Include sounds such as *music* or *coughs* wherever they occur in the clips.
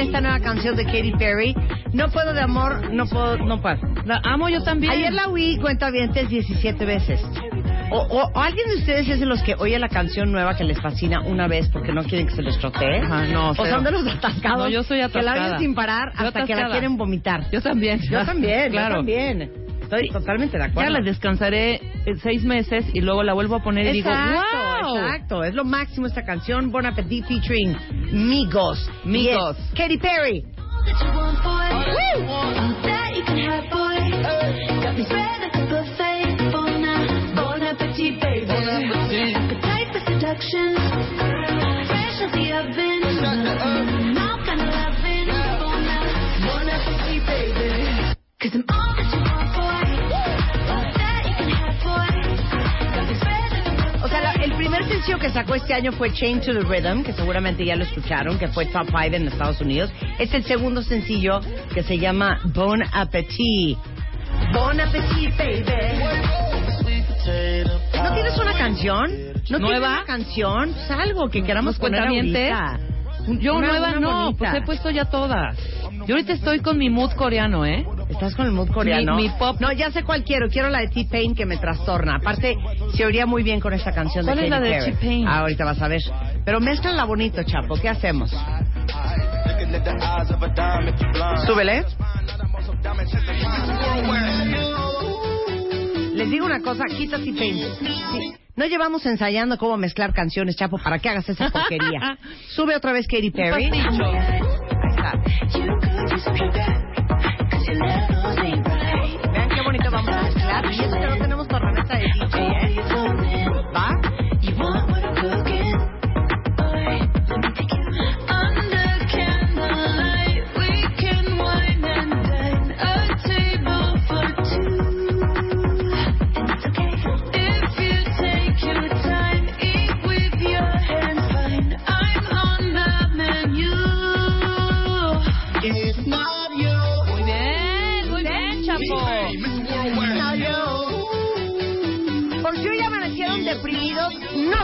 esta nueva canción de Katy Perry. No puedo de amor, no puedo, no puedo. La amo yo también. Ayer la oí cuentavientes 17 veces. O, o- o alguien de ustedes es de los que oye la canción nueva que les fascina una vez porque no quieren que se les trotee. Ajá, no, o son de los atascados No, yo soy que la atascada. oyen sin parar hasta que la atascada. quieren vomitar. Yo también. Yo *laughs* también, claro. yo también. Estoy totalmente de Ya acuerdo. la descansaré eh, seis meses y luego la vuelvo a poner y digo, Exacto, wow. exacto. Es lo máximo esta canción. Bon Appetit featuring Migos. Migos. Yes. Katy Perry. All that you sencillo que sacó este año fue Chain to the Rhythm, que seguramente ya lo escucharon, que fue top 5 en Estados Unidos. Es el segundo sencillo que se llama Bon Appetit. Bon Appetit, baby. ¿No tienes una canción? ¿No tienes ¿Nueva? una canción? Pues algo que queramos poner ahorita. Yo Una- nueva una no, bonita. pues he puesto ya todas. Yo ahorita estoy con mi mood coreano, ¿eh? ¿Estás con el mood coreano? Mi- mi pop. No, ya sé cuál quiero. Quiero la de T-Pain que me trastorna. Aparte, se oiría muy bien con esta canción ¿Cuál de es Katy la de. T-Pain? Ah, ahorita vas a ver. Pero mézclala bonito, Chapo. ¿Qué hacemos? Súbele. Les digo una cosa, quita T-Pain. Sí. No llevamos ensayando cómo mezclar canciones, Chapo, para que hagas esa porquería. *laughs* Sube otra vez Katy Perry. Ahí está. Vean qué bonito vamos a mezclar. Y eso que no tenemos tornamesa de DJ,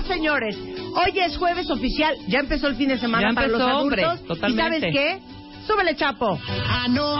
señores. Hoy es jueves oficial, ya empezó el fin de semana Ya para los empezó, hombre, adultos. ¿Y sabes qué? Súbele, Chapo. I know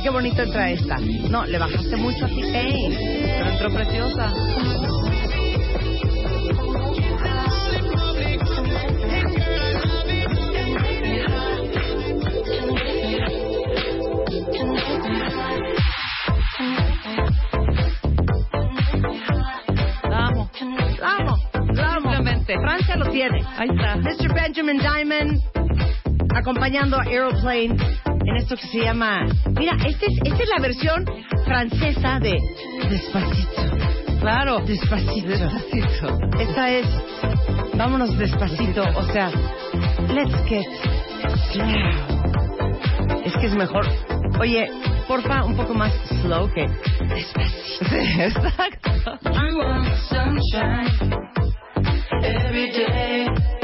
qué bonito entra esta. No, le bajaste mucho a T-Pain. Pero entró preciosa. La amo. Simplemente. Francia lo tiene. Ahí está. Mr. Benjamin Diamond acompañando a Aeroplane en esto que se llama. Mira, esta es, esta es la versión francesa de Despacito. Claro. Despacito. Despacito. Esta es. Vámonos despacito. O sea, let's get slow. Es que es mejor. Oye, porfa, un poco más slow que despacito. Sí, *laughs* exacto. Want sunshine every day.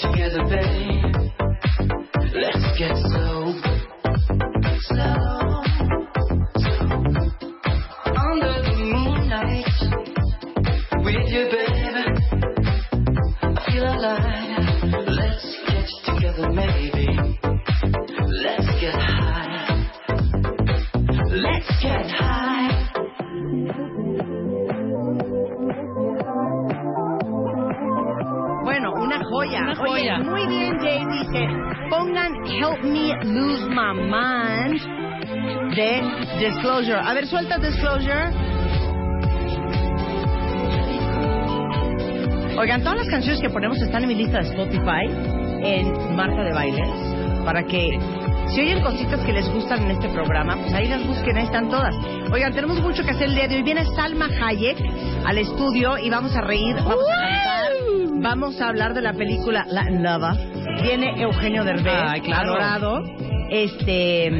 Together, babe. Let's get slow, slow. Pongan Help Me Lose My Mind de Disclosure. A ver, suelta Disclosure. Oigan, todas las canciones que ponemos están en mi lista de Spotify en Marta de Bailes para que si oyen cositas que les gustan en este programa, pues ahí las busquen, ahí están todas. Oigan, tenemos mucho que hacer el día de hoy. Viene Salma Hayek al estudio y vamos a reír, vamos vamos a hablar de la película La Nova. Viene Eugenio Derbez, Ay, claro. adorado. Este,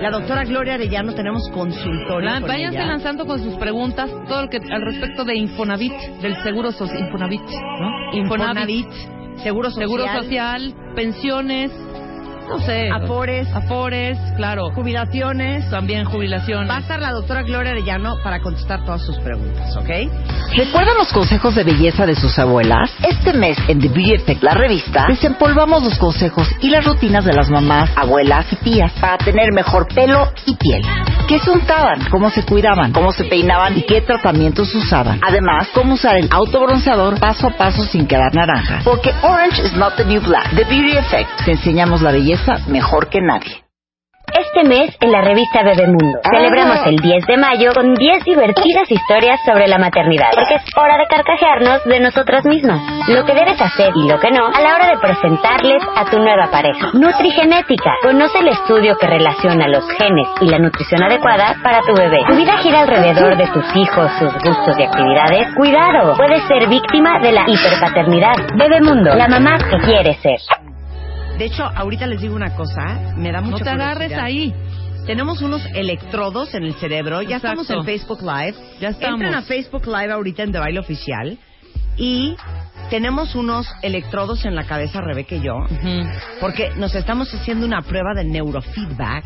la doctora Gloria Arellano, tenemos consultorio La- con váyanse ella. lanzando con sus preguntas, todo lo que al respecto de Infonavit, del seguro social, Infonavit, ¿no? Infonavit, Seguro Social, seguro social, pensiones, no sé, Afores, afores, claro, jubilaciones. también jubilaciones. Va a estar la doctora Gloria Arellano para contestar todas sus preguntas, ¿ok? ¿Recuerdan los consejos de belleza de sus abuelas? Este mes en The Beauty Effect, la revista, desempolvamos los consejos y las rutinas de las mamás, abuelas y tías para tener mejor pelo y piel. ¿Qué se untaban? ¿Cómo se cuidaban? ¿Cómo se peinaban? ¿Y qué tratamientos usaban? Además, cómo usar el autobronceador paso a paso sin quedar naranja. Porque orange is not the new black. The Beauty Effect. Te enseñamos la belleza mejor que nadie. Este mes, en la revista Bebemundo, celebramos el 10 de mayo con 10 divertidas historias sobre la maternidad, porque es hora de carcajearnos de nosotras mismas. Lo que debes hacer y lo que no a la hora de presentarles a tu nueva pareja. Nutrigenética. Conoce el estudio que relaciona los genes y la nutrición adecuada para tu bebé. Tu vida gira alrededor de tus hijos, sus gustos y actividades. Cuidado, puedes ser víctima de la hiperpaternidad. Bebemundo, la mamá que quieres ser. De hecho, ahorita les digo una cosa, me da mucha no te agarres curiosidad. ahí. Tenemos unos electrodos en el cerebro. Ya Exacto. estamos en Facebook Live. Ya estamos. Entren a Facebook Live ahorita en The Baile Oficial. Y tenemos unos electrodos en la cabeza, Rebeca y yo, porque nos estamos haciendo una prueba de neurofeedback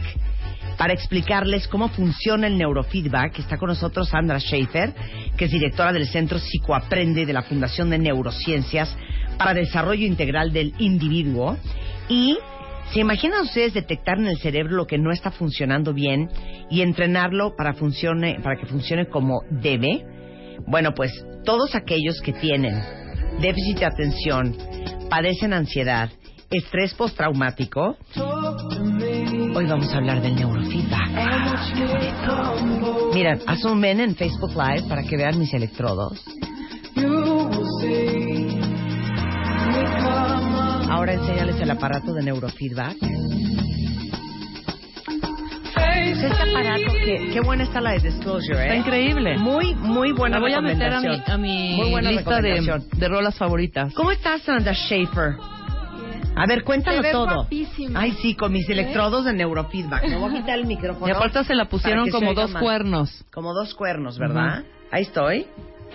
para explicarles cómo funciona el neurofeedback. Está con nosotros Sandra Schaefer, que es directora del Centro Psicoaprende de la Fundación de Neurociencias para Desarrollo Integral del Individuo. Y ¿Se imaginan ustedes detectar en el cerebro lo que no está funcionando bien y entrenarlo para, funcione, para que funcione como debe? Bueno, pues todos aquellos que tienen déficit de atención, padecen ansiedad, estrés postraumático, hoy vamos a hablar del neurofeedback. Miren, asumen en Facebook Live para que vean mis electrodos. Ahora enséñales el aparato de neurofeedback. Este aparato, que, qué buena está la de Disclosure, ¿eh? Está increíble. Muy, muy buena La voy a meter a mi, a mi Muy buena lista de, de rolas favoritas. ¿Cómo estás, Sandra Schaefer? A ver, cuéntalo Te ves todo. guapísima. Ay, sí, con mis electrodos de neurofeedback. Me voy a quitar el micrófono. Y aparte se la pusieron como dos más. cuernos. Como dos cuernos, ¿verdad? Ahí estoy.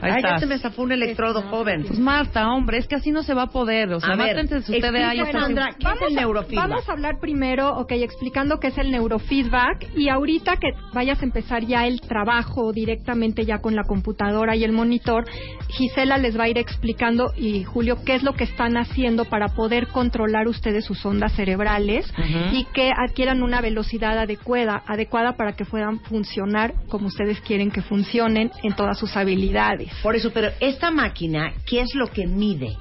Ahí Ay, ya se me zafó un electrodo joven. Pues Marta, hombre, es que así no se va a poder. O sea, A ver, usted de ahí. explica, Sandra, ¿qué es el neurofeedback? Vamos a hablar primero, ok, explicando qué es el neurofeedback y ahorita que vayas a empezar ya el trabajo directamente ya con la computadora y el monitor, Gisela les va a ir explicando y Julio qué es lo que están haciendo para poder controlar ustedes sus ondas cerebrales y que adquieran una velocidad adecuada, adecuada para que puedan funcionar como ustedes quieren que funcionen en todas sus habilidades. Por eso, pero esta máquina, ¿qué es lo que mide?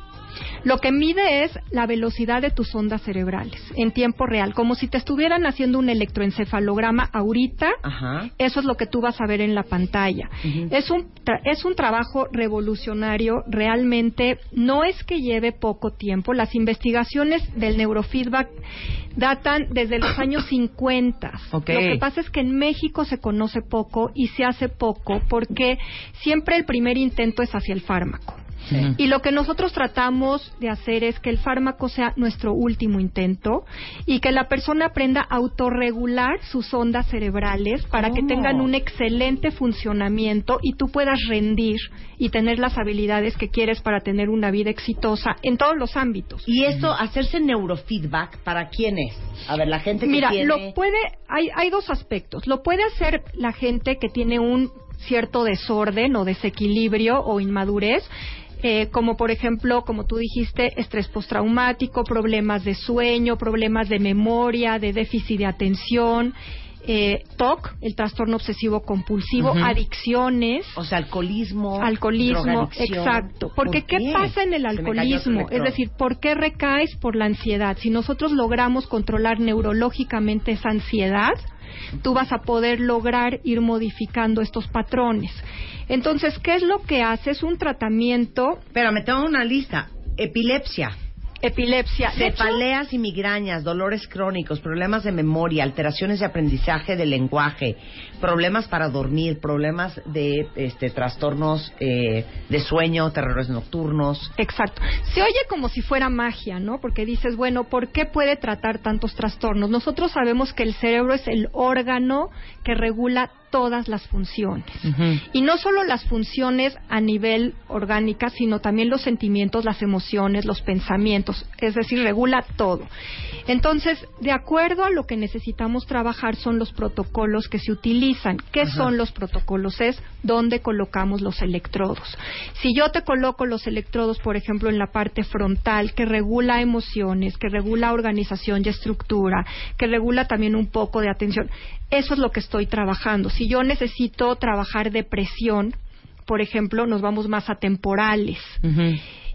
Lo que mide es la velocidad de tus ondas cerebrales en tiempo real, como si te estuvieran haciendo un electroencefalograma ahorita. Ajá. Eso es lo que tú vas a ver en la pantalla. Es un tra- es un trabajo revolucionario, realmente no es que lleve poco tiempo. Las investigaciones del neurofeedback datan desde los años *coughs* 50. Ok. Lo que pasa es que en México se conoce poco y se hace poco porque siempre el primer intento es hacia el fármaco. Y lo que nosotros tratamos de hacer es que el fármaco sea nuestro último intento y que la persona aprenda a autorregular sus ondas cerebrales para que ¿Cómo? tengan un excelente funcionamiento y tú puedas rendir y tener las habilidades que quieres para tener una vida exitosa en todos los ámbitos. Y esto, hacerse neurofeedback, ¿para quién es? A ver, la gente que Mira, tiene... lo puede, hay, hay dos aspectos. Lo puede hacer la gente que tiene un cierto desorden o desequilibrio o inmadurez, eh, como por ejemplo, como tú dijiste, estrés postraumático, problemas de sueño, problemas de memoria, de déficit de atención, eh, TOC, el trastorno obsesivo compulsivo, adicciones. O sea, alcoholismo, Alcoholismo, exacto. Porque ¿Por ¿qué? qué? pasa en el me alcoholismo? Es decir, ¿por qué recaes por la ansiedad? Si nosotros logramos controlar neurológicamente esa ansiedad, tú vas a poder lograr ir modificando estos patrones. Entonces, ¿qué es lo que hace? Es un tratamiento Espérame, tengo una lista. Epilepsia, epilepsia. Cefaleas y migrañas, dolores crónicos, problemas de memoria, alteraciones de aprendizaje del lenguaje, problemas para dormir, problemas de este, trastornos eh, de sueño, terrores nocturnos. Exacto. Se oye como si fuera magia, ¿no? Porque dices, bueno, ¿por qué puede tratar tantos trastornos? Nosotros sabemos que el cerebro es el órgano que regula todas las funciones. Y no solo las funciones a nivel orgánica, sino también los sentimientos, las emociones, los pensamientos, es decir, regula todo. Entonces, de acuerdo a lo que necesitamos trabajar son los protocolos que se utilizan. ¿Qué son los protocolos? Es dónde colocamos los electrodos. Si yo te coloco los electrodos, por ejemplo, en la parte frontal, que regula emociones, que regula organización y estructura, que regula también un poco de atención, eso es lo que estoy trabajando. Si yo necesito trabajar depresión, por ejemplo, nos vamos más a temporales.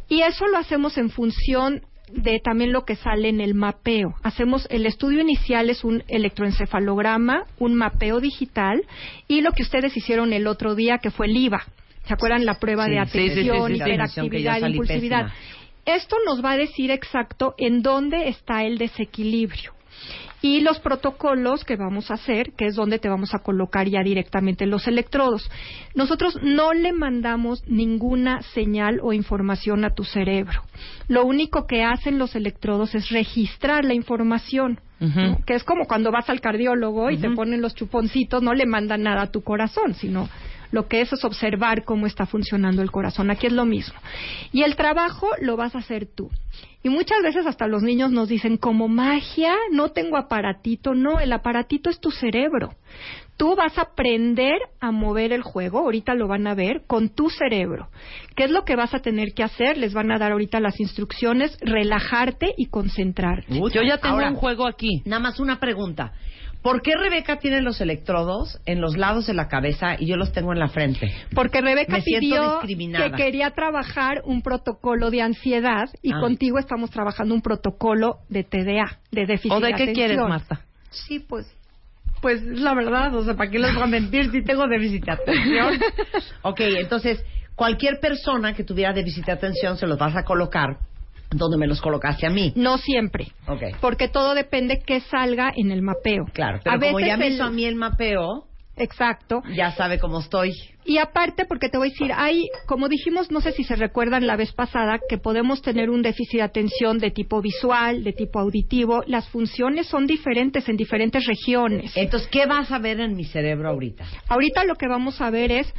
Y eso lo hacemos en función de también lo que sale en el mapeo. Hacemos el estudio inicial es un electroencefalograma, un mapeo digital y lo que ustedes hicieron el otro día que fue el IVA. ¿Se acuerdan la prueba Sí, de atención, sí, sí, hiperactividad, impulsividad? pésima. Esto nos va a decir exacto en dónde está el desequilibrio. Y los protocolos que vamos a hacer, que es donde te vamos a colocar ya directamente los electrodos. Nosotros no le mandamos ninguna señal o información a tu cerebro. Lo único que hacen los electrodos es registrar la información. Que es como cuando vas al cardiólogo y te ponen los chuponcitos, no le mandan nada a tu corazón, sino lo que es es observar cómo está funcionando el corazón. Aquí es lo mismo. Y el trabajo lo vas a hacer tú. Y muchas veces hasta los niños nos dicen, como magia, no tengo aparatito. No, el aparatito es tu cerebro. Tú vas a aprender a mover el juego, ahorita lo van a ver, con tu cerebro. ¿Qué es lo que vas a tener que hacer? Les van a dar ahorita las instrucciones, relajarte y concentrarte. Yo ya tengo Ahora, un juego aquí. Nada más una pregunta. ¿Por qué Rebeca tiene los electrodos en los lados de la cabeza y yo los tengo en la frente? Porque Rebeca Me pidió que quería trabajar un protocolo de ansiedad y Ah. contigo estamos trabajando un protocolo de TDA, de déficit ¿O de qué atención. quieres, Marta? Sí, pues. Pues es la verdad, o sea, ¿para qué les voy a mentir si tengo déficit de atención? *laughs* ok, entonces, cualquier persona que tuviera déficit de atención se los vas a colocar donde me los colocaste a mí. No siempre, Ok, porque todo depende que salga en el mapeo. claro, pero a como veces ya me el- hizo a mí el mapeo, Exacto. Ya sabe cómo estoy. Y aparte, porque te voy a decir, hay, como dijimos, no sé si se recuerdan la vez pasada, que podemos tener un déficit de atención de tipo visual, de tipo auditivo. Las funciones son diferentes en diferentes regiones. Entonces, ¿qué vas a ver en mi cerebro ahorita? Ahorita lo que vamos a ver es,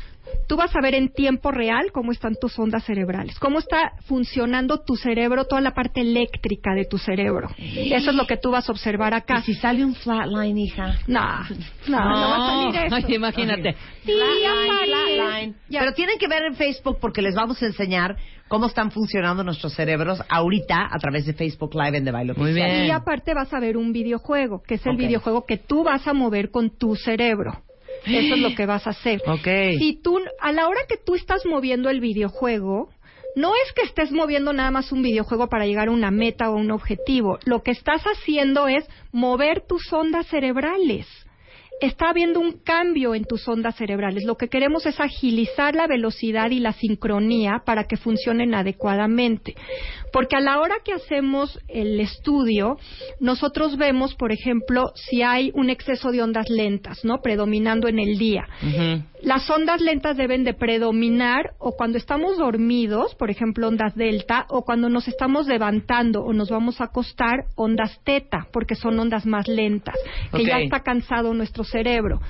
tú vas a ver en tiempo real cómo están tus ondas cerebrales, cómo está funcionando tu cerebro, toda la parte eléctrica de tu cerebro. Eso es lo que tú vas a observar acá. ¿Y si sale un flatline, hija? No, no, no, va a salir eso. Ay, imagínate. Sí, Flatline. Pero tienen que ver en Facebook porque les vamos a enseñar cómo están funcionando nuestros cerebros ahorita a través de Facebook Live en The Bailo Muy bien. Y aparte vas a ver un videojuego, que es el videojuego que tú vas a mover con tu cerebro. Eso es lo *gasps* que vas a hacer. Ok. Si tú, a la hora que tú estás moviendo el videojuego, no es que estés moviendo nada más un videojuego para llegar a una meta o un objetivo. Lo que estás haciendo es mover tus ondas cerebrales. Está habiendo un cambio en tus ondas cerebrales. Lo que queremos es agilizar la velocidad y la sincronía para que funcionen adecuadamente. Porque a la hora que hacemos el estudio, nosotros vemos, por ejemplo, si hay un exceso de ondas lentas, ¿no? Predominando en el día. Las ondas lentas deben de predominar o cuando estamos dormidos, por ejemplo, ondas delta, o cuando nos estamos levantando o nos vamos a acostar, ondas teta, porque son ondas más lentas, que ya está cansado nuestro cerebro.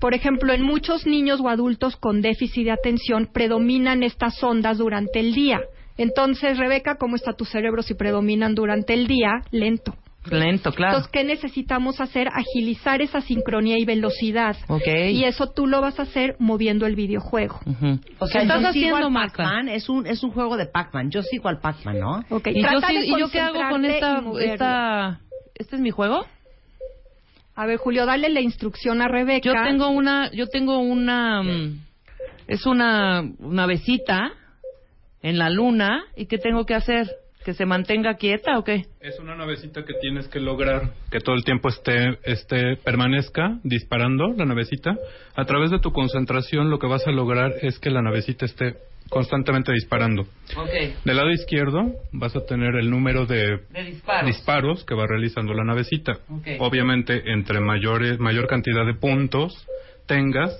Por ejemplo, en muchos niños o adultos con déficit de atención predominan estas ondas durante el día. Entonces, Rebeca, ¿cómo está tu cerebro si predominan durante el día? Lento. Lento, claro. Entonces, ¿qué necesitamos hacer? Agilizar esa sincronía y velocidad. Ok. Y eso tú lo vas a hacer moviendo el videojuego. O sea, ¿Qué estás yo sigo haciendo, al Marta? Pac-Man. Es un, es un juego de Pac-Man. Yo sigo al Pac-Man, ¿no? Ok, ¿Y yo, trata sí- de ¿Y yo qué hago con esta, esta... ¿Este es mi juego? A ver, Julio, dale la instrucción a Rebeca. Yo tengo una... Yo tengo una... mm, Es una, una besita en la luna. ¿Y qué tengo que hacer? ¿Que se mantenga quieta o qué? Es una navecita que tienes que lograr que todo el tiempo esté, esté, permanezca disparando la navecita. A través de tu concentración lo que vas a lograr es que la navecita esté constantemente disparando. Ok. Del lado izquierdo vas a tener el número de De disparos. disparos que va realizando la navecita. Ok. Obviamente, entre mayores, mayor cantidad de puntos tengas,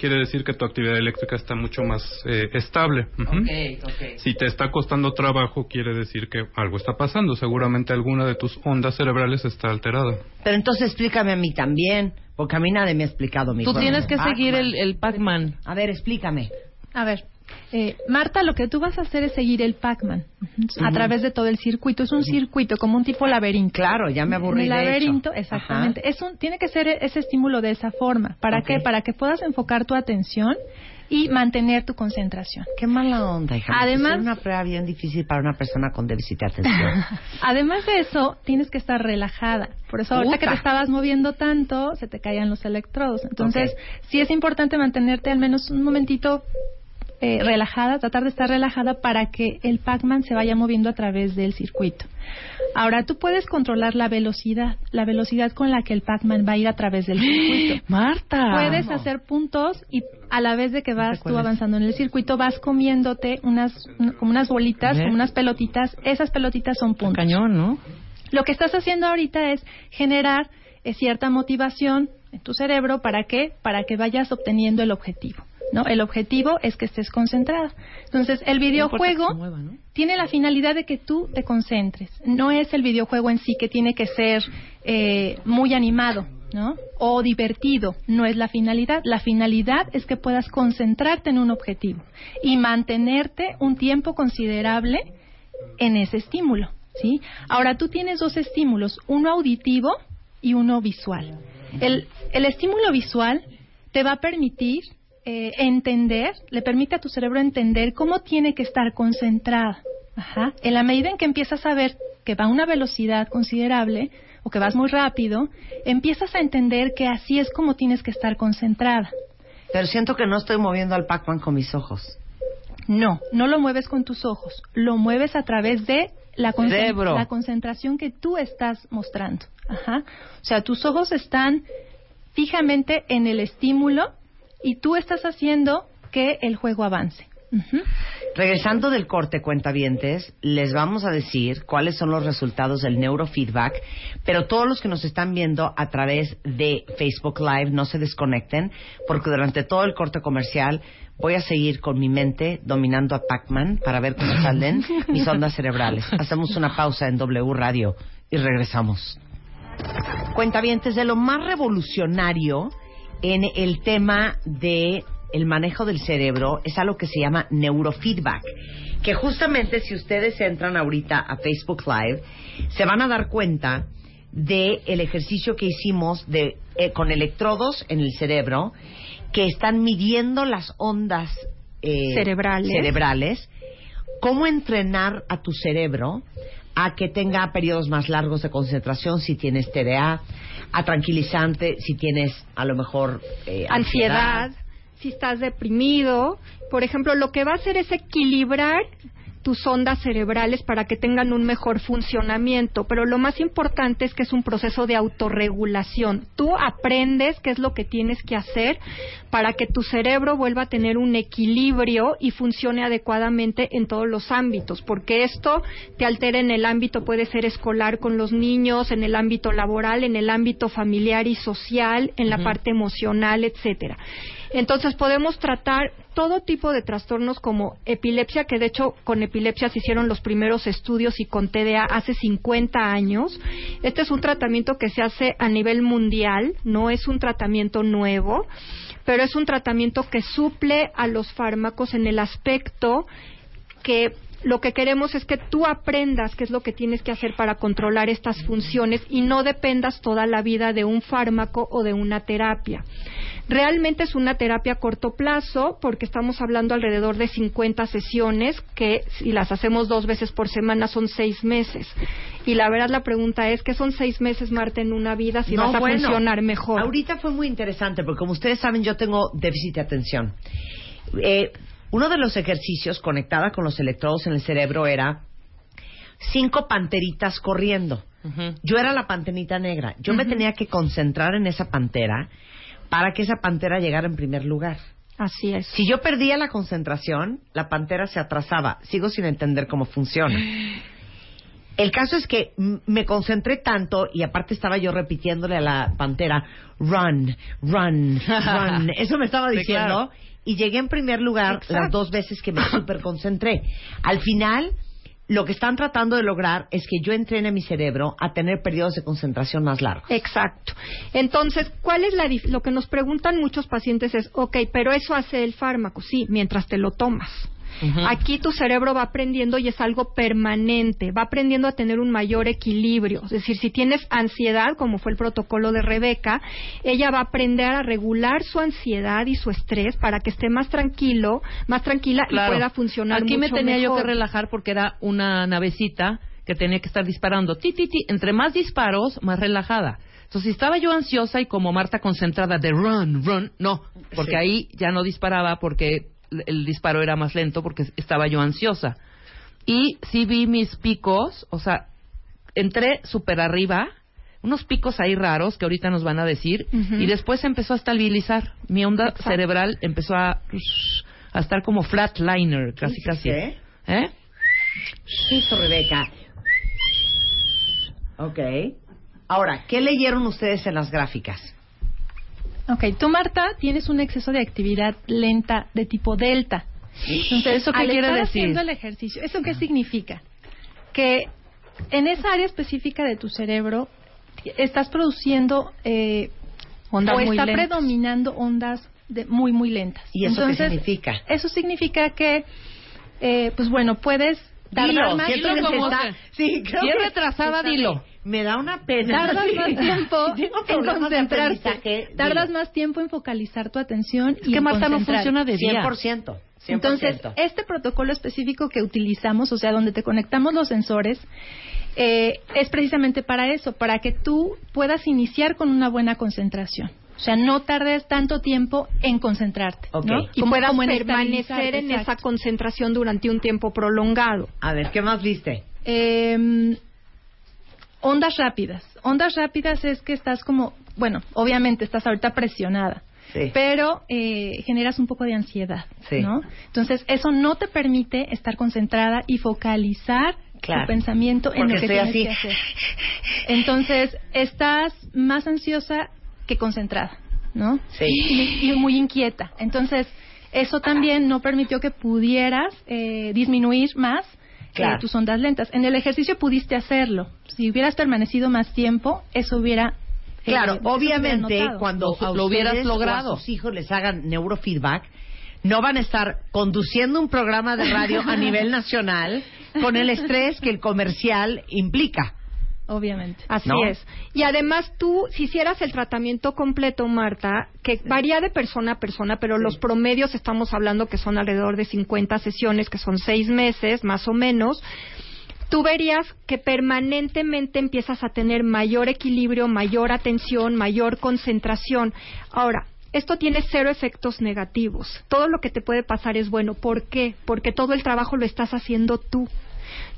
quiere decir que tu actividad eléctrica está mucho más eh, estable. Ok, ok. Si te está costando trabajo, quiere decir que algo está pasando. Seguramente alguna de tus ondas cerebrales está alterada. Pero entonces explícame a mí también, porque a mí nadie me ha explicado mi Tú tienes que Pac-Man. seguir el, el Pac-Man. A ver, explícame. A ver, eh, Marta, lo que tú vas a hacer es seguir el Pac-Man a través de todo el circuito. Es un circuito, como un tipo laberinto. Claro, ya me aburrí el de laberinto, hecho. exactamente. Es un, tiene que ser ese estímulo de esa forma. ¿Para Ok. qué? Para que puedas enfocar tu atención y mantener tu concentración. Qué mala onda, hija. Además- Es una prueba bien difícil para una persona con déficit de atención. *laughs* Además de eso, tienes que estar relajada. Por eso, ahorita que te estabas moviendo tanto, se te caían los electrodos. Entonces, sí es importante mantenerte al menos un momentito eh, relajada, tratar de estar relajada para que el Pac-Man se vaya moviendo a través del circuito. Ahora, tú puedes controlar la velocidad, la velocidad con la que el Pac-Man va a ir a través del *gasps* circuito. Marta. Puedes hacer puntos y a la vez de que vas tú avanzando en el circuito, vas comiéndote unas, un- como unas bolitas, ver. como unas pelotitas. Esas pelotitas son puntos. Cañón, ¿no? Lo que estás haciendo ahorita es generar eh, cierta motivación en tu cerebro para qué? Para que vayas obteniendo el objetivo. ¿No? El objetivo es que estés concentrada. Entonces, el videojuego se mueva, ¿no? tiene la finalidad de que tú te concentres. No es el videojuego en sí que tiene que ser eh, muy animado, ¿no? O divertido. No es la finalidad. La finalidad es que puedas concentrarte en un objetivo y mantenerte un tiempo considerable en ese estímulo, ¿sí? Ahora tú tienes dos estímulos, uno auditivo y uno visual. El, el estímulo visual te va a permitir eh, entender, le permite a tu cerebro entender cómo tiene que estar concentrada. Ajá. En la medida en que empiezas a ver que va a una velocidad considerable o que vas muy rápido, empiezas a entender que así es como tienes que estar concentrada. Pero siento que no estoy moviendo al Pac-Man con mis ojos. No, no lo mueves con tus ojos, lo mueves a través de la, concentración que tú estás mostrando. Ajá. O sea, tus ojos están fijamente en el estímulo y tú estás haciendo que el juego avance. Regresando del corte, cuentavientes, les vamos a decir cuáles son los resultados del neurofeedback, pero todos los que nos están viendo a través de Facebook Live no se desconecten, porque durante todo el corte comercial voy a seguir con mi mente dominando a Pac-Man para ver cómo salen *laughs* mis ondas cerebrales. Hacemos una pausa en W Radio y regresamos. Cuentavientes, de lo más revolucionario en el tema de el manejo del cerebro es algo que se llama neurofeedback, que justamente si ustedes entran ahorita a Facebook Live, se van a dar cuenta de el ejercicio que hicimos de eh, con electrodos en el cerebro que están midiendo las ondas eh, Cerebrales. cerebrales, cómo entrenar a tu cerebro a que tenga periodos más largos de concentración si tienes TDA, a tranquilizante si tienes a lo mejor eh, ansiedad, si estás deprimido. Por ejemplo, lo que va a hacer es equilibrar tus ondas cerebrales para que tengan un mejor funcionamiento, pero lo más importante es que es un proceso de autorregulación. Tú aprendes qué es lo que tienes que hacer para que tu cerebro vuelva a tener un equilibrio y funcione adecuadamente en todos los ámbitos, porque esto te altera en el ámbito puede ser escolar con los niños, en el ámbito laboral, en el ámbito familiar y social, en la parte emocional, etcétera. Entonces podemos tratar todo tipo de trastornos como epilepsia, que de hecho con epilepsia se hicieron los primeros estudios y con TDA hace 50 años. Este es un tratamiento que se hace a nivel mundial, no es un tratamiento nuevo, pero es un tratamiento que suple a los fármacos en el aspecto que lo que queremos es que tú aprendas qué es lo que tienes que hacer para controlar estas funciones y no dependas toda la vida de un fármaco o de una terapia. Realmente es una terapia a corto plazo porque estamos hablando alrededor de 50 sesiones que si las hacemos dos veces por semana son seis meses. Y la verdad la pregunta es, ¿qué son seis meses, Marta, en una vida si No, vas a bueno, funcionar mejor? Ahorita fue muy interesante porque como ustedes saben yo tengo déficit de atención. Eh, uno de los ejercicios conectada con los electrodos en el cerebro era cinco panteritas corriendo. Yo era la panterita negra. Yo me tenía que concentrar en esa pantera para que esa pantera llegara en primer lugar. Así es. Si yo perdía la concentración, la pantera se atrasaba. Sigo sin entender cómo funciona. *gasps* El caso es que me concentré tanto y aparte estaba yo repitiéndole a la pantera, run, run, run. *laughs* Eso me estaba Sí, diciendo. claro. Y llegué en primer lugar las dos veces que me super concentré. Al final, lo que están tratando de lograr es que yo entrene mi cerebro a tener periodos de concentración más largos. Exacto. Entonces, ¿cuál es la dif- lo que nos preguntan muchos pacientes es, ok, pero eso hace el fármaco, sí, mientras te lo tomas. Aquí tu cerebro va aprendiendo y es algo permanente, va aprendiendo a tener un mayor equilibrio. Es decir, si tienes ansiedad, como fue el protocolo de Rebeca, ella va a aprender a regular su ansiedad y su estrés para que esté más tranquilo, más tranquila Claro. y pueda funcionar Aquí me tenía yo que relajar porque era una navecita que tenía que estar disparando. Ti, ti, ti. Entre más disparos, más relajada. Entonces, si estaba yo ansiosa y como Marta concentrada de run, run, no, porque Sí. ahí ya no disparaba porque el- disparo era más lento porque estaba yo ansiosa. Y sí vi mis picos, o sea, entré súper arriba, unos picos ahí raros que ahorita nos van a decir, y después empezó a estabilizar. Mi onda Exacto. cerebral empezó a, a estar como flatliner, casi casi. ¿Qué? ¿Eh? hizo Rebeca? Ok. Ahora, ¿qué leyeron ustedes en las gráficas? Ok, tú Marta tienes un exceso de actividad lenta de tipo delta. Entonces, ¿Eso qué al quiere estar decir? haciendo el ejercicio, ¿eso qué significa? Que en esa área específica de tu cerebro estás produciendo eh, Ondas o muy está lentas. predominando ondas de muy muy lentas. ¿Y eso qué Entonces, significa? Eso significa que, eh, pues bueno, puedes Dilo, más dilo como está- Sí, creo Si es retrasada, dilo. Me da una pena. tardas Sí. *laughs* más tiempo en concentrarte, tardas más tiempo en focalizar tu atención Es y que Marta no funciona de día. 100%. 100%. Entonces, este protocolo específico que utilizamos, o sea, donde te conectamos los sensores, eh, es precisamente para eso, para que tú puedas iniciar con una buena concentración. O sea, no tardes tanto tiempo en concentrarte. Ok. ¿no? y Como- puedas como en permanecer en esa concentración durante un tiempo prolongado. A ver, ¿qué más viste? Eh, ondas rápidas. Ondas rápidas es que estás como, bueno, obviamente estás ahorita presionada. Sí. pero eh, generas un poco de ansiedad, Sí. ¿no? Entonces, eso no te permite estar concentrada y focalizar Claro. tu pensamiento en lo que tienes así. que hacer. Entonces, estás más ansiosa que concentrada, ¿no? Sí. Y, y muy inquieta. Entonces, eso también no permitió que pudieras eh, disminuir más eh, Claro. tus ondas lentas. En el ejercicio pudiste hacerlo. Si hubieras permanecido más tiempo, eso hubiera... eh, Claro, obviamente cuando Lo- a lo hubieras ustedes o a logrado. sus hijos les hagan neurofeedback, no van a estar conduciendo un programa de radio a nivel nacional con el estrés que el comercial implica. Obviamente. Así ¿No? es. Y además tú, si hicieras el tratamiento completo, Marta, que varía de persona a persona, pero los promedios estamos hablando que son alrededor de 50 sesiones, que son seis meses, más o menos, tú verías que permanentemente empiezas a tener mayor equilibrio, mayor atención, mayor concentración. Ahora, esto tiene cero efectos negativos. Todo lo que te puede pasar es bueno. ¿Por qué? Porque todo el trabajo lo estás haciendo tú.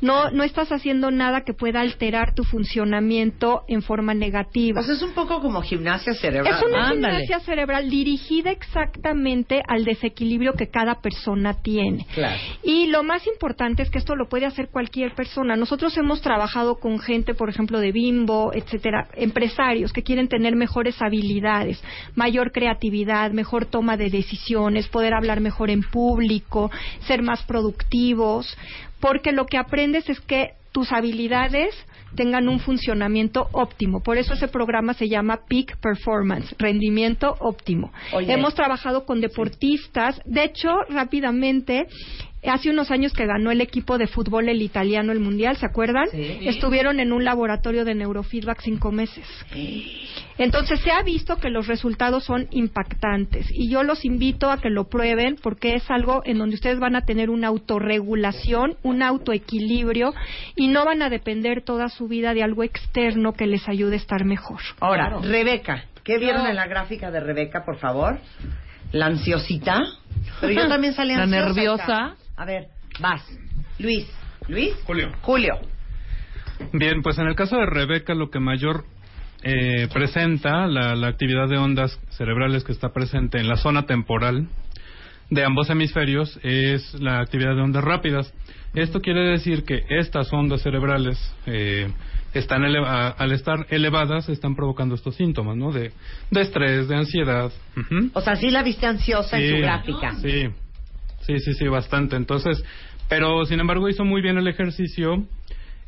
No, no estás haciendo nada que pueda alterar tu funcionamiento en forma negativa. Pues es un poco como gimnasia cerebral. Es una Ándale. gimnasia cerebral dirigida exactamente al desequilibrio que cada persona tiene. Claro. Y lo más importante es que esto lo puede hacer cualquier persona. Nosotros hemos trabajado con gente, por ejemplo, de Bimbo, etcétera, empresarios que quieren tener mejores habilidades, mayor creatividad, mejor toma de decisiones, poder hablar mejor en público, ser más productivos, porque lo que aprendes es que tus habilidades tengan un funcionamiento óptimo. Por eso ese programa se llama Peak Performance, rendimiento óptimo. Oye. Hemos trabajado con deportistas. De hecho, rápidamente, hace unos años que ganó el equipo de fútbol el italiano el mundial, ¿se acuerdan? Sí. Estuvieron en un laboratorio de neurofeedback cinco meses. Entonces se ha visto que los resultados son impactantes y yo los invito a que lo prueben porque es algo en donde ustedes van a tener una autorregulación, un autoequilibrio y no van a depender toda su vida de algo externo que les ayude a estar mejor. Ahora, Rebeca, ¿qué vieron en la gráfica de Rebeca, por favor? La ansiosita. Pero yo también salí La ansiosa. nerviosa. A ver, vas. Luis. Luis. Julio. Julio. Bien, pues en el caso de Rebeca, lo que mayor eh, presenta la, la actividad de ondas cerebrales que está presente en la zona temporal de ambos hemisferios es la actividad de ondas rápidas. Esto quiere decir que estas ondas cerebrales eh, están al estar elevadas están provocando estos síntomas, ¿no? De, de estrés, de ansiedad. O sea, sí la viste ansiosa en su gráfica. Sí, sí, sí, sí, bastante. Entonces, pero sin embargo hizo muy bien el ejercicio.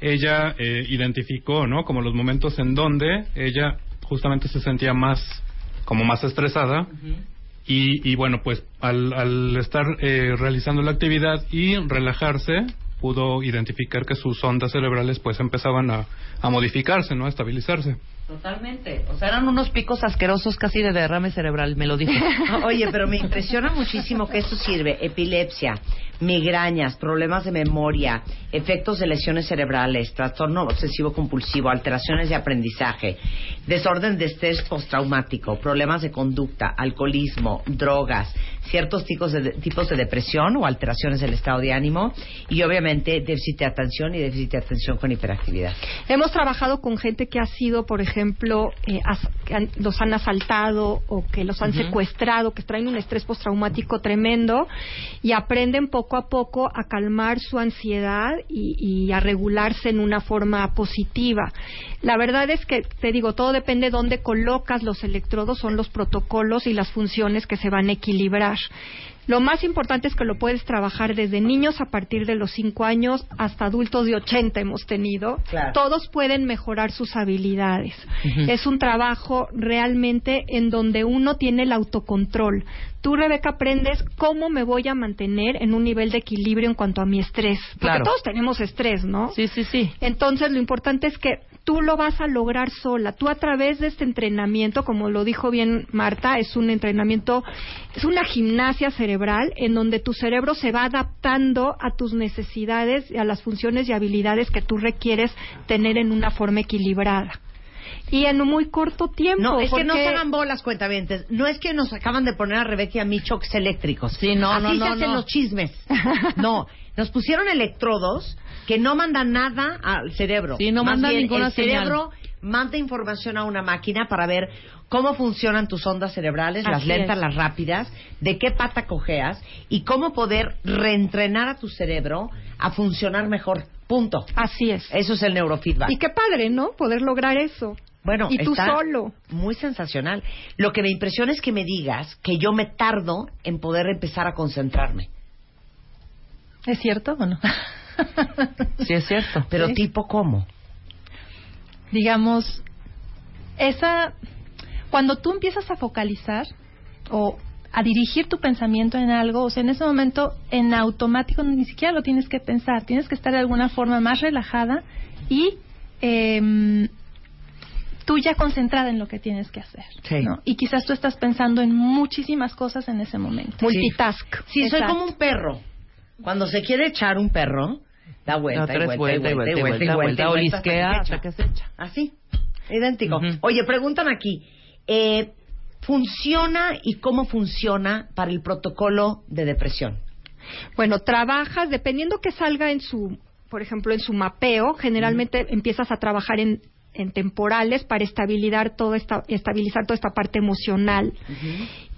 Ella eh, identificó, ¿no? Como los momentos en donde ella justamente se sentía más, como más estresada. Y, y bueno, pues al, al estar eh, realizando la actividad y relajarse, pudo identificar que sus ondas cerebrales pues empezaban a, a modificarse, ¿no? A estabilizarse. Totalmente. O sea, eran unos picos asquerosos casi de derrame cerebral, me lo dijo. *laughs* Oye, pero me impresiona muchísimo que esto sirve. Epilepsia, migrañas, problemas de memoria, efectos de lesiones cerebrales, trastorno obsesivo compulsivo, alteraciones de aprendizaje, desorden de estrés postraumático, problemas de conducta, alcoholismo, drogas, ciertos tipos de, tipos de depresión o alteraciones del estado de ánimo y obviamente déficit de atención y déficit de atención con hiperactividad. Hemos trabajado con gente que ha sido, por ejemplo, eh, as- han- los han asaltado o que los han secuestrado, que traen un estrés postraumático tremendo y aprenden poco a poco a calmar su ansiedad y, y a regularse en una forma positiva. La verdad es que, te digo, todo depende de dónde colocas los electrodos, son los protocolos y las funciones que se van a equilibrar dar. Lo más importante es que lo puedes trabajar desde niños a partir de los 5 años hasta adultos de 80 hemos tenido. Claro. Todos pueden mejorar sus habilidades. Es un trabajo realmente en donde uno tiene el autocontrol. Tú, Rebeca, aprendes cómo me voy a mantener en un nivel de equilibrio en cuanto a mi estrés. Porque Claro. todos tenemos estrés, ¿no? Sí, sí, sí. Entonces, lo importante es que tú lo vas a lograr sola. Tú a través de este entrenamiento, como lo dijo bien Marta, es un entrenamiento, es una gimnasia cerebral en donde tu cerebro se va adaptando a tus necesidades y a las funciones y habilidades que tú requieres tener en una forma equilibrada. Y en un muy corto tiempo. No, es que no se hagan bolas, cuentavientes. No es que nos acaban de poner a Rebeca y a mí choques eléctricos. Sí, no, Así no, se no, hacen no. los chismes. *laughs* No, nos pusieron electrodos que no mandan nada al cerebro. Sí, no mandan ninguna el cerebro manda información a una máquina para ver cómo funcionan tus ondas cerebrales, las lentas, es. las rápidas, de qué pata cojeas y cómo poder reentrenar a tu cerebro a funcionar mejor. Punto. Así es. Eso es el neurofeedback. Y qué padre, ¿no? Poder lograr eso. Bueno, y tú está solo. Muy sensacional. Lo que me impresiona es que me digas que yo me tardo en poder empezar a concentrarme. ¿Es cierto o no? Sí, es cierto. *laughs* Pero Sí. tipo cómo? Digamos, esa, cuando tú empiezas a focalizar o a dirigir tu pensamiento en algo, o sea, en ese momento en automático ni siquiera lo tienes que pensar, tienes que estar de alguna forma más relajada y em, tú ya concentrada en lo que tienes que hacer. Sí. ¿no? Y quizás tú estás pensando en muchísimas cosas en ese momento. Multitask. Sí, soy como un perro. Cuando se quiere echar un perro, da vuelta, Da y tres vuelta, y vuelta, y vuelta, y vuelta, vuelta, y vuelta, olisquea hasta que se echa. Así, idéntico. Oye, preguntan aquí, eh, ¿funciona y cómo funciona para el protocolo de depresión? Bueno, trabajas, dependiendo que salga en su, por ejemplo, en su mapeo, generalmente empiezas a trabajar en, en temporales para estabilizar toda esta, estabilizar toda esta parte emocional.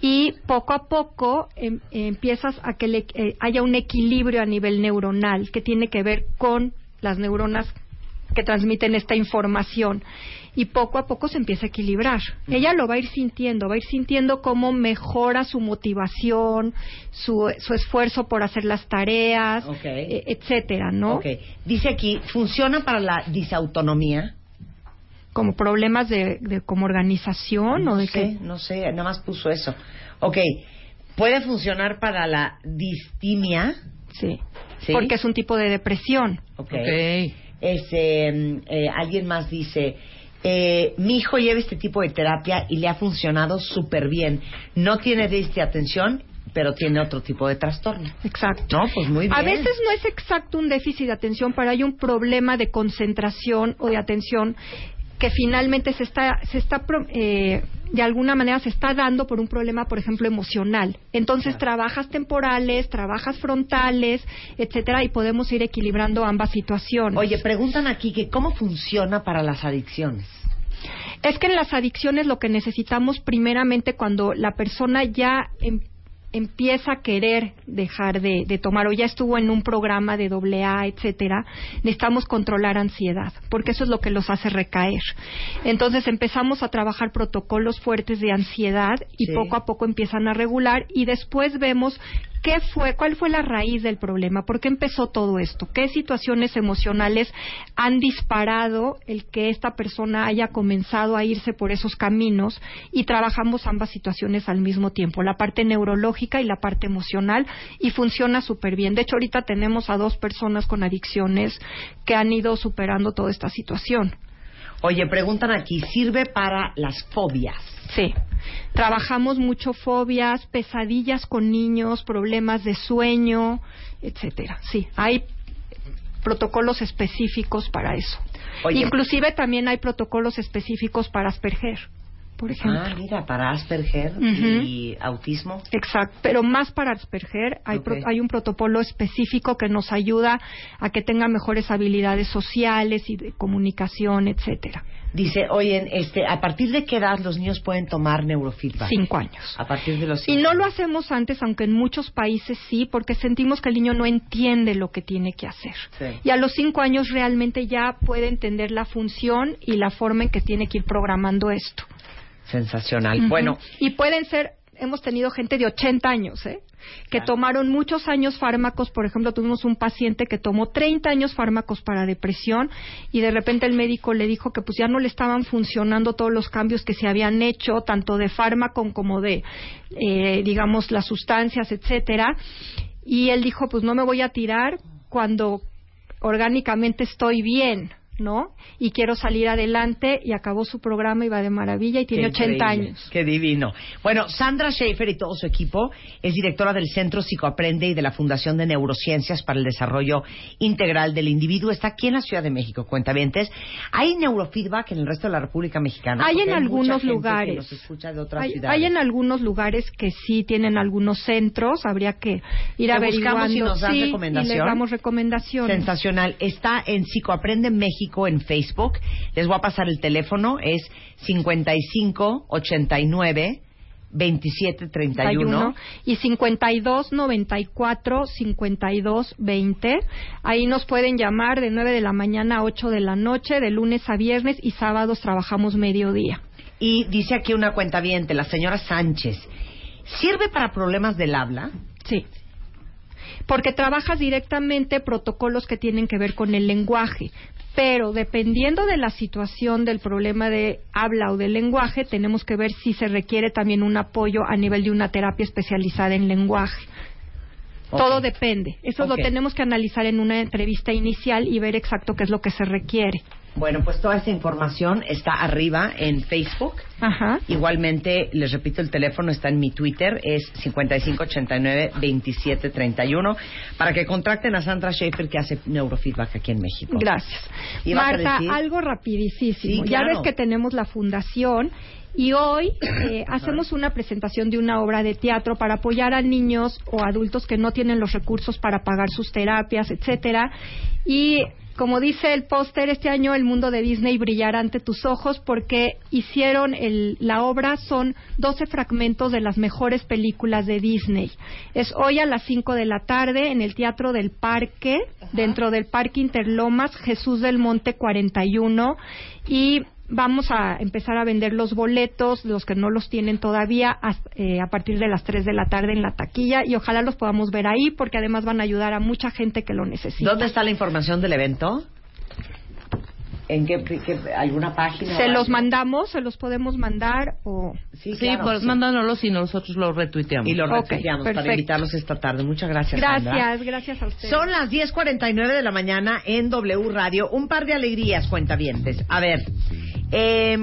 Y poco a poco em- empiezas a que le- eh, haya un equilibrio a nivel neuronal que tiene que ver con las neuronas que transmiten esta información y poco a poco se empieza a equilibrar. Ella lo va a ir sintiendo, va a ir sintiendo cómo mejora su motivación, su, su esfuerzo por hacer las tareas, eh, etcétera, ¿no? Dice aquí, ¿funciona para la disautonomía? Como problemas de, de como organización o no de sé, qué. no sé, nada más puso eso. Ok, ¿puede funcionar para la distimia? Sí. Sí. Porque es un tipo de depresión. Ok. Ok. Este, mm, eh, alguien más dice, eh, mi hijo lleva este tipo de terapia y le ha funcionado súper bien. No tiene déficit de atención, pero tiene otro tipo de trastorno. Exacto. No, pues muy bien. A veces no es exacto un déficit de atención, pero hay un problema de concentración o de atención que finalmente se está, se está eh, de alguna manera se está dando por un problema, por ejemplo, emocional. Entonces trabajas temporales, trabajas frontales, etcétera, y podemos ir equilibrando ambas situaciones. Oye, preguntan aquí que cómo funciona para las adicciones. Es que en las adicciones lo que necesitamos primeramente cuando la persona ya em- empieza a querer dejar de, de tomar o ya estuvo en un programa de doble A, etcétera, necesitamos controlar ansiedad, porque eso es lo que los hace recaer. Entonces empezamos a trabajar protocolos fuertes de ansiedad y Sí. poco a poco empiezan a regular y después vemos qué fue, cuál fue la raíz del problema, por qué empezó todo esto, qué situaciones emocionales han disparado el que esta persona haya comenzado a irse por esos caminos y trabajamos ambas situaciones al mismo tiempo, la parte neurológica y la parte emocional y funciona súper bien. De hecho, ahorita tenemos a dos personas con adicciones que han ido superando toda esta situación. Oye, preguntan aquí, ¿sirve para las fobias? Sí. Trabajamos mucho fobias, pesadillas con niños, problemas de sueño, etcétera. Sí, hay protocolos específicos para eso. Oye. Inclusive también hay protocolos específicos para Asperger, por ejemplo. Ah, mira, para Asperger y autismo. Exacto, pero más para Asperger hay, pro- hay un protocolo específico que nos ayuda a que tenga mejores habilidades sociales y de comunicación, etcétera. Dice, oye, este, ¿a partir de qué edad los niños pueden tomar neurofeedback? Cinco años. A partir de los Y cinco. no lo hacemos antes, aunque en muchos países sí, porque sentimos que el niño no entiende lo que tiene que hacer. Sí. Y a los cinco años realmente ya puede entender la función y la forma en que tiene que ir programando esto. Sensacional. Bueno, Y pueden ser, hemos tenido gente de 80 años, ¿eh? Que tomaron muchos años fármacos. Por ejemplo, tuvimos un paciente que tomó 30 años fármacos para depresión y de repente el médico le dijo que pues ya no le estaban funcionando todos los cambios que se habían hecho, tanto de fármaco como de, eh, digamos, las sustancias, etcétera. Y él dijo, pues no me voy a tirar cuando orgánicamente estoy bien, ¿no? Y quiero salir adelante y acabó su programa y va de maravilla y tiene Qué 80 increíble. años. Qué divino. Bueno, Sandra Schaefer y todo su equipo es directora del Centro Psicoaprende y de la Fundación de Neurociencias para el Desarrollo Integral del Individuo. Está aquí en la Ciudad de México, cuentavientes. ¿Hay neurofeedback en el resto de la República Mexicana? Hay en algunos lugares. nos escucha de otras Hay, en algunos lugares que sí tienen algunos centros, habría que ir averiguando. buscamos y nos das Sí, recomendación. Y les damos recomendaciones. Sensacional. Está en Psicoaprende México México en Facebook. Les voy a pasar el teléfono, es 5589 2731 y 52 94 52 20. Ahí nos pueden llamar de 9 de la mañana a 8 de la noche, de lunes a viernes y sábados trabajamos mediodía. Y dice aquí una cuenta la señora Sánchez. ¿Sirve para problemas del habla? Sí. Porque trabajas directamente protocolos que tienen que ver con el lenguaje. Pero dependiendo de la situación del problema de habla o del lenguaje, tenemos que ver si se requiere también un apoyo a nivel de una terapia especializada en lenguaje. Todo depende. Eso lo tenemos que analizar en una entrevista inicial y ver exacto qué es lo que se requiere. Bueno, pues toda esa información está arriba en Facebook. Ajá. Igualmente, les repito, el teléfono está en mi Twitter, es 5589-2731, para que contacten a Sandra Schaefer, que hace neurofeedback aquí en México. Gracias. ¿Ibas a Marta, algo rapidísimo. Sí, Ya claro. ves que tenemos la fundación y hoy eh, hacemos una presentación de una obra de teatro para apoyar a niños o adultos que no tienen los recursos para pagar sus terapias, etcétera. Y como dice el póster, este año el mundo de Disney brillará ante tus ojos porque hicieron el- la obra, son 12 fragmentos de las mejores películas de Disney. Es hoy a las 5 de la tarde en el Teatro del Parque, dentro del Parque Interlomas, Jesús del Monte 41. Y vamos a empezar a vender los boletos, los que no los tienen todavía, hasta- eh, a partir de las 3 de la tarde en la taquilla. Y ojalá los podamos ver ahí porque además van a ayudar a mucha gente que lo necesita. ¿Dónde está la información del evento? ¿En qué, qué- alguna página? Se los mandamos, se los podemos mandar o... Sí, Sí, claro, pues sí. y nosotros lo retuiteamos. Y lo Ok, retuiteamos para perfecto. invitarlos esta tarde. Muchas gracias, Sandra. Gracias, gracias a ustedes. Son las 10.49 de la mañana en W Radio. Un par de alegrías, cuentavientes. A ver, eh,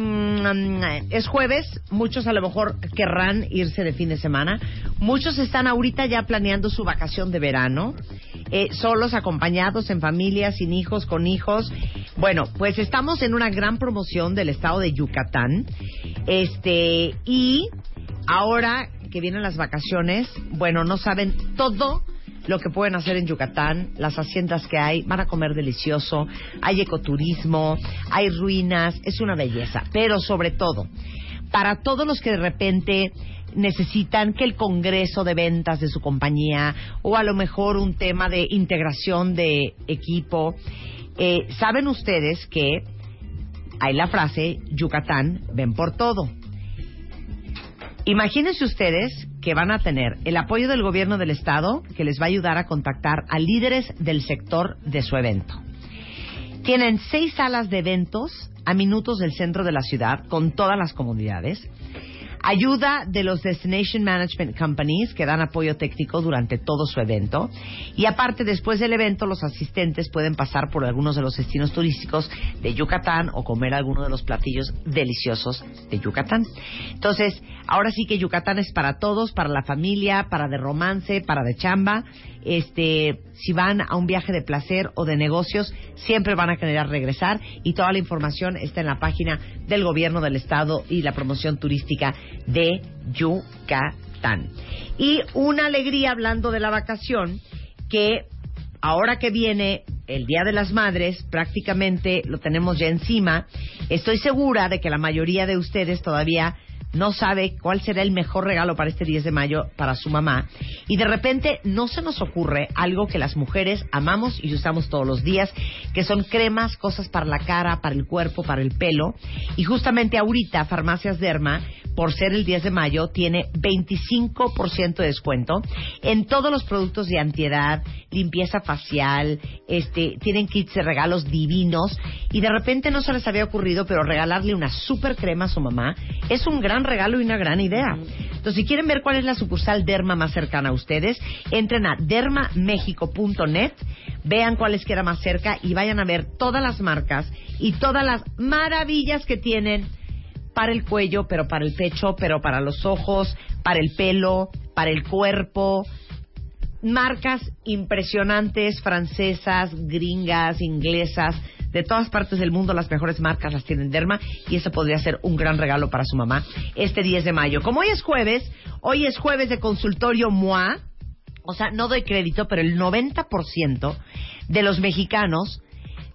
es jueves. Muchos a lo mejor querrán irse de fin de semana. Muchos están ahorita ya planeando su vacación de verano. eh, solos, acompañados, en familia, sin hijos, con hijos. Bueno, pues estamos en una gran promoción del estado de Yucatán. Este, y ahora que vienen las vacaciones, bueno, no saben todo lo que pueden hacer en Yucatán, las haciendas que hay, van a comer delicioso, hay ecoturismo, hay ruinas, es una belleza, pero sobre todo, para todos los que de repente necesitan que el congreso de ventas de su compañía o a lo mejor un tema de integración de equipo, eh, saben ustedes que hay la frase Yucatán, ven por todo. Imagínense ustedes que van a tener el apoyo del gobierno del estado que les va a ayudar a contactar a líderes del sector de su evento. Tienen seis salas de eventos a minutos del centro de la ciudad con todas las comunidades. Ayuda de los Destination Management Companies que dan apoyo técnico durante todo su evento. Y aparte, después del evento, los asistentes pueden pasar por algunos de los destinos turísticos de Yucatán o comer alguno de los platillos deliciosos de Yucatán. Entonces, ahora sí que Yucatán es para todos, para la familia, para de romance, para de chamba. Este, si van a un viaje de placer o de negocios, siempre van a querer regresar y toda la información está en la página del gobierno del estado y la promoción turística de Yucatán. Y una alegría hablando de la vacación que ahora que viene el Día de las Madres, prácticamente lo tenemos ya encima. Estoy segura de que la mayoría de ustedes todavía no sabe cuál será el mejor regalo para este 10 de mayo para su mamá. Y de repente no se nos ocurre algo que las mujeres amamos y usamos todos los días, que son cremas, cosas para la cara, para el cuerpo, para el pelo. Y justamente ahorita Farmacias Derma, por ser el 10 de mayo, tiene 25% de descuento en todos los productos de antiedad, limpieza facial, este, tienen kits de regalos divinos y de repente no se les había ocurrido, pero regalarle una super crema a su mamá es un gran regalo y una gran idea. Entonces, si quieren ver cuál es la sucursal Derma más cercana a ustedes, entren a dermamexico.net, vean cuál les queda más cerca y vayan a ver todas las marcas y todas las maravillas que tienen para el cuello, pero para el pecho, pero para los ojos, para el pelo, para el cuerpo. Marcas impresionantes, francesas, gringas, inglesas, de todas partes del mundo, las mejores marcas las tienen Derma y eso podría ser un gran regalo para su mamá este 10 de mayo. Como hoy es jueves, hoy es jueves de consultorio MOA, o sea, no doy crédito, pero el 90% de los mexicanos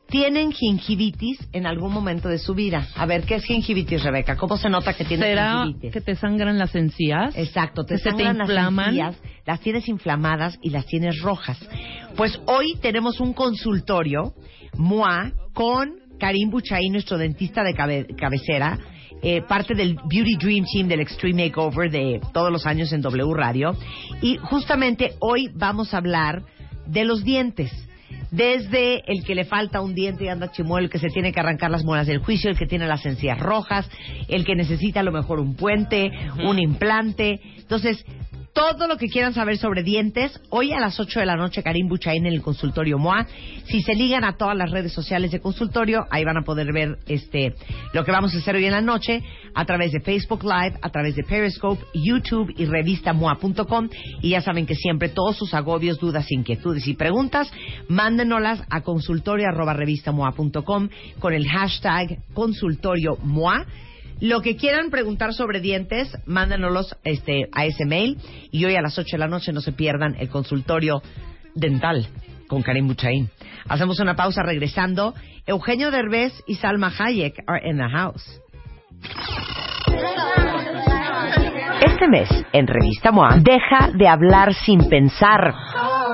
tienen gingivitis en algún momento de su vida. A ver, ¿qué es gingivitis, Rebeca? ¿Cómo se nota que tienes ¿Será gingivitis? que te sangran las encías? Exacto, te se te sangran las inflaman. encías, las tienes inflamadas y las tienes rojas. Pues hoy tenemos un consultorio, MOA, con Karim Buchaín, nuestro dentista de cabe- cabecera, eh, parte del Beauty Dream Team del Extreme Makeover de todos los años en W Radio. Y justamente hoy vamos a hablar de los dientes. Desde el que le falta un diente y anda chimuelo, el que se tiene que arrancar las muelas del juicio, el que tiene las encías rojas, el que necesita a lo mejor un puente, un implante. Entonces, todo lo que quieran saber sobre dientes, hoy a las 8 de la noche, Karim Buchaín en el consultorio MOA. Si se ligan a todas las redes sociales de consultorio, ahí van a poder ver este lo que vamos a hacer hoy en la noche a través de Facebook Live, a través de Periscope, YouTube y revistamoa.com. Y ya saben que siempre todos sus agobios, dudas, inquietudes y preguntas, mándenoslas a consultorio arroba revistamoa.com con el hashtag consultorio MOA. Lo que quieran preguntar sobre dientes, mándenoslos este, a ese mail. Y hoy a las 8 de la noche no se pierdan el consultorio dental con Karim Buchaín. Hacemos una pausa regresando. Eugenio Derbez y Salma Hayek are in the house. Este mes, en Revista MOA, deja de hablar sin pensar.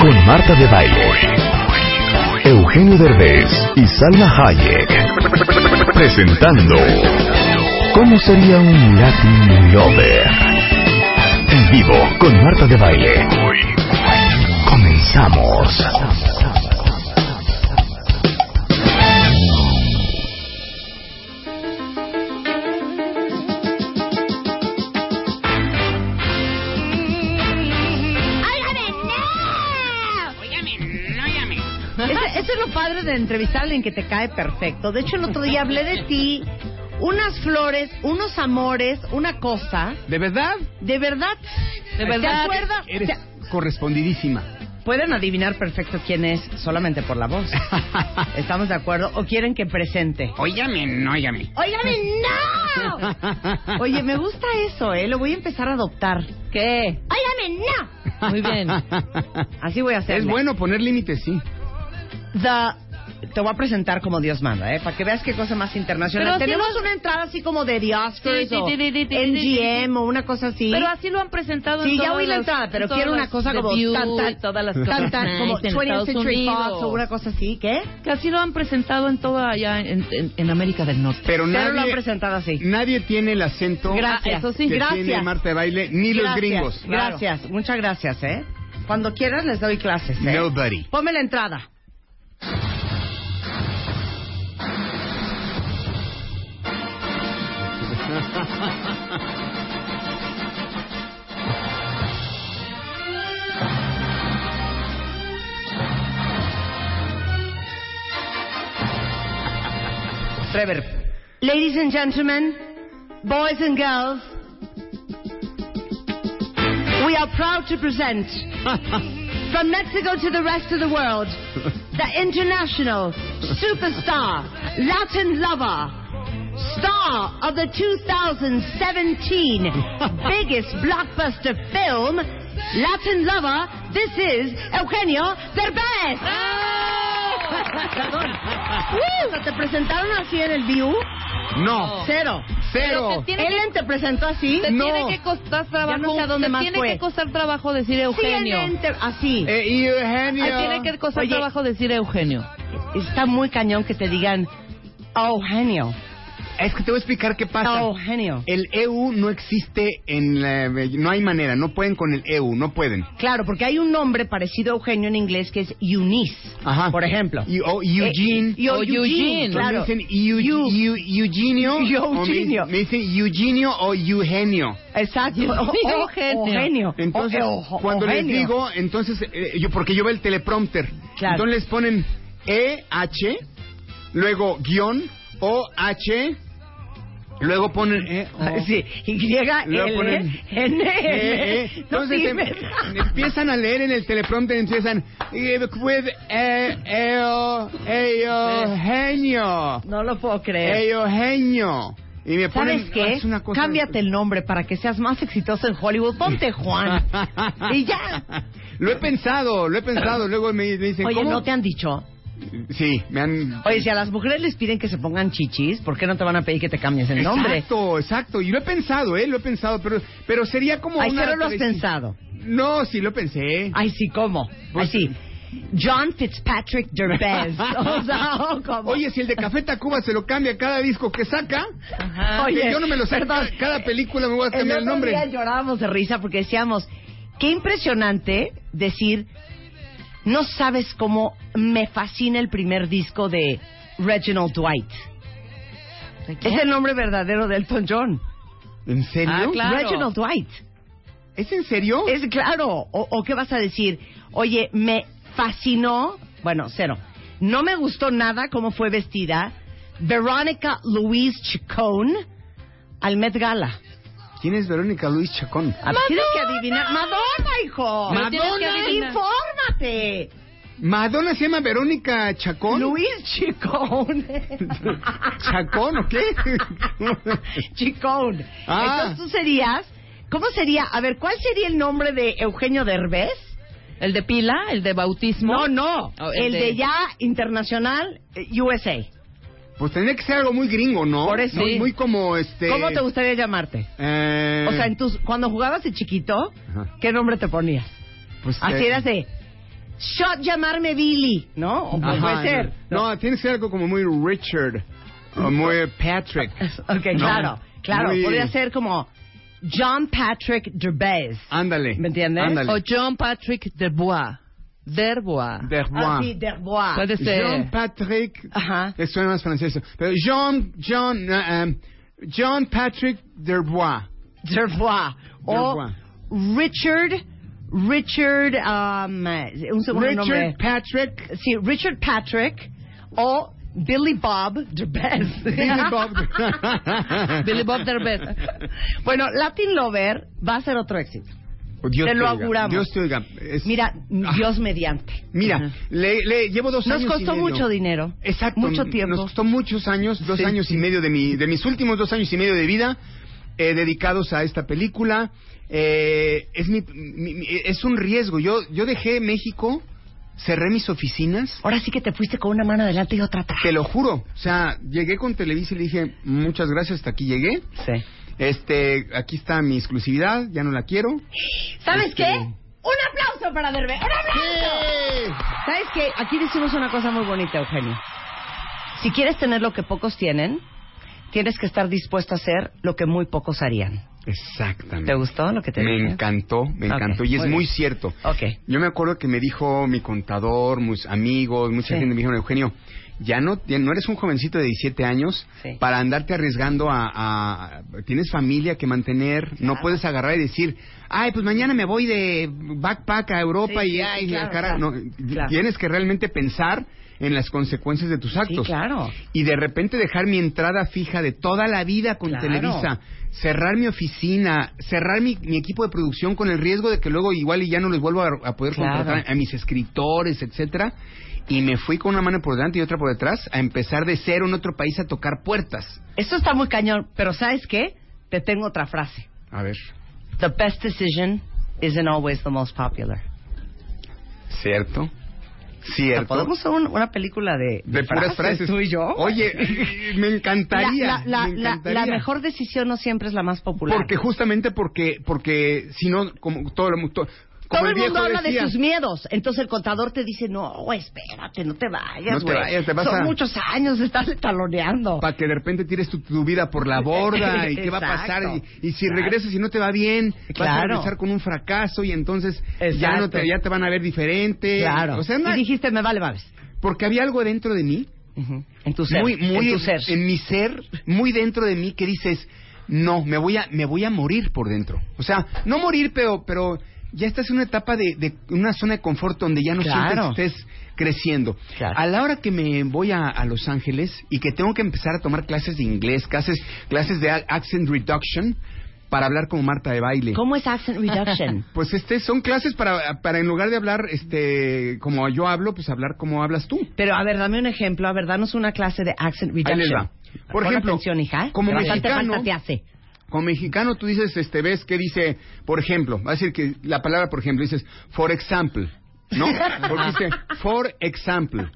Con Marta de Baile. Eugenio Derbez y Salma Hayek. Presentando ¿Cómo sería un Latin Lover? En vivo con Marta de Baile. Comenzamos. Eso es lo padre de entrevistar a alguien que te cae perfecto. De hecho, el otro día hablé de ti, unas flores, unos amores, una cosa. ¿De verdad? De verdad. De ¿Te verdad. acuerdas? Eres ¿Te- correspondidísima. Pueden adivinar perfecto quién es solamente por la voz. *laughs* ¿Estamos de acuerdo? ¿O quieren que presente? Óigame, no, óigame. ¡Óigame, no! *laughs* Oye, me gusta eso, ¿eh? Lo voy a empezar a adoptar. ¿Qué? ¡Óigame, no! Muy bien. *laughs* Así voy a hacer. Es bueno poner límites, sí. The... Te voy a presentar como Dios manda, ¿eh? Para que veas qué cosa más internacional. Pero así Tenemos lo- una entrada así como de The Oscars Sí, o sí, sí, sí, sí, sí, sí, MGM o una cosa así. Pero así lo han presentado Sí, en ya todas oí la entrada, pero quiero una cosa como tan, todas las cosas tan, como nice en 20th Estados Century Unidos. Fox o una cosa así, ¿qué? Que así lo han presentado en toda allá en, en- en América del Norte. Pero Pero lo han nadie, presentado así. nadie tiene el acento Gracias. Eso sí. que Gracias. tiene Marta de Baile, ni los Gracias, gringos. Gracias, muchas gracias, ¿eh? Cuando quieras les doy clases, ¿eh? Nobody. Ponme la entrada. Reverb. Ladies and gentlemen, boys and girls, we are proud to present *laughs* from Mexico to the rest of the world the international superstar, Latin lover, star of the 2017 *laughs* biggest blockbuster film, Latin lover. This is Eugenio Derbez. Perdón. Uh, ¿Te presentaron así en el View? No, Cero. cero. Te tiene ¿Ellen te presentó así? Te No. tiene que costar trabajo. no sé a dónde te más tiene fue. que costar trabajo decir Eugenio. Te- así. Eh, Eugenio. Te tiene que costar Oye. trabajo decir Eugenio. Está muy cañón que te digan, oh, genio, Es que te voy a explicar qué pasa. oh, genio. El EU no existe en la... No hay manera, no pueden con el EU, no pueden. Claro, porque hay un nombre parecido a Eugenio en inglés que es Eunice, Ajá. por ejemplo. Y, o Eugene. Eh, y- o O Eugene, Eugene. claro. Me dicen Eu- Eu- Eu- Eugenio. o me- Eugenio. Me, dicen Eugenio o Eugenio. Exacto. Yo- O- o- Eugenio. Eugenio. Entonces, O- o- cuando les digo, entonces, eh, yo porque yo veo el teleprompter. Claro. Entonces les ponen E-H, luego guion O-H, luego ponen E, O. Sí, Y, Luego L, ponen N, N. Eh, eh. *laughs* No Entonces em- empiezan a leer en el teleprompter, empiezan eh, with eh, eo, Eugenio, No lo puedo creer. Eugenio. Y me ponen, ¿Sabes qué? es una cosa- Cámbiate el nombre para que seas más exitoso en Hollywood. Ponte Juan. *laughs* y ya. Lo he pensado, lo he pensado. Luego me, me dicen, Oye, ¿cómo? ¿no te han dicho? Sí, me han... Oye, si a las mujeres les piden que se pongan chichis, ¿por qué no te van a pedir que te cambies el nombre? Exacto, exacto. Y lo he pensado, ¿eh? Lo he pensado, pero, pero sería como Ay, una... cero lo has pensado. No, sí lo pensé. Ay, sí, ¿cómo? Ay, Pues- sí. John Fitzpatrick Derbez. *laughs* o sea, ¿o ¿cómo? Oye, si el de Café Tacuba se lo cambia cada disco que saca, Ajá. que Oye, yo no me lo sé, cada, cada película me voy a cambiar el, otro nombre. día llorábamos de risa porque decíamos, qué impresionante decir, no sabes cómo me fascina el primer disco de Reginald Dwight. Es el nombre verdadero de Elton John. ¿En serio? Ah, claro. Reginald Dwight. ¿Es en serio? Es claro. O, o qué vas a decir? Oye, me fascinó. Bueno, cero. No me gustó nada cómo fue vestida Veronica Louise Chacón al Met Gala. ¿Quién es Verónica Luis Chacón? Ah, Tienes que adivinar. Madonna, hijo. Madonna. adivinar. Infórmate. ¿Madonna se llama Verónica Chacón? Luis Chicón. *laughs* ¿Chacón o qué? *laughs* Chicón. Ah. Entonces tú serías. ¿Cómo sería? A ver, ¿cuál sería el nombre de Eugenio Derbez? ¿El de pila? ¿El de bautismo? No, no. Oh, el, el de... de- ya internacional eh, USA. Pues tendría que ser algo muy gringo, ¿no? Por eso. Muy, Sí. muy como este... ¿Cómo te gustaría llamarte? Eh, O sea, en tus, cuando jugabas de chiquito, Ajá. ¿qué nombre te ponías? pues, Así eh, eras de shot llamarme Billy, ¿no? O ajá, puede ser. No, tiene que ser algo como muy Richard. O muy Patrick. *laughs* Ok, No. claro, claro. Muy- Podría ser como John Patrick Derbez. Ándale. ¿Me entiendes? Ándale. O John Patrick Derbois. Derbois. Derbois. Ah, sí, Derbois. Puede ser. John Patrick. Ajá. Eso suena más francés. Pero John, John, uh, um, John Patrick Derbois. Derbois. O Derbois. Richard, Richard, um, un segundo Richard nombre. Patrick. Sí, Richard Patrick o Billy Bob Derbez. *laughs* Billy Bob. *laughs* Billy Bob Derbez. bueno, Latin Lover va a ser otro éxito. Dios Te lo oiga, auguramos. Dios te oiga. Es- Mira, Ah. Dios mediante. Mira, le, le llevo dos Nos años. y costó medio. mucho dinero. Exacto. Mucho tiempo. Nos costó muchos años, dos Sí. años y medio de mi, de mis últimos dos años y medio de vida eh, dedicados a esta película. Eh, es mi, mi- mi- es un riesgo. Yo, yo dejé México, cerré mis oficinas. Ahora sí que te fuiste con una mano adelante y otra atrás. Te lo juro. O sea, llegué con Televisa y le dije, muchas gracias, hasta aquí llegué. Sí. Este, aquí está mi exclusividad, ya no la quiero. ¿Sabes Este- qué? Un aplauso para Derbez. ¡Un aplauso! ¿Sabes qué? Aquí decimos una cosa muy bonita, Eugenio. Si quieres tener lo que pocos tienen, tienes que estar dispuesto a hacer lo que muy pocos harían. Exactamente. ¿Te gustó lo que te Me dije? encantó, me encantó. Y es muy cierto. Ok. Yo me acuerdo que me dijo mi contador, mis amigos, mucha Sí. gente me dijeron, Eugenio, ya no, ya no eres un jovencito de 17 años Sí. para andarte arriesgando a, a- Tienes familia que mantener, no puedes agarrar y decir, ay, pues mañana me voy de backpack a Europa Sí, y, sí, ay, claro, cara-". claro. No, tienes que realmente pensar en las consecuencias de tus actos. claro. Y de repente dejar mi entrada fija de toda la vida con. Televisa, cerrar mi oficina, cerrar mi, mi equipo de producción con el riesgo de que luego igual y ya no les vuelvo a, a poder contratar a mis escritores, etcétera. Y me fui con una mano por delante y otra por detrás a empezar de cero en otro país a tocar puertas. Esto está muy cañón, pero ¿sabes qué? Te tengo otra frase. A ver. The best decision isn't always the most popular. ¿Cierto? Cierto. ¿Podemos hacer un- una película de, de puras frases. tú y yo? Oye, *laughs* me encantaría. La, la- me la- la- encantaría. la mejor decisión no siempre es la más popular. Porque justamente porque porque si no como todo, el mu- to- como Todo el mundo habla decía, de sus miedos. Entonces el contador te dice, no, espérate, no te vayas, No te vayas, te vas Son a- muchos años, estás taloneando. para que de repente tires tu, tu vida por la borda *laughs* y qué va a pasar y, y si Claro. regresas y no te va bien vas a Claro. regresar con un fracaso y entonces ya no te ya te van a ver diferente Claro. o sea no- y dijiste, me vale madres. porque había algo dentro de mí En tu ser. muy muy en tu ser. en mi ser muy dentro de mí que dices no me voy a me voy a morir por dentro o sea no morir pero pero ya estás en una etapa de, de una zona de confort donde ya no Claro. sientes que estés creciendo. Claro. A la hora que me voy a, a Los Ángeles y que tengo que empezar a tomar clases de inglés, clases, clases de accent reduction para hablar como Marta de baile. ¿Cómo es accent reduction? *laughs* Pues este son clases para, para en lugar de hablar este como yo hablo, pues hablar como hablas tú. Pero a ver, dame un ejemplo. A ver, danos una clase de accent Ahí reduction. les va. Por Pon ejemplo, atención, hija. como mexicano- falta te hace. Como mexicano tú dices, este, ves que dice, por ejemplo, va a decir que la palabra por ejemplo dices, for example, ¿no? Porque dice, for example.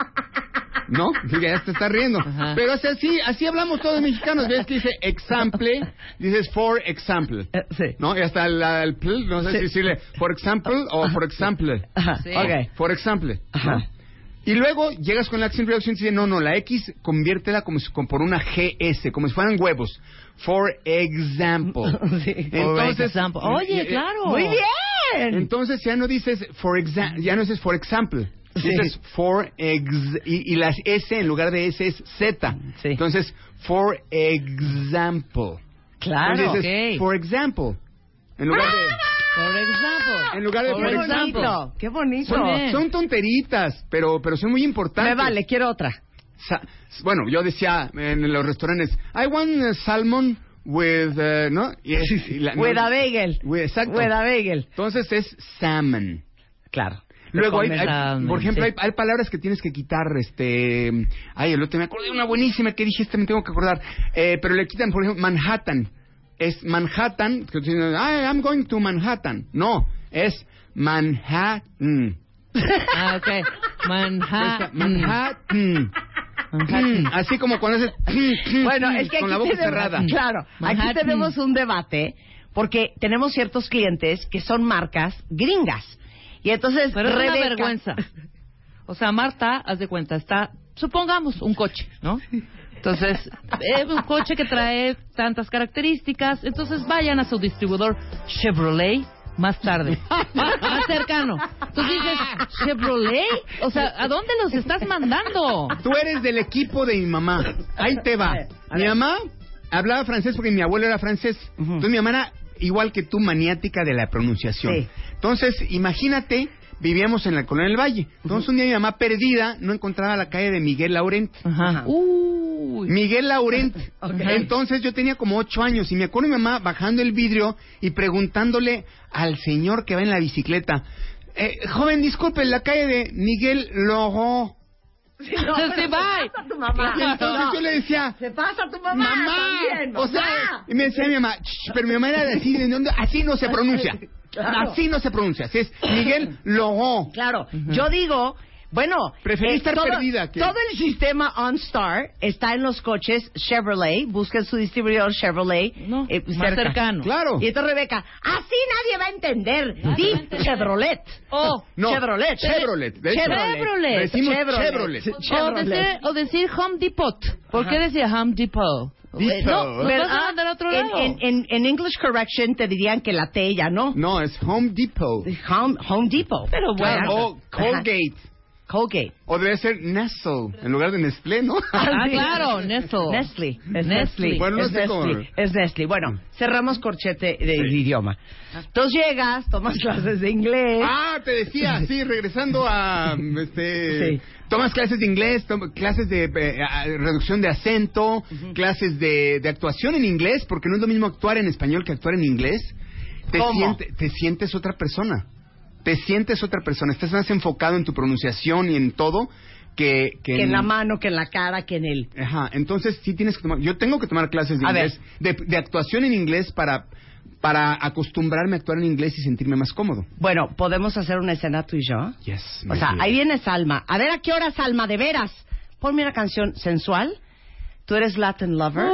¿No? Sí, ya te estás riendo. Ajá. Pero así, así, así hablamos todos los mexicanos. ¿Ves que dice example? Dices for example. Eh, sí. ¿No? Y hasta el, el pl, no sé Sí. si decirle for example o for example. Ajá, Sí. ok. For example. Ajá. ¿no? Y luego llegas con la accent reduction y dice, no, no, la X conviértela como si, como por una GS, como si fueran huevos. For example. *laughs* Sí. Entonces, example. Oye, eh, claro. Muy bien. Entonces ya no dices for example, ya no dices for example. Sí. Dices for ex y, y la S en lugar de S es Z. Sí. Entonces for example. Claro. Entonces dices, for example. En lugar de Por example. en lugar de Por for Qué example. bonito. Qué bonito. Muy bien. Son tonteritas, pero pero son muy importantes. Me vale, quiero otra. Sa- bueno, yo decía en los restaurantes, I want a salmon with, uh, ¿no? Y es- y la- no- With a bagel. With- exacto. With a bagel. Entonces es salmon. Claro. Luego hay, hay- salmon, por ejemplo, sí. hay, hay palabras que tienes que quitar, este, ay, el otro me acordé de una buenísima que dijiste, me tengo que acordar, eh, pero le quitan, por ejemplo, Manhattan, es Manhattan, que tú dices, "Ay, I'm going to Manhattan, no, es Manhattan, *laughs* Ah, ok. Manhattan. Manhattan, Mm, así como cuando haces, *laughs* Bueno, es que con la aquí boca tenemos- cerrada. Claro, aquí tenemos un debate porque tenemos ciertos clientes que son marcas gringas. Y entonces Pero es una vergüenza. O sea, Marta, haz de cuenta, está, supongamos, un coche, ¿no? Entonces, eh, un coche que trae tantas características. Entonces, vayan a su distribuidor Chevrolet más tarde, *laughs* más cercano. Entonces dices, Chevrolet, o sea, ¿a dónde los estás mandando? Tú eres del equipo de mi mamá. Ahí te va. Mi mamá hablaba francés porque mi abuelo era francés. Entonces mi mamá era igual que tú, maniática de la pronunciación. Sí. Entonces, imagínate, vivíamos en la colonia del Valle. Entonces un día mi mamá perdida no encontraba la calle de Miguel Laurent. Ajá. Uy. Miguel Laurent. *laughs* Ok. Entonces yo tenía como ocho años y me acuerdo mi mamá bajando el vidrio y preguntándole al señor que va en la bicicleta, eh, joven, disculpe, la calle de Miguel. Sí, no, Se va. se pasa tu mamá. Y entonces No. yo le decía, Se pasa tu mamá. mamá, también, o sea, y me decía mi mamá, "Shh", pero mi mamá era de así, de dónde- así no se pronuncia, *laughs* Claro. así no se pronuncia, así es *laughs* Miguel Laurent. Claro, yo digo, bueno, Preferí eh, estar todo, perdida que- todo el sistema OnStar está en los coches Chevrolet, busquen su distribuidor Chevrolet No, eh, más cerca. cercano. Claro. Y entonces Rebeca, así nadie va a entender. Di Chevrolet. Oh, No, Chevrolet. Chevrolet, de hecho. Chevrolet. Decimos Chevrolet. Chevrolet. O Chevrolet. decir, o decir Home Depot. ¿Por qué decía Home Depot? Depot. No, ¿me Pero, vas a ah, mandar a otro en, lado? en, en, en English Correction te dirían que la T ya no. No, es Home Depot. Home, Home Depot. Pero bueno. O Colgate. Colgate. O debe ser Nestle, en lugar de Nestlé, ¿no? *laughs* Ah, sí. claro, Nestle. Nestle. Es Nestle. Nestle. Bueno, no es, cómo- Nestle. es Nestle. Bueno, cerramos corchete de, de idioma. Entonces llegas, tomas clases de inglés. Ah, te decía, *laughs* sí, regresando a este Sí. tomas clases de inglés, clases de eh, reducción de acento, clases de, de actuación en inglés, porque no es lo mismo actuar en español que actuar en inglés. Te, ¿Cómo? siente- te sientes otra persona. Te sientes otra persona. Estás más enfocado en tu pronunciación y en todo que, que que en la mano, que en la cara, que en el... Ajá, entonces sí tienes que tomar. Yo tengo que tomar clases de A inglés, de, de actuación en inglés para para acostumbrarme a actuar en inglés y sentirme más cómodo. Bueno, ¿podemos hacer una escena tú y yo? Yes. O sea, ahí viene Salma. A ver, ¿a qué hora Salma? De veras. Ponme una canción sensual. Tú eres Latin Lover.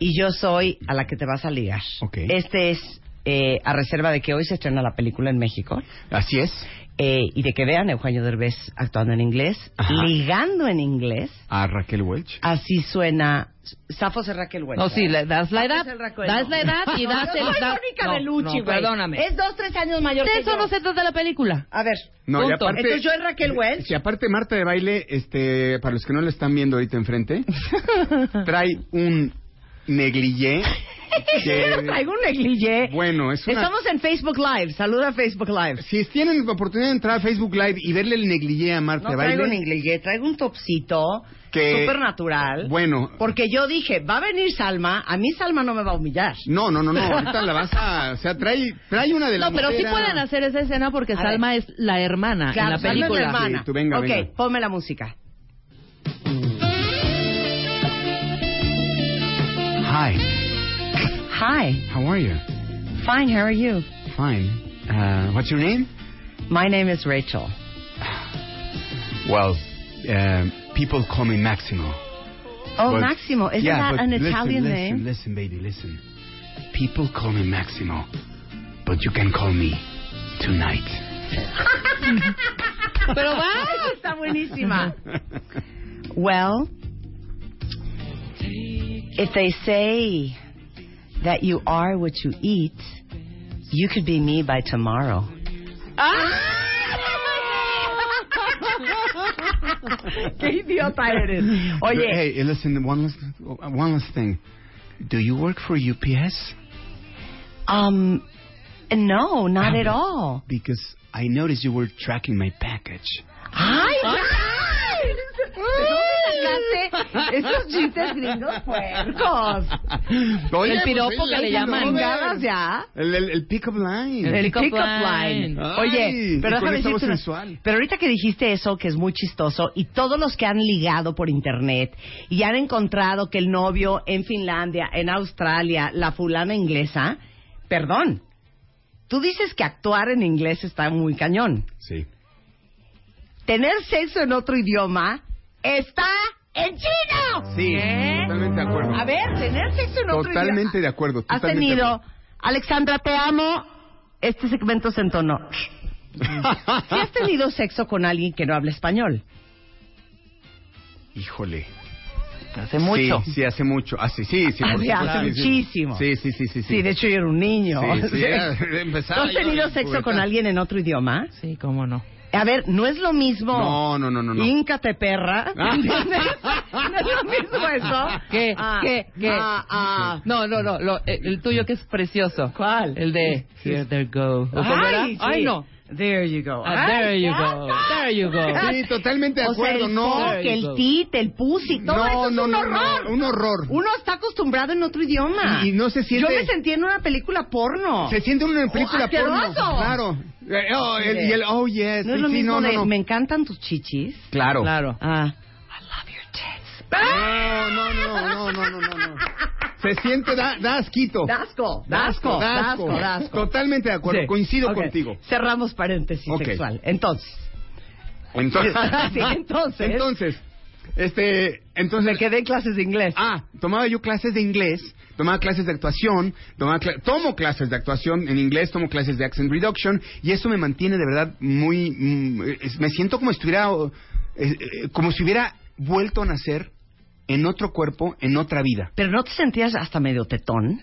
Y yo soy a la que te vas a ligar. Ok. Este es eh, a reserva de que hoy se estrena la película en México. Así es. eh, y de que vean a Eugenio Derbez actuando en inglés, Ajá. ligando en inglés. A Raquel Welch. Así suena. Zafos es Raquel Welch. No, sí, le das la edad, das la edad y No, das el... soy da- no, güey. perdóname. Es dos, tres años mayor De que eso yo. no se trata la película. A ver. No, y Punto. aparte, Entonces yo es Raquel Welch. Si aparte Marta de baile, este, para los que no le están viendo ahorita enfrente, *laughs* trae un negligé. *laughs* que- Traigo un negligé. Bueno, es una... Estamos en Facebook Live. Saluda a Facebook Live. Si tienen la oportunidad de entrar a Facebook Live y verle el negligé a Marta No de traigo Baile... negligé, traigo un topsito Que- súper natural. Bueno, Porque yo dije, va a venir Salma, a mí Salma no me va a humillar. no, no, no, no, *laughs* ahorita la vas a... O sea, trae, trae una de No, pero sí pueden hacer esa escena porque A Salma es la hermana Claro, en la Salma es película. la hermana. Sí, tú venga, ok, venga. ponme la música. Hi, Hi, how are you? fine, how are you? Fine. Uh, what's your name? My name is Rachel. Well, um, people call me Maximo. Oh, But- Maximo, isn't yeah, that an listen, Italian listen, name? Listen, baby, listen. People call me Maximo, but you can call me tonight. *laughs* Pero está buenísima. *laughs* Well, if they say that you are what you eat, you could be me by tomorrow. ¡Qué idiota eres! Oye, hey, listen, one last, one last thing. Do you work for UPS? um, no, not Ah, at all. Because I noticed you were tracking my package. ¡Ay, ay! ¿De sacaste esos chistes gringos puercos? Oye, El piropo pues, que le llaman. no, ¿Chingadas ya? El, el, el pick-up line. El pick-up line. line. Ay, Oye, pero déjame decirte una-. Pero ahorita que dijiste eso, que es muy chistoso, y todos los que han ligado por internet y han encontrado que el novio en Finlandia, en Australia, la fulana inglesa, perdón, tú dices que actuar en inglés está muy cañón. Sí. Tener sexo en otro idioma está en chino. Sí, ¿Eh? totalmente de acuerdo. A ver, tener sexo en otro Totalmente idioma. de acuerdo. Has totalmente de tenido, Alexandra, te amo. Este segmento se entonó. *laughs* Si has tenido sexo con alguien que no habla español, Híjole. hace mucho. Sí, sí, hace mucho. Hace, sí, sí, Hace- supuesto, hace sí, sí. muchísimo. Sí, sí, sí, sí. Sí, de hecho yo era un niño. Sí, sí, *laughs* era- empezaba ¿Tú has tenido en sexo pubertad. con alguien en otro idioma? Sí, cómo no. A ver, no es lo mismo. No, no, no, no. no. Híncate, perra. ¿Entiendes? *laughs* no es lo mismo eso. ¿Qué? Ah, ¿Qué? ¿Qué? ah, ah. No, no, no. lo- eh, el tuyo que es precioso. ¿Cuál? El de Here There Go. Ay, sí. Ay, no. There you go. Ah, there you go. There you go. *laughs* Sí, totalmente de O sea, acuerdo. el no. fuck, el tit, el pussy, todo No, eso es no, un no, horror. no, un horror. Uno está acostumbrado en otro idioma. Y- y no se siente- Yo me sentí en una película porno. Se siente uno en película ¡Oh, porno. Claro. Eh, oh, el- y el oh yes. No es lo sí, mismo de, no. me encantan tus chichis. Claro. Claro. Ah, I love your tits. No, no, no, no, no, no, no. Se siente, da, da asquito. Dasco, Dasco, dasco, dasco. Totalmente de acuerdo, Sí. coincido Ok, contigo. Cerramos paréntesis Ok. sexual. Entonces, Entonces, *laughs* Sí, entonces. entonces, este, entonces me quedé en clases de inglés. Ah, tomaba yo clases de inglés, tomaba clases de actuación, tomaba cla- tomo clases de actuación en inglés, tomo clases de accent reduction y eso me mantiene de verdad muy, mm, es- me siento como si estuviera, eh, eh, como si hubiera vuelto a nacer en otro cuerpo, en otra vida. Pero no te sentías hasta medio tetón.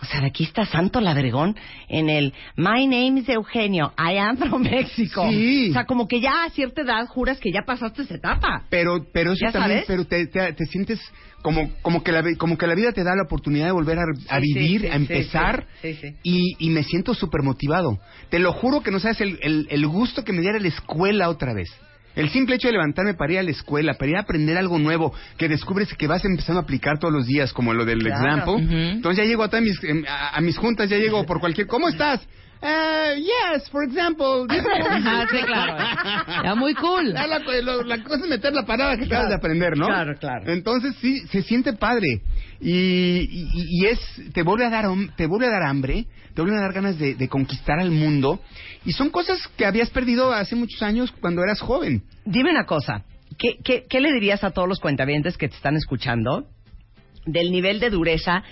O sea, de aquí está Santo Ladregón en el My name is Eugenio, I am from Mexico. Sí. O sea, como que ya a cierta edad juras que ya pasaste esa etapa. Pero, pero eso ¿Ya también, sabes? pero te, te, te sientes como, como que la, como que la vida te da la oportunidad de volver a, a Sí, vivir, sí, a sí, empezar, sí, sí, sí. Y, y me siento súper motivado. Te lo juro que no sabes el, el, el gusto que me diera la escuela otra vez. El simple hecho de levantarme para ir a la escuela, para ir a aprender algo nuevo, que descubres que vas empezando a aplicar todos los días, como lo del Claro. example. Entonces ya llego a, todas mis, em, a, a mis juntas, ya llego por cualquier... ¿Cómo estás? Eh, yes, for example. this one." Ah, sí, claro. Ya muy cool. Ya la, lo- la cosa es meter la parada que acabas de aprender, ¿no? Claro, claro. Entonces sí, se siente padre. Y, y, y es, te vuelve a dar, te vuelve a dar hambre, te vuelve a dar ganas de, de conquistar al mundo. Y son cosas que habías perdido hace muchos años cuando eras joven. Dime una cosa, ¿qué, qué, qué le dirías a todos los cuentavientes que te están escuchando del nivel de dureza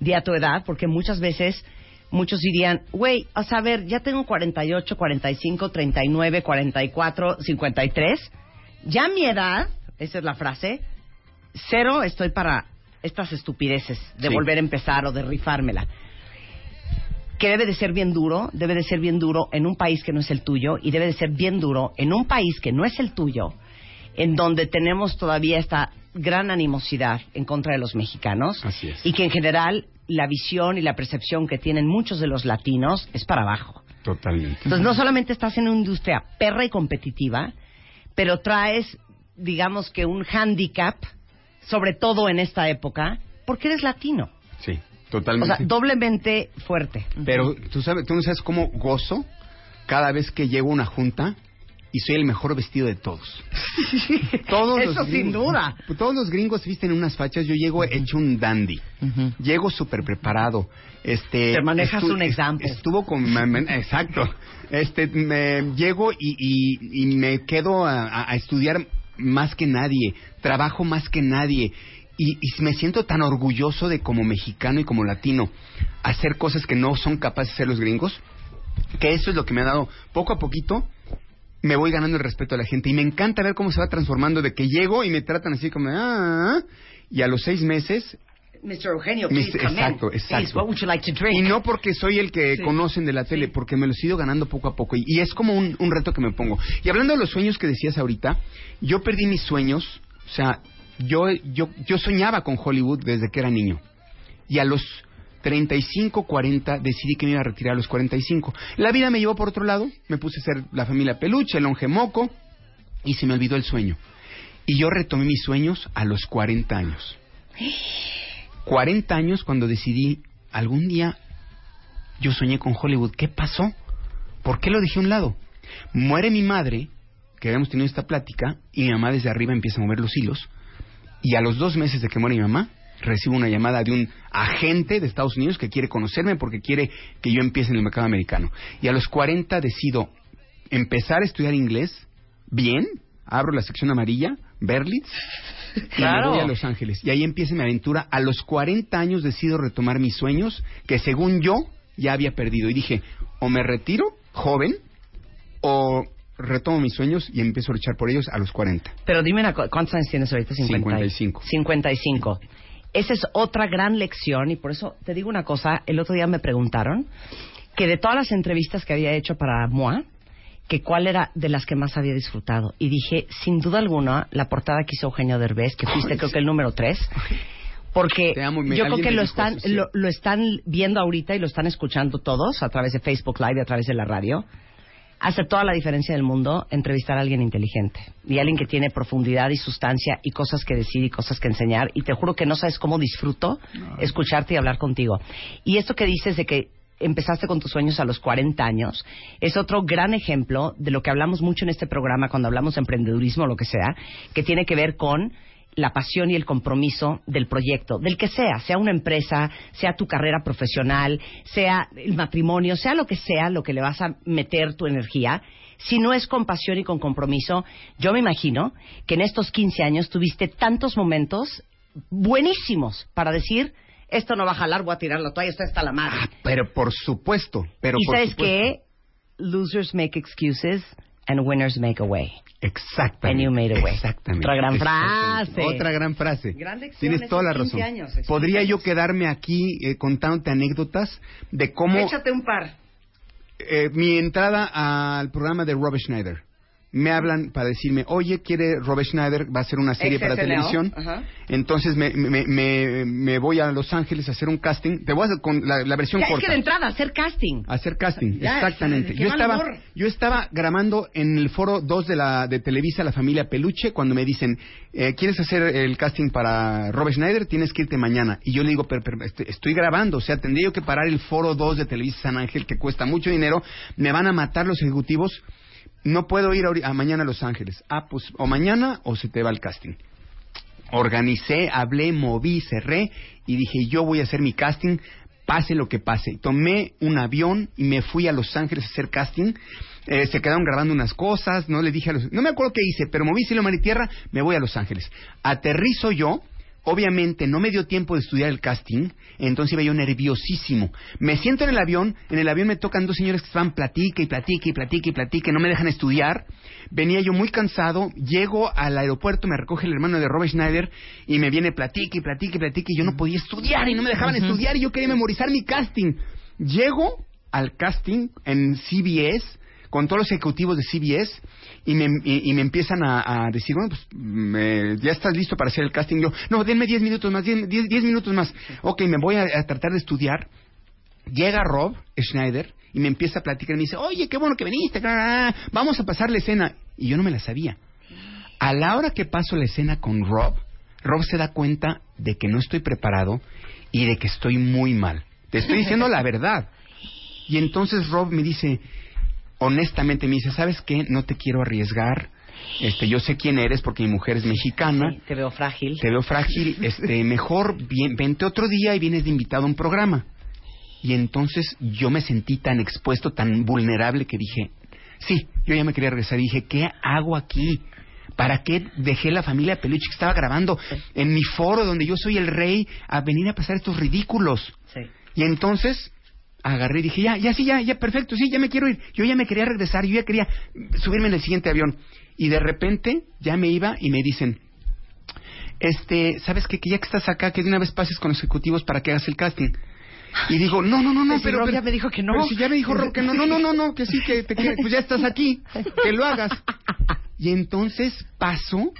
de a tu edad? Porque muchas veces muchos dirían, güey, o sea, a ver, ya tengo 48, 45, 39, 44, 53. Ya mi edad, esa es la frase, cero estoy para estas estupideces de Sí. volver a empezar o de rifármela. Que debe de ser bien duro, debe de ser bien duro en un país que no es el tuyo y debe de ser bien duro en un país que no es el tuyo, en donde tenemos todavía esta gran animosidad en contra de los mexicanos Así es. y que en general la visión y la percepción que tienen muchos de los latinos es para abajo. Totalmente. Entonces no solamente estás en una industria perra y competitiva, pero traes, digamos que un handicap, sobre todo en esta época, porque eres latino. Sí, O totalmente. sea, doblemente fuerte. Pero tú sabes, tú no sabes cómo gozo cada vez que llego a una junta y soy el mejor vestido de todos. todos Eso los sin gringos- duda. Todos los gringos visten unas fachas, yo llego hecho un dandy. Llego súper preparado. Este, Te manejas un example. Estuvo con... exacto. Este, me, llego y, y- y me quedo a estudiar más que nadie. Trabajo más que nadie. Y, y me siento tan orgulloso de como mexicano y como latino hacer cosas que no son capaces de hacer los gringos que eso es lo que me ha dado poco a poquito me voy ganando el respeto de la gente y me encanta ver cómo se va transformando de que llego y me tratan así como ah y a los seis meses Mr. Eugenio, please come exacto, in. exacto. Please, what would you like to drink? y no porque soy el que Sí. conocen de la tele porque me los he ido ganando poco a poco y, y es como un, un reto que me pongo y hablando de los sueños que decías ahorita yo perdí mis sueños o sea yo yo yo soñaba con Hollywood desde que era niño y a los 35, 40 decidí que me iba a retirar a los 45. La vida me llevó por otro lado, me puse a ser la familia peluche, el longe moco y se me olvidó el sueño. Y yo retomé mis sueños a los 40 años. 40 años cuando decidí algún día yo soñé con Hollywood. ¿Qué pasó? ¿Por qué lo dejé a un lado? Muere mi madre, que habíamos tenido esta plática, y mi mamá desde arriba empieza a mover los hilos. Y a los dos meses de que muere mi mamá, recibo una llamada de un agente de Estados Unidos que quiere conocerme porque quiere que yo empiece en el mercado americano. Y a los 40 decido empezar a estudiar inglés bien, abro la sección amarilla, Berlitz, y me voy a Los Ángeles. Y ahí empieza mi aventura. A los 40 años decido retomar mis sueños que según yo ya había perdido. Y dije, o me retiro joven o retomo mis sueños y empiezo a luchar por ellos a los 40. Pero dime una cosa, ¿cuántos años tienes ahorita? 55. 55. Esa es otra gran lección y por eso te digo una cosa, el otro día me preguntaron que de todas las entrevistas que había hecho para MOA, que cuál era de las que más había disfrutado. Y dije, sin duda alguna, la portada que hizo Eugenio Derbez, que fuiste Ay, creo sí. que el número 3, porque amo, yo creo que lo están, lo, lo están viendo ahorita y lo están escuchando todos a través de Facebook Live y a través de la radio. Hace toda la diferencia del mundo entrevistar a alguien inteligente y alguien que tiene profundidad y sustancia y cosas que decir y cosas que enseñar. Y te juro que no sabes cómo disfruto escucharte y hablar contigo. Y esto que dices de que empezaste con tus sueños a los 40 años es otro gran ejemplo de lo que hablamos mucho en este programa cuando hablamos de emprendedurismo o lo que sea, que tiene que ver con la pasión y el compromiso del proyecto, del que sea, sea una empresa, sea tu carrera profesional, sea el matrimonio, sea lo que sea, lo que le vas a meter tu energía, si no es con pasión y con compromiso, yo me imagino que en estos 15 años tuviste tantos momentos buenísimos para decir, esto no va a jalar, voy a tirar la toalla, esto está la madre. Pero por supuesto, pero y por sabes supuesto. qué? Losers make excuses and winners make a way. Exactamente. And you made a way. Exactamente. Otra gran Exactamente. frase. Otra gran frase. Gran lección, Tienes toda la 15 razón. años. Podría yo quedarme aquí eh, contándote anécdotas de cómo Échate un par. eh, mi entrada al programa de Robert Schneider. Me hablan para decirme, oye, quiere Robert Schneider, va a hacer una serie para televisión. ajá. Entonces me, me, me, me voy a Los Ángeles a hacer un casting. Te voy a hacer con la, la versión Ya, es corta. que de entrada, hacer casting. A hacer casting, Ya, exactamente. Yo estaba, humor. yo estaba grabando en el foro 2 de la de Televisa La Familia Peluche cuando me dicen, eh, ¿quieres hacer el casting para Robert Schneider? Tienes que irte mañana. Y yo le digo, pero, pero, este, estoy grabando, o sea, tendría yo que parar el foro 2 de Televisa San Ángel que cuesta mucho dinero, me van a matar los ejecutivos, no puedo ir ahori- a mañana a Los Ángeles. Ah, pues o mañana o se te va el casting organicé, hablé, moví, cerré y dije yo voy a hacer mi casting, pase lo que pase. Tomé un avión y me fui a Los Ángeles a hacer casting. Eh, se quedaron grabando unas cosas, no le dije a los... No me acuerdo qué hice, pero moví cielo, mar y tierra, me voy a Los Ángeles. Aterrizo yo, obviamente no me dio tiempo de estudiar el casting, entonces iba yo nerviosísimo. Me siento en el avión, en el avión me tocan dos señores que estaban platique y platique y platique y platique, no me dejan estudiar. Venía yo muy cansado, llego al aeropuerto, me recoge el hermano de Robert Schneider y me viene platique y platique y platique y yo no podía estudiar y no me dejaban estudiar y yo quería memorizar mi casting. Llego al casting en CBS con todos los ejecutivos de CBS y me, y, me empiezan a, decir, bueno, pues me- ya estás listo para hacer el casting. Yo, no, denme 10 minutos más, 10 10 10 minutos más. Ok, me voy a, tratar de estudiar. Llega Rob Schneider y me empieza a platicar me dice, oye, qué bueno que viniste, vamos a pasar la escena. Y yo no me la sabía. A la hora que paso la escena con Rob, Rob se da cuenta de que no estoy preparado y de que estoy muy mal. Te estoy diciendo la verdad. Y entonces Rob me dice, honestamente me dice, ¿sabes qué? No te quiero arriesgar. Este, yo sé quién eres porque mi mujer es mexicana. Te veo frágil. Te veo frágil. *laughs* Este, mejor bien, vente otro día y vienes de invitado a un programa. Y entonces yo me sentí tan expuesto, tan vulnerable que dije, sí, yo ya me quería regresar. Y dije, ¿qué hago aquí? ¿Para qué dejé la familia Peluche que estaba grabando en mi foro donde yo soy el rey a venir a pasar estos ridículos? Sí. Y entonces agarré y dije, ya, ya sí, ya, ya, perfecto, sí, ya me quiero ir. Yo ya me quería regresar, yo ya quería subirme en el siguiente avión. Y de repente ya me iba y me dicen, este, ¿sabes qué? Que ya que estás acá, que de una vez pases con los ejecutivos para que hagas el casting. Y digo, no, no, no, no, Pues pero, pero- ya me dijo que no. pero si ya me dijo Rob que no, no, no, no, no, que sí, que te quiere, pues ya estás aquí, que lo hagas. Y entonces paso,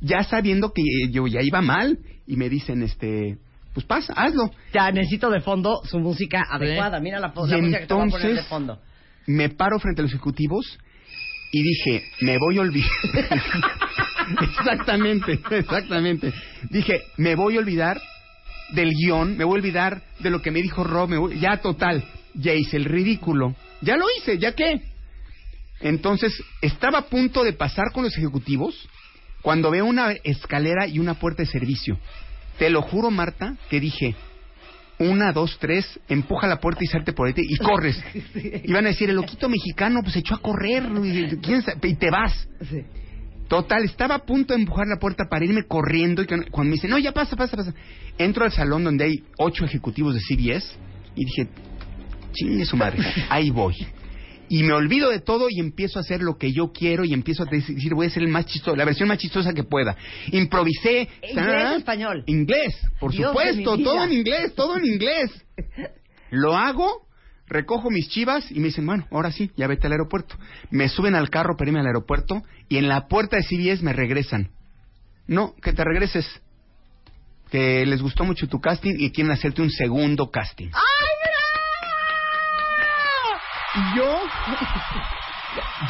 ya sabiendo que yo ya iba mal, y me dicen, este, pues pasa, hazlo. Ya necesito de fondo su música adecuada. Mira la, la música que te voy a poner de entonces- fondo. me paro frente a los ejecutivos y dije, me voy a olvidar. *laughs* exactamente, exactamente. Dije, me voy a olvidar del guion, me voy a olvidar de lo que me dijo Rob, me voy- ya total, ya hice el ridículo. Ya lo hice, ¿ya qué? Entonces, estaba a punto de pasar con los ejecutivos cuando veo una escalera y una puerta de servicio. Te lo juro, Marta, que dije, una, dos, tres, empuja la puerta y salte por ahí y corres. *laughs* Y van a decir, el loquito mexicano pues echó a correr y, ¿quién sabe? y te vas. Total, estaba a punto de empujar la puerta para irme corriendo y cuando cuando me dicen, no, ya pasa, pasa, pasa. Entro al salón donde hay ocho ejecutivos de CBS y dije, chingue su madre, *laughs* ahí voy. Y me olvido de todo y empiezo a hacer lo que yo quiero y empiezo a decir, voy a ser el más chistoso, la versión más chistosa que pueda. Improvisé. ¿Inglés o español? Inglés, por Dios supuesto, todo en inglés, todo en inglés. Lo hago, recojo mis chivas y me dicen, bueno, ahora sí, ya vete al aeropuerto. Me suben al carro para irme al aeropuerto y en la puerta de CBS me regresan. No, que te regreses. Que les gustó mucho tu casting y quieren hacerte un segundo casting. Y yo,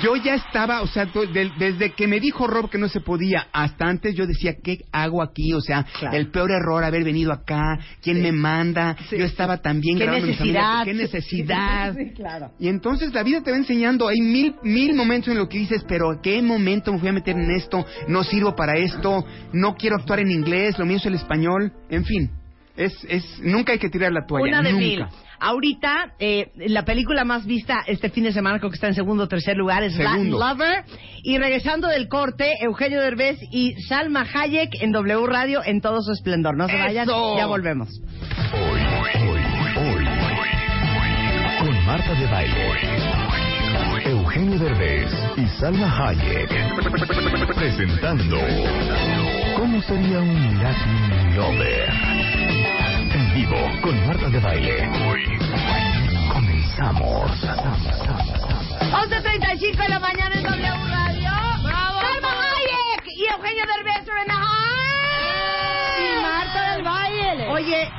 yo ya estaba, o sea, desde que me dijo Rob que no se podía hasta antes, yo decía, ¿qué hago aquí? O sea, Claro. el peor error haber venido acá, ¿quién me manda? Yo estaba también ¿Qué grabando mi familia, necesidad? ¿Qué necesidad? Sí, claro. Y entonces la vida te va enseñando, hay mil, mil momentos en los que dices, pero ¿a qué momento me fui a meter en esto? No sirvo para esto, no quiero actuar en inglés, lo mío es el español, en fin. Es, es, nunca hay que tirar la toalla, Una de nunca. mil. Ahorita, eh, la película más vista este fin de semana, creo que está en segundo o tercer lugar, es Latin Segundo. Lover. Y regresando del corte, Eugenio Derbez y Salma Hayek en W Radio en todo su esplendor. No se vayan, ¡Eso! ya volvemos. Hoy, hoy, hoy. Con Marta de Baile. Eugenio Derbez y Salma Hayek. Presentando ¿Cómo sería un Latin Lover? Vivo con Marta de Baile. Comenzamos. 11.35 de la mañana en W Radio. ¡Bravo! Salma Hayek y Eugenio Derbez are in the house. Y Marta del Valle. Oye,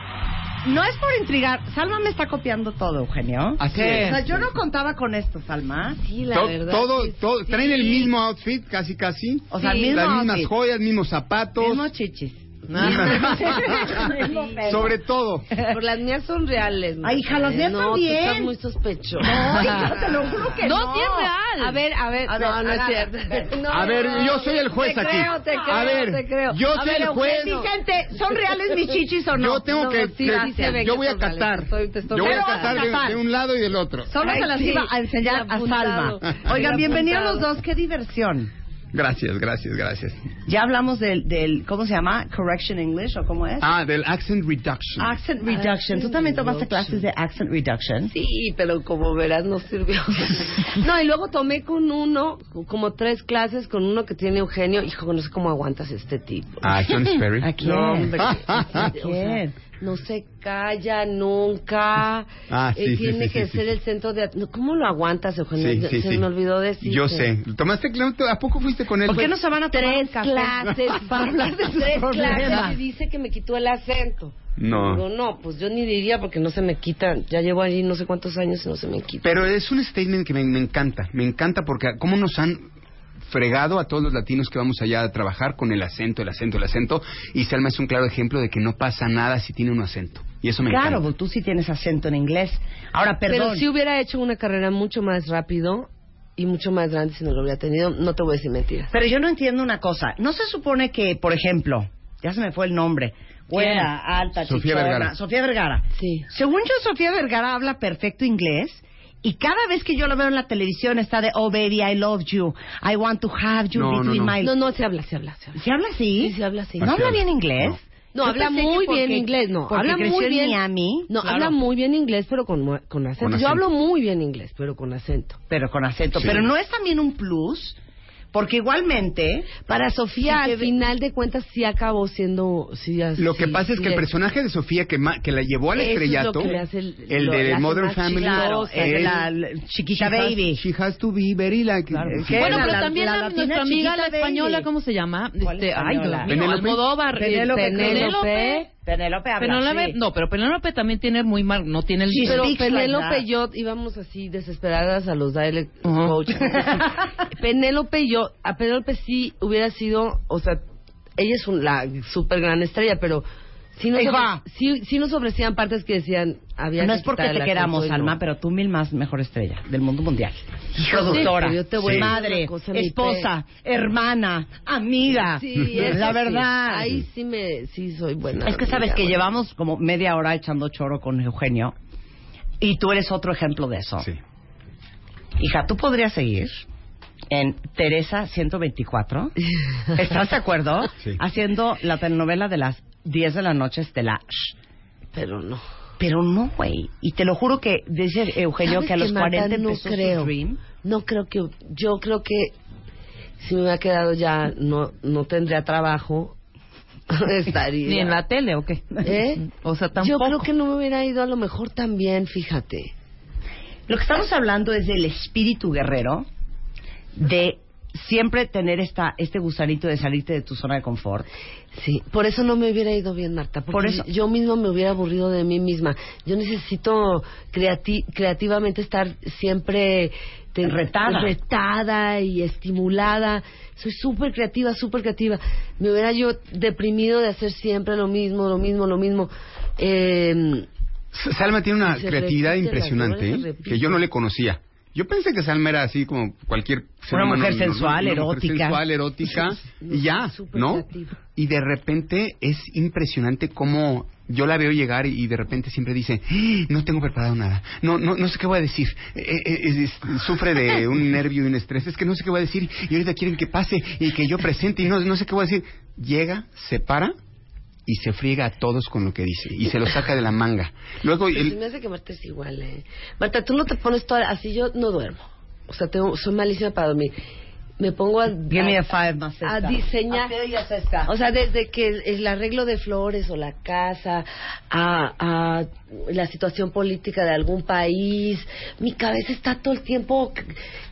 no es por intrigar. Salma me está copiando todo, Eugenio. Así O es. sea, yo no contaba con esto, Salma. Sí, la To- verdad. todo, todo, sí. traen el mismo outfit, casi, casi. O sea, Sí. el mismo Las mismas outfit. joyas, mismos zapatos. Mismo chichis. *laughs* Sobre todo. Por las mías son reales. Ay, hija, las mías no, también. Tú estás muy sospechoso. No, hija, te lo juro que no. No, sí es real. A ver, a ver. *laughs* A ver, no, no es cierto. No, A ver, yo soy el juez te aquí. Creo, te creo, A ver, te creo. yo A soy ver, el juez. Vicente, ¿son reales mis chichis o no? Yo tengo No, que, sí, que- sí yo voy a catar. Yo voy a catar de, un lado y del otro. Solo se las sí. iba a enseñar a. Salma. *laughs* Oigan, Bien bienvenidos los dos. Qué diversión. Gracias, gracias, gracias. Ya hablamos del, del ¿cómo se llama? Correction English o cómo es? Ah, del accent reduction. Accent Reduction. ¿Tú también tomaste clases de Accent Reduction? Sí, pero como verás no sirvió. *laughs* No, y luego tomé con uno, como tres clases con uno que tiene Eugenio. Hijo, no sé cómo aguantas este tipo. Ah, John Sperry. *laughs* ¿A quién? No, hombre. ¿A quién? No se calla nunca. Ah, sí, eh, sí, tiene sí, que sí, ser sí. el centro de... ¿Cómo lo aguantas, Eugenio? Sí, Ya- sí, se sí. me olvidó decir. Yo sé. ¿Tomaste clase? ¿A poco fuiste con él? ¿Por qué no se van a tomar Tres clases *laughs* para hablar de tres problemas. clases y dice que me quitó el acento. No. Digo, no, pues yo ni diría porque no se me quita. Ya llevo allí no sé cuántos años y no se me quita. Pero es un statement que me, me encanta. Me encanta porque cómo nos han fregado a todos los latinos que vamos allá a trabajar con el acento, el acento, el acento. Y Salma es un claro ejemplo de que no pasa nada si tiene un acento. Y eso me Claro, encanta. porque tú sí tienes acento en inglés. Ahora, perdón. Pero si hubiera hecho una carrera mucho más rápido y mucho más grande si no lo hubiera tenido, no te voy a decir mentiras. Pero yo no entiendo una cosa. ¿No se supone que, por ejemplo, ya se me fue el nombre, güera, alta, Sofía chichona, Vergara. Sofía Vergara. Sí. Según yo, Sofía Vergara habla perfecto inglés. Y cada vez que yo la veo en la televisión está de, oh baby, I love you, I want to have you No, no, between no. my... No, no, se habla, se habla, se habla. ¿Se habla así? Sí, se habla así. ¿No habla bien inglés? No, Yo habla muy porque- bien inglés, no, habla muy en bien. Miami. No, Claro. habla muy bien inglés, pero con, con acento. Con Yo acento. hablo muy bien inglés, pero con acento. Pero con acento. Sí. Pero no es también un plus, porque igualmente... Para Sofía, Sí, al final de cuentas, sí acabó siendo... Sí, Lo que pasa es que el personaje de Sofía que, ma- que la llevó al Eso es lo estrellato, que le hace el- el lo- de Modern Family, Claro, es- la la chiquita has- baby. she has to be very like... Claro. eh. Bueno, pero la- también la nuestra amiga, la española, baby. ¿cómo se llama? ¿Cuál Este, ay, Dios mío. Almodóvar. eh, Penélope Penélope. Penélope habla no, pero Penélope también tiene muy mal, no tiene el... Sí, Pero Penélope y yo íbamos así desesperadas a los dialect Ajá. coaches. *laughs* Penélope y yo, a Penélope sí hubiera sido, o sea, ella es un- la super gran estrella, pero sí nos, sí, sí nos ofrecían partes que decían, había No que es porque te queramos, Alma, no. pero tú mil más mejor estrella del mundo mundial. Productora, pero yo te voy madre, esposa, hermana, amiga. Sí, la sí. verdad. Ahí sí me, sí soy buena. Es que sabes que buena. llevamos como media hora echando choro con Eugenio y tú eres otro ejemplo de eso. Sí. Hija, tú podrías seguir en Teresa 124. *laughs* ¿Estás de acuerdo? Sí. Haciendo la telenovela de las 10 de la noche Estela. Pero no. Pero no, güey. Y te lo juro que dice Eugenio ¿Sabes que a los qué, Marta? 40 no empezó creo. su dream. No creo que yo creo que si me hubiera quedado ya no no tendría trabajo. *laughs* Estaría ¿Ni en la tele o qué? ¿Eh? *laughs* O sea, Yo tampoco. creo que no me hubiera ido a lo mejor también, fíjate. Lo que estamos hablando es del espíritu guerrero, de siempre tener esta este gusanito de salirte de tu zona de confort. Sí, por eso no me hubiera ido bien, Marta. Porque Por eso. yo mismo me hubiera aburrido de mí misma. Yo necesito creati- creativamente estar siempre te- Retada. retada y estimulada. Soy súper creativa, súper creativa. Me hubiera yo deprimido de hacer siempre lo mismo, lo mismo, lo mismo. Eh, Salma tiene una creatividad impresionante ¿eh? que yo no le conocía. Yo pensé que Salma era así como cualquier ser Una humano mujer sensual, una mujer erótica. sensual, erótica *laughs* y ya, ¿no? Y de repente es impresionante cómo yo la veo llegar y de repente siempre dice, "Ah, no tengo preparado nada, no no no sé qué voy a decir, Eh, eh, es- es- sufre de *laughs* un nervio y un estrés, es que no sé qué voy a decir y ahorita quieren que pase y que yo presente y no, no sé qué voy a decir. Llega, se para y se friega a todos con lo que dice y se lo saca de la manga. Luego Pero el- se me hace que Marta es igual, ¿eh? Marta, tú no te pones toda... Así yo no duermo. O sea, tengo, soy malísima para dormir. Me pongo a... Give me a five más a esta. diseñar. O sea, desde que el, el arreglo de flores o la casa, a, a la situación política de algún país, mi cabeza está todo el tiempo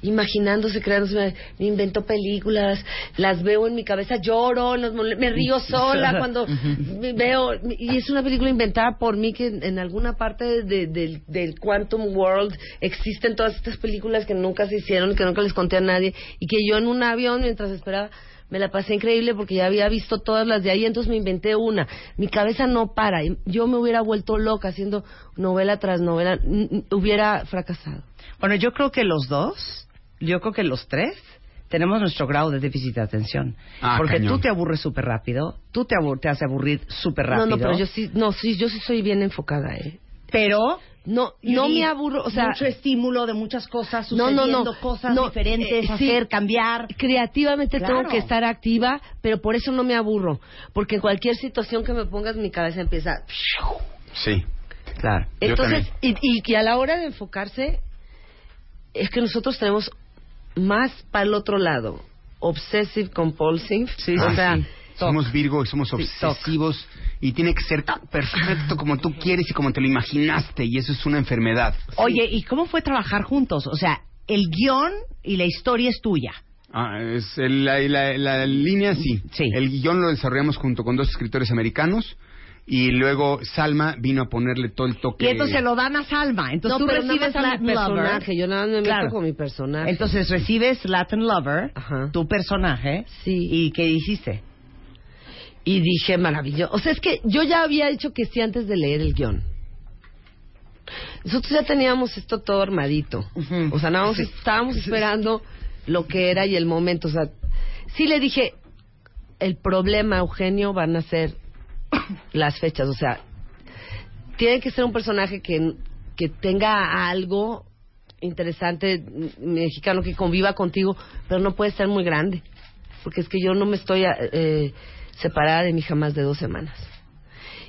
imaginándose, creándose, me, me invento películas, las veo en mi cabeza, lloro, los me río sola *laughs* cuando me veo, y es una película inventada por mí que en, en alguna parte de- del, del Quantum World existen todas estas películas que nunca se hicieron, que nunca les conté a nadie, y que yo en un avión mientras esperaba me la pasé increíble porque ya había visto todas las de ahí, entonces me inventé una. Mi cabeza no para. y Yo me hubiera vuelto loca haciendo novela tras novela. Hubiera fracasado. Bueno, yo creo que los dos, yo creo que los tres, tenemos nuestro grado de déficit de atención. Ah, Porque cañón. tú te aburres súper rápido, tú te, te hace aburrir súper rápido. No, no, pero yo sí, no, sí, yo sí soy bien enfocada, ¿eh? Pero No, no me aburro, o sea, mucho estímulo de muchas cosas, No, no, sucediendo no, cosas no, diferentes, eh, sí. hacer, cambiar. creativamente Claro. tengo que estar activa, pero por eso no me aburro, porque en cualquier situación que me pongas mi cabeza empieza. sí, claro. Entonces, y, y que a la hora de enfocarse, es que nosotros tenemos más para el otro lado, obsessive compulsive, Sí, o sí. sea, Ah, sí. Somos Virgo y somos obsesivos y tiene que ser tan perfecto como tú quieres y como te lo imaginaste y eso es una enfermedad. Oye, ¿y cómo fue trabajar juntos? O sea, el guion y la historia es tuya. Ah, es el- la, la- la línea sí. El guion lo desarrollamos junto con dos escritores americanos y luego Salma vino a ponerle todo el toque. Y entonces se lo dan a Salma. Entonces No, tú recibes mi Latin Lover. personaje, yo nada más me meto Claro. con mi personaje. Entonces recibes Latin Lover, tu personaje. Sí. ¿Y qué hiciste? Y dije, maravilloso. O sea, es que yo ya había dicho que sí antes de leer el guion. Nosotros ya teníamos esto todo armadito. O sea, nada más estábamos esperando lo que era y el momento. O sea, sí le dije, el problema, Eugenio, van a ser *coughs* las fechas. O sea, tiene que ser un personaje que, que tenga algo interesante mexicano que conviva contigo, pero no puede ser muy grande. Porque es que yo no me estoy eh, separada de mi hija más de dos semanas.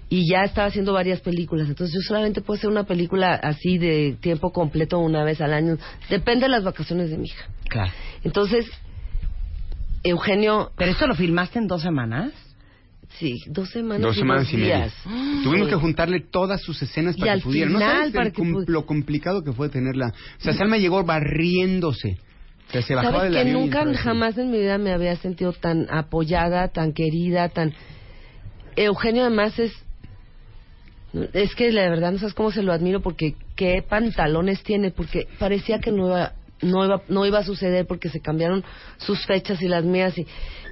Y ya estaba haciendo varias películas, entonces yo solamente puedo hacer una película así de tiempo completo una vez al año. Depende de las vacaciones de mi hija. Claro. Entonces, Eugenio... ¿Pero esto lo filmaste en dos semanas? Sí, dos semanas Dos y semanas dos y media. días. Tuvimos Sí. que juntarle todas sus escenas Y para al que pudiera. No final, sabes el para que pu- lo complicado que fue tenerla. O sea, Salma llegó barriéndose. Se bajaba ¿Sabes del que y nunca jamás en mi vida me había sentido tan apoyada, tan querida, tan... Eugenio además es... Es que la verdad no sabes cómo se lo admiro porque qué pantalones tiene, porque parecía que no iba, no iba, no iba a suceder porque se cambiaron sus fechas y las mías y,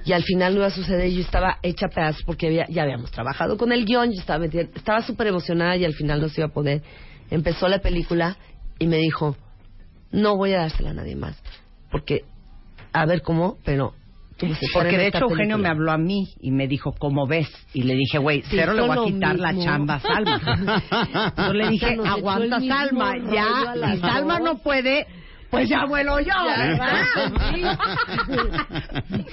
y al final no iba a suceder. Yo estaba hecha pedazos porque había, ya habíamos trabajado con el guion, yo estaba metida- estaba súper emocionada y al final no se iba a poder. Empezó la película y me dijo, no voy a dársela a nadie más porque a ver cómo, pero Porque de hecho Eugenio película. me habló a mí y me dijo, ¿cómo ves? Y le dije, güey, cero le voy a quitar la chamba a Salma. *laughs* Yo le dije, aguanta Salma, ya, si Salma no puede, pues ya vuelo yo.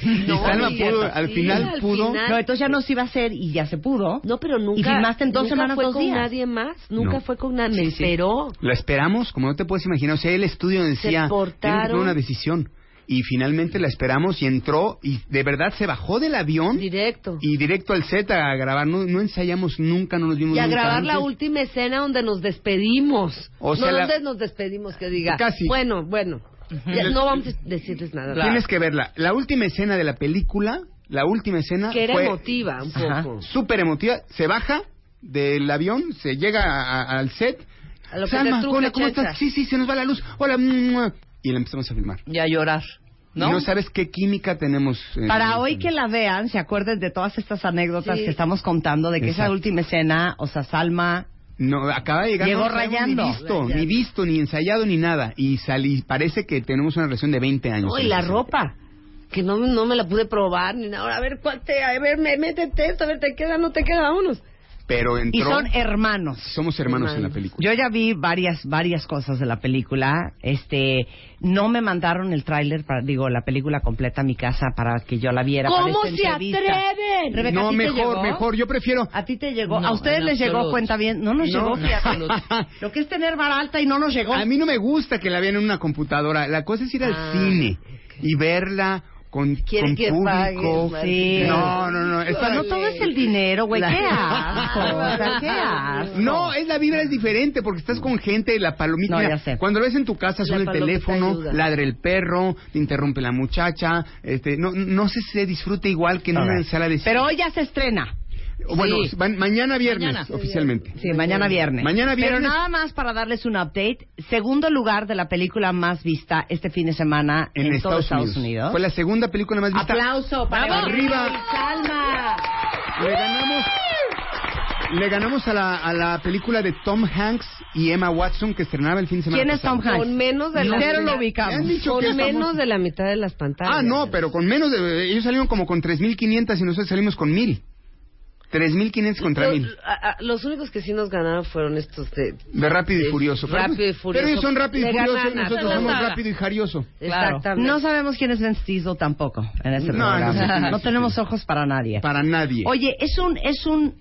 Y Salma pudo, al final pudo. No, entonces ya no se iba a hacer y ya se pudo. No, pero nunca. Y filmaste en dos nunca semanas, fue dos con días. nadie más. Nunca No. fue con nadie. Me Sí, sí. esperó. La esperamos, como no te puedes imaginar. O sea, el estudio decía, portaron. "Tienen que tomar una decisión. Y finalmente la esperamos y entró y de verdad se bajó del avión. Directo. Y directo al set a grabar. No, no ensayamos nunca, no nos vimos Y a nunca grabar la antes. última escena donde nos despedimos. O sea, no, la- donde nos despedimos, que diga. Casi. Bueno, bueno. Ya no vamos a decirles nada. Tienes que verla. La última escena de la película, la última escena Que era fue emotiva, un Ajá. poco. súper emotiva. Se baja del avión, se llega a- a- al set. A lo que te truje, hola, ¿cómo estás? Sí, sí, se nos va la luz. Hola. Y la empezamos a filmar. Y a llorar, ¿no? Y no sabes qué química tenemos. eh, Para hoy que la vean, se acuerden de todas estas anécdotas Sí. que estamos contando, de que esa última escena, o sea, Salma No, acaba de llegar. Llegó no rayando. Ni visto, ni visto, ni ensayado, ni nada. Y salí, parece que tenemos una relación de 20 años. No, y la ropa. Que no, no me la pude probar ni nada. Ahora, a ver, ¿cuál te, a ver, me- métete esto, a ver, te queda, no te queda, vámonos. Pero entró. y son hermanos. Somos hermanos en la película. Yo ya vi varias varias cosas de la película. Este, no me mandaron el tráiler para digo la película completa a mi casa para que yo la viera para ¿Cómo esta se entrevista. atreven? Rebeca, ¿a no, ti te mejor, llegó? mejor. Yo prefiero. A ti te llegó. No, a ustedes les llegó cuenta bien. No nos No, llegó, fíjate. Lo que es tener vara alta y no nos llegó. A mí no me gusta que la vean en una computadora. La cosa es ir al Ah, cine y verla con, con que público. pagues, Sí. No, no, no. Esta no todo es el dinero, güey. ¿Qué *laughs* asco? O sea, ¿qué asco? No, es la vibra es diferente porque estás con gente, la palomita. No, Mira, ya sé. Cuando lo ves en tu casa La suena el palomita teléfono, ayuda. ladra el perro, te interrumpe la muchacha, este, no, no sé si se disfruta igual que en una sala de cine. Pero hoy ya se estrena. Bueno, Sí. ma- mañana viernes Mañana. oficialmente. Sí, mañana viernes. Mañana Pero viernes. nada más para darles un update. Segundo lugar de la película más vista este fin de semana en, En, todo Estados, Unidos. Fue la segunda película más vista. Aplauso para ¡Bravo! Arriba. Salma. Le ganamos, le ganamos a la, a la película de Tom Hanks y Emma Watson que estrenaba el fin de semana. ¿Quién es pasado. Tom Hanks? Con menos de la mitad- lo ubicamos. Con menos estamos- de la mitad de las pantallas. Ah, no, pero con menos de... Ellos salieron como con 3.500 y nosotros salimos con 1.000. 3.500 contra Los, 1.000. a- a- los únicos que sí nos ganaron fueron estos de... De Rápido y Furioso. Pero- Rápido y Furioso. Pero ellos son Rápido y Furioso y nosotros somos Rápido y Jarioso. Claro. Exactamente. No sabemos quién es Ben Diesel tampoco en este No, programa. no. No tenemos ojos para nadie. Para nadie. Oye, es un es un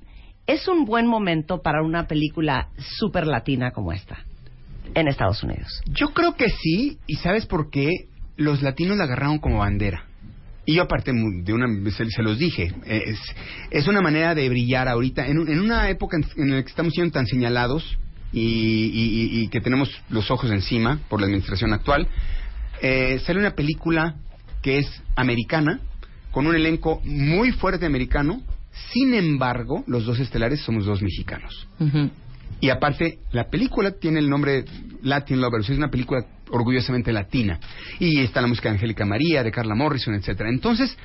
es un buen momento para una película super latina como esta en Estados Unidos. Yo creo que sí, y ¿sabes por qué? Los latinos la agarraron como bandera. Y yo aparte de una se, se los dije, es, es una manera de brillar ahorita en, en una época en, en la que estamos siendo tan señalados y, y- y- y que tenemos los ojos encima por la administración actual. eh, sale una película que es americana con un elenco muy fuerte americano. Sin embargo, los dos estelares somos dos mexicanos. Y aparte, la película tiene el nombre Latin Lovers, es una película orgullosamente latina. Y está la música de Angélica María, de Carla Morrison, etcétera. Entonces,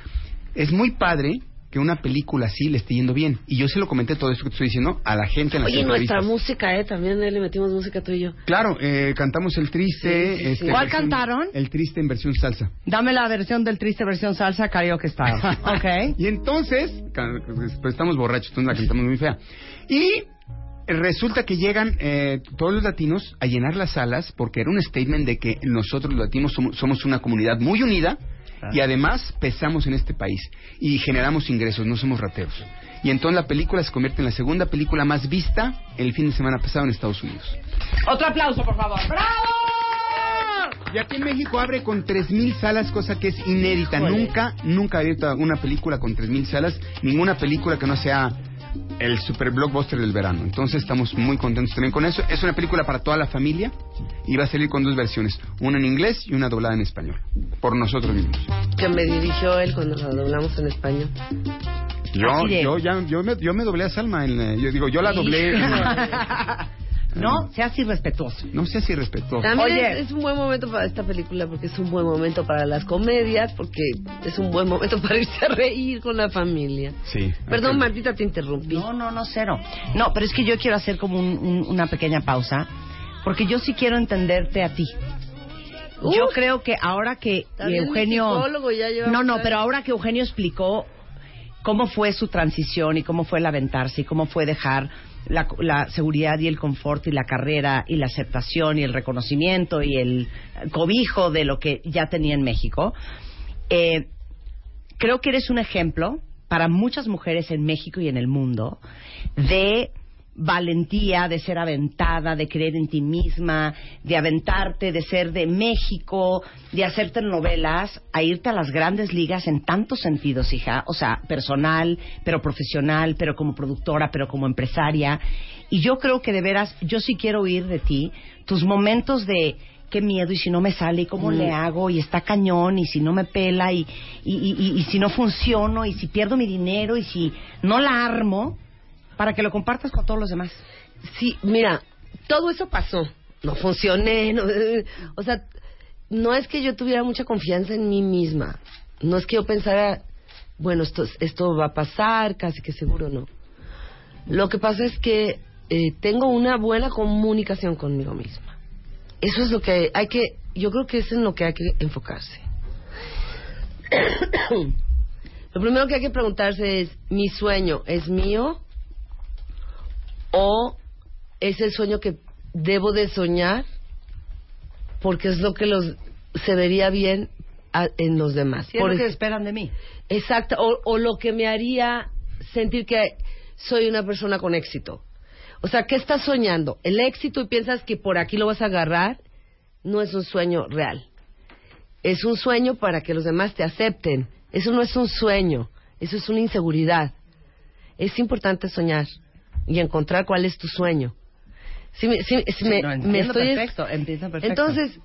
es muy padre que una película así le esté yendo bien. Y yo se lo comenté todo esto que te estoy diciendo a la gente en las Oye, nuestra música, ¿eh? También eh, le metimos música tú y yo. Claro, eh, cantamos El Triste. Sí, sí, sí. este, ¿Cuál versión- cantaron? El Triste en versión salsa. Dame la versión del triste versión salsa karaoke style. *laughs* ok. y entonces, ca- pues estamos borrachos, entonces la cantamos muy fea. Y resulta que llegan eh, todos los latinos a llenar las salas porque era un statement de que nosotros los latinos somos, somos una comunidad muy unida y además pesamos en este país y generamos ingresos, no somos rateros. Y entonces la película se convierte en la segunda película más vista el fin de semana pasado en Estados Unidos. Otro aplauso, por favor. Y aquí en México abre con 3.000 salas, cosa que es inédita. Híjole. Nunca, nunca ha abierto una película con 3.000 salas. Ninguna película que no sea el super blockbuster del verano. Entonces estamos muy contentos también con eso. Es una película para toda la familia y va a salir con dos versiones. Una en inglés y una doblada en español. Por nosotros mismos. Que me dirigió él cuando la doblamos en español. Yo, yo, ya, yo, me, yo me doblé a Salma. En, eh, yo digo, yo la doblé. *laughs* no, seas irrespetuoso. No seas irrespetuoso. También Oye. es, es un buen momento para esta película porque es un buen momento para las comedias, porque es un buen momento *laughs* para irse a reír con la familia. Sí. Perdón, Ok. Martita, te interrumpí. No, no, no, cero. No, pero es que yo quiero hacer como un- un- una pequeña pausa, porque yo sí quiero entenderte a ti. Yo creo que ahora que Eugenio... ya No, no, pero ahora que Eugenio explicó cómo fue su transición y cómo fue el aventarse y cómo fue dejar la, la seguridad y el confort y la carrera y la aceptación y el reconocimiento y el cobijo de lo que ya tenía en México, eh, creo que eres un ejemplo para muchas mujeres en México y en el mundo de valentía, de ser aventada, de creer en ti misma, de aventarte, de ser de México, de hacerte novelas, a irte a las grandes ligas en tantos sentidos, hija. O sea, personal, pero profesional, pero como productora, pero como empresaria. Y yo creo que de veras, yo sí quiero oír de ti tus momentos de qué miedo y si no me sale y cómo le hago y está cañón y si no me pela y, y, y- y- y si no funciono y si pierdo mi dinero y si no la armo para que lo compartas con todos los demás. Sí, mira, todo eso pasó. No funcioné, no- o sea, no es que yo tuviera mucha confianza en mí misma. No es que yo pensara, bueno, esto, esto va a pasar, casi que seguro no. Lo que pasa es que eh, tengo una buena comunicación conmigo misma. Eso es lo que hay que, yo creo que es en lo que hay que enfocarse. *coughs* lo primero que hay que preguntarse es, ¿mi sueño es mío? O es el sueño que debo de soñar porque es lo que los se vería bien a- en los demás. Sí, es lo que esperan de mí. Exacto, o, o lo que me haría sentir que soy una persona con éxito. O sea, ¿qué estás soñando? El éxito y piensas que por aquí lo vas a agarrar, no es un sueño real. Es un sueño para que los demás te acepten. Eso no es un sueño, eso es una inseguridad. Es importante soñar y encontrar cuál es tu sueño. Sí, me, no, estoy perfecto, perfecto. entonces,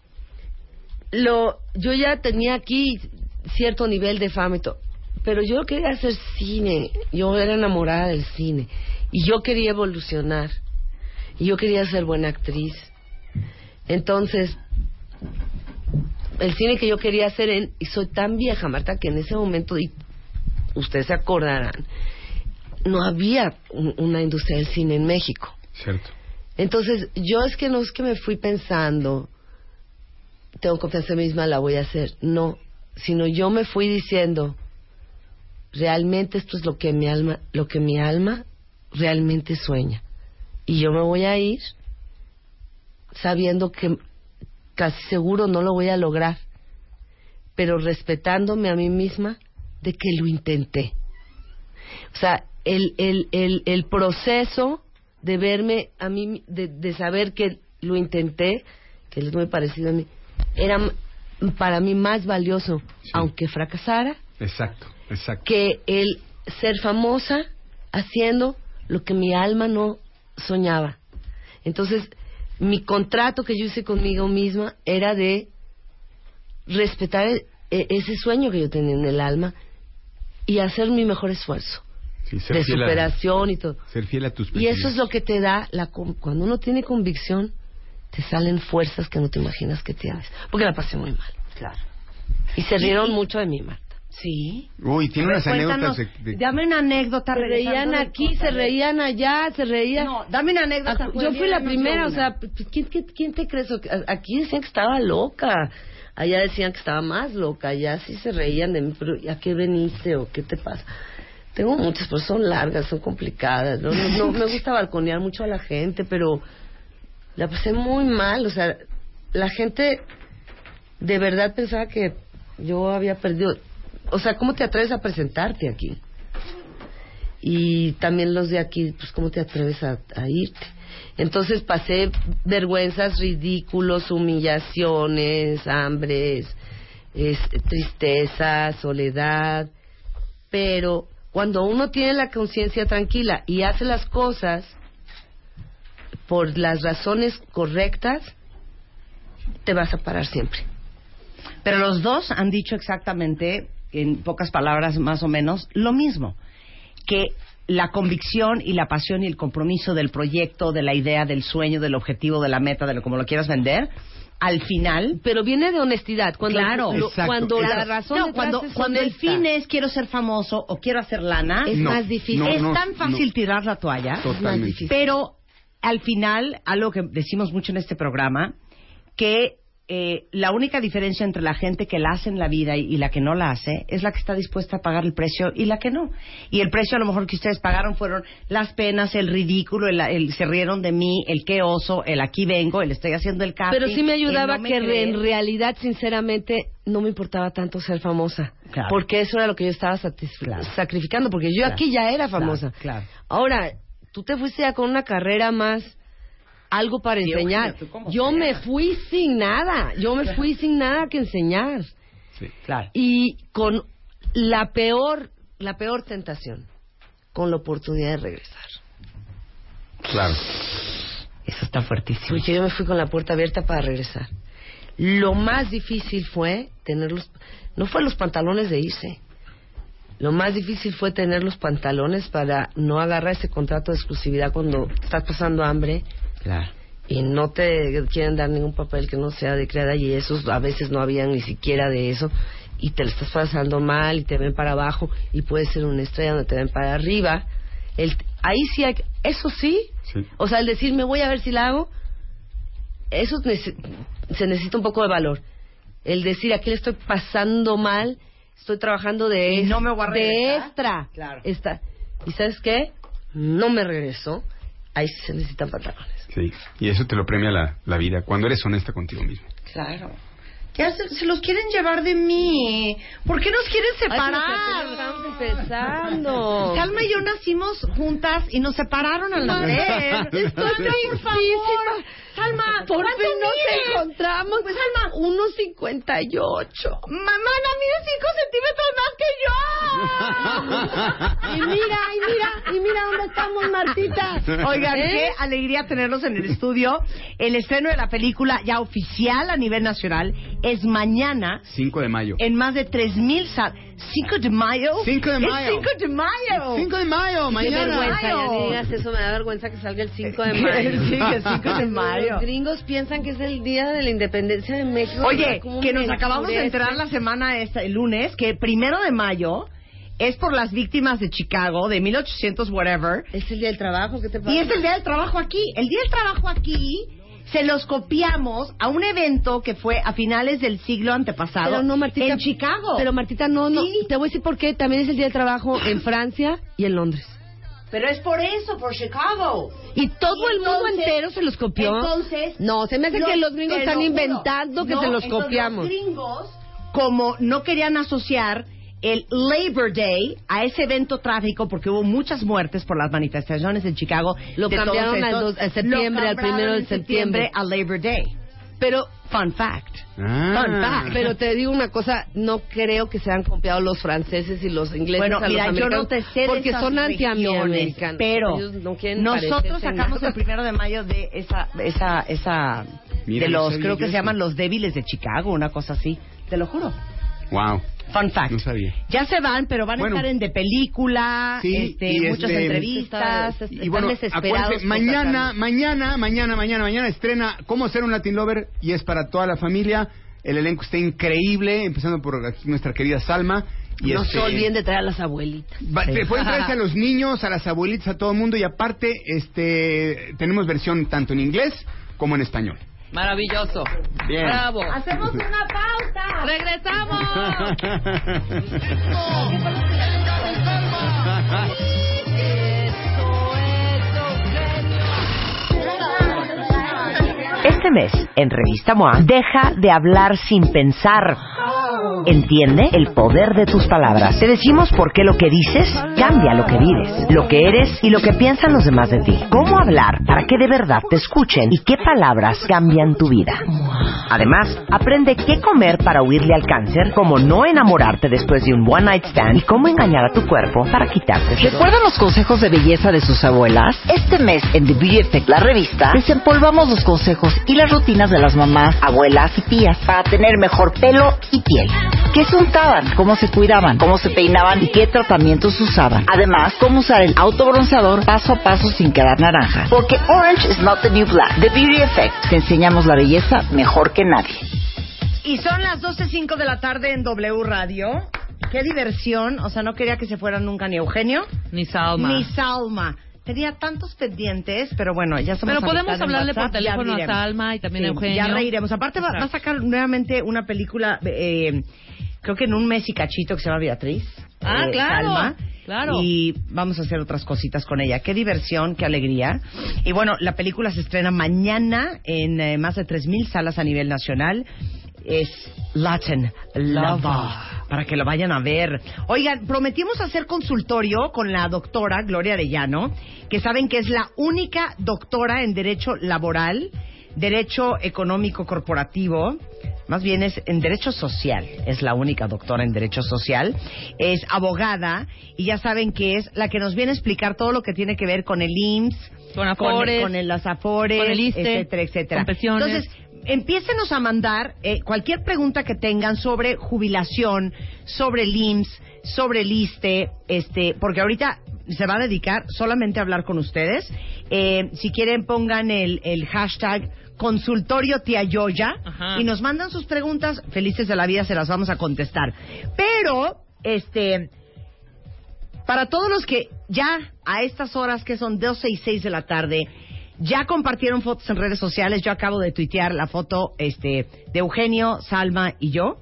lo, yo ya tenía aquí cierto nivel de fama y todo, pero yo quería hacer cine, yo era enamorada del cine y yo quería evolucionar y yo quería ser buena actriz. Entonces, el cine que yo quería hacer, en, y soy tan vieja, Marta, que en ese momento, y ustedes se acordarán, no había un- una industria del cine en México. Cierto. Entonces, yo es que no es que me fui pensando, tengo confianza en mí misma, la voy a hacer. No, sino yo me fui diciendo, realmente esto es lo que mi alma, lo que mi alma realmente sueña. Y yo me voy a ir sabiendo que casi seguro no lo voy a lograr, pero respetándome a mí misma de que lo intenté. O sea, el, el, el, el proceso de verme a mí, de, de saber que lo intenté, que es muy parecido a mí, era para mí más valioso, aunque fracasara, Exacto, exacto. que el ser famosa haciendo lo que mi alma no soñaba. Entonces, mi contrato que yo hice conmigo misma era de respetar e- e- ese sueño que yo tenía en el alma y hacer mi mejor esfuerzo Sí, de fiel a- superación y todo. Ser fiel a tus Y eso es lo que te da la con- cuando uno tiene convicción te salen fuerzas que no te imaginas que tienes, porque la pasé muy mal. Claro. Y se rieron mucho de mí, Marta. Sí. Uy, tiene A unas anécdotas de, de- Dame una anécdota. Se reían aquí, se a reían allá, se reían. No, dame una anécdota. Ac- pues, Yo fui la primera, o sea, pues, ¿quién, quién, quién te crees? A- Aquí decían que estaba loca, allá decían que estaba más loca, allá sí se reían de mí, pero ¿a qué veniste o qué te pasa? Tengo muchas, pero son largas, son complicadas. No, no, me gusta balconear mucho a la gente, pero la pasé muy mal, o sea, la gente de verdad pensaba que yo había perdido. O sea, ¿cómo te atreves a presentarte aquí? Y también los de aquí, pues, ¿cómo te atreves a, irte? Entonces pasé vergüenzas, ridículos, humillaciones, hambres, es- tristeza, soledad. Pero cuando uno tiene la conciencia tranquila y hace las cosas por las razones correctas, te vas a parar siempre. Pero los dos han dicho exactamente, en pocas palabras más o menos, lo mismo. Que la convicción y la pasión y el compromiso del proyecto, de la idea, del sueño, del objetivo, de la meta, de lo como lo quieras vender, al final. Pero viene de honestidad. Cuando, claro, lo- cuando la razón No, cuando, es cuando el fin es quiero ser famoso o quiero hacer lana, Es No, más difícil. es no, no, tan fácil no. tirar la toalla. Totalmente. Pero al final, algo que decimos mucho en este programa, que eh, la única diferencia entre la gente que la hace en la vida y, y la que no la hace es la que está dispuesta a pagar el precio y la que no. Y el precio a lo mejor que ustedes pagaron fueron las penas, el ridículo, el, el se rieron de mí, el qué oso, el aquí vengo, el estoy haciendo el casting. Pero sí me ayudaba no me que en realidad, sinceramente, no me importaba tanto ser famosa. Claro. Porque eso era lo que yo estaba Claro. sacrificando, porque yo Claro. aquí ya era famosa. Claro, claro. Ahora, tú te fuiste ya con una carrera más, algo para Sí, enseñar. Eugenia, Yo sea. me fui sin nada, yo me Claro. fui sin nada que enseñar. Sí. Claro. Y con la peor, la peor tentación, con la oportunidad de regresar. Claro. Eso está fuertísimo. Porque yo me fui con la puerta abierta para regresar. Lo más difícil fue tener los... No fue los pantalones de irse. Lo más difícil fue tener los pantalones para no agarrar ese contrato de exclusividad cuando estás pasando hambre Claro. y no te quieren dar ningún papel que no sea de creada y esos a veces no habían ni siquiera de eso y te lo estás pasando mal y te ven para abajo y puede ser una estrella donde te ven para arriba. El, ahí sí hay... Eso sí, Sí. o sea, el decir, me voy a ver si la hago, eso nece- se necesita un poco de valor. El decir, aquí le estoy pasando mal, estoy trabajando de, Y es- no me voy a de extra. Claro. Esta- ¿Y sabes qué? No me regreso. Ahí sí se necesitan pantalones. Sí. Y eso te lo premia la, la vida, cuando eres honesta contigo mismo. Claro. Ya se, se los quieren llevar de mí. ¿Por qué nos quieren separar? Estamos empezando. Calma y yo nacimos juntas y nos separaron al nacer. Estoy Calma, Calma, Por ¿cuánto fin nos encontramos. Pues, Alma. 1.58. Mamá, mide 5 centímetros más que yo. *laughs* Y mira, y mira, y mira dónde estamos, Martita. Oigan, ¿Eh? qué alegría tenerlos en el estudio. El estreno de la película ya oficial a nivel nacional es mañana 5 de mayo. en más de 3.000 salas. ¿5 de mayo? 5 de mayo. Es 5 de mayo. 5 de mayo, Qué mañana. vergüenza, ya Mayo. ni digas eso, me da vergüenza que salga el 5 de *laughs* mayo. Sí, el 5 de mayo. Los gringos piensan que es el día de la independencia de México. Oye, ¿Cómo que nos acabamos de enterar la semana esta, el lunes, que primero de mayo es por las víctimas de Chicago, de 1800 whatever, Es el día del trabajo, ¿qué te pasa? y es el día del trabajo aquí. El día del trabajo aquí se los copiamos a un evento que fue a finales del siglo antepasado Pero no, Martita. en Chicago. Pero Martita, no, no. Sí. Te voy a decir por qué. También es el día del trabajo en Francia y en Londres. Pero es por eso, por Chicago. Y todo Y el mundo entonces- entero se los copió. Entonces, no, se me hace que los gringos están lo inventando que No, se los copiamos. Los gringos, como no querían asociar el Labor Day a ese evento trágico porque hubo muchas muertes por las manifestaciones en Chicago. Lo de cambiaron al dos- a septiembre, al primero de septiembre. a Labor Day. Pero Fun fact. Ah. Fun fact. Pero te digo una cosa, no creo que se han copiado los franceses y los ingleses Bueno, a mira, los yo no te sé de porque esas son antiamericanos. pero Ellos no quieren nosotros sacamos el *laughs* primero de mayo de esa, esa, esa, Mira, de los, creo yo que se llaman los débiles de Chicago, una cosa así, te lo juro. Wow. Fun fact. No sabía. Ya se van, pero van Bueno. a estar en de película, Sí, este, y muchas este- entrevistas. Y Están bueno, desesperados mañana, mañana, mañana, mañana, mañana estrena Cómo ser un Latin Lover y es para toda la familia. El elenco está increíble, empezando por aquí nuestra querida Salma. Y no este, se olviden de traer a las abuelitas. va- te pueden traerse *laughs* a los niños, a las abuelitas, a todo el mundo y aparte este tenemos versión tanto en inglés como en español. Maravilloso. Bien. Bravo. Hacemos una pausa. ¡Regresamos! *laughs* *laughs* Este mes, en Revista MOA, deja de hablar sin pensar. Entiende el poder de tus palabras. Te decimos por qué lo que dices cambia lo que vives, lo que eres y lo que piensan los demás de ti. Cómo hablar para que de verdad te escuchen y qué palabras cambian tu vida. Además, aprende qué comer para huirle al cáncer, cómo no enamorarte después de un one night stand y cómo engañar a tu cuerpo para quitarte. ¿Recuerdan los consejos de belleza de sus abuelas? Este mes en The Beauty Effect, la revista, desempolvamos los consejos y las rutinas de las mamás, abuelas y tías para tener mejor pelo y piel. ¿Qué se untaban? ¿Cómo se cuidaban? ¿Cómo se peinaban? ¿Y qué tratamientos usaban? Además, cómo usar el autobronceador paso a paso sin quedar naranja. Porque orange is not the new black. The Beauty Effect. Te enseñamos la belleza mejor que nadie. Y son las 12.05 de la tarde en W Radio. Qué diversión. O sea, no quería que se fueran nunca ni Eugenio Ni Salma. ni Salma. Tenía tantos pendientes, pero bueno, ya somos Pero podemos hablarle por WhatsApp, teléfono a. Salma y también a Sí, Eugenio. Ya reiremos. Aparte va, va a sacar nuevamente una película, eh, creo que en un mes y cachito que se llama Beatriz. Ah, eh, claro, Salma. claro. Y vamos a hacer otras cositas con ella. Qué diversión, qué alegría. Y bueno, la película se estrena mañana en eh, más de 3.000 salas a nivel nacional. Es Latin Lover, para que lo vayan a ver. Oigan, prometimos hacer consultorio con la doctora Gloria Arellano, que saben que es la única doctora en Derecho Laboral, Derecho Económico Corporativo, más bien es en Derecho Social, es la única doctora en Derecho Social, es abogada y ya saben que es la que nos viene a explicar todo lo que tiene que ver con el IMSS, Con con, Afores, con el- las Afores, con el ISSSTE, etcétera, etcétera. Entonces, empiécenos a mandar eh, cualquier pregunta que tengan sobre jubilación, sobre el IMSS, sobre el ISTE, este, porque ahorita se va a dedicar solamente a hablar con ustedes. Eh, si quieren, pongan el, el hashtag consultorio tía Yoya Ajá. y nos mandan sus preguntas, felices de la vida se las vamos a contestar. Pero, este, para todos los que ya a estas horas que son 12 y 6 de la tarde ya compartieron fotos en redes sociales, yo acabo de tuitear la foto este de Eugenio, Salma y yo,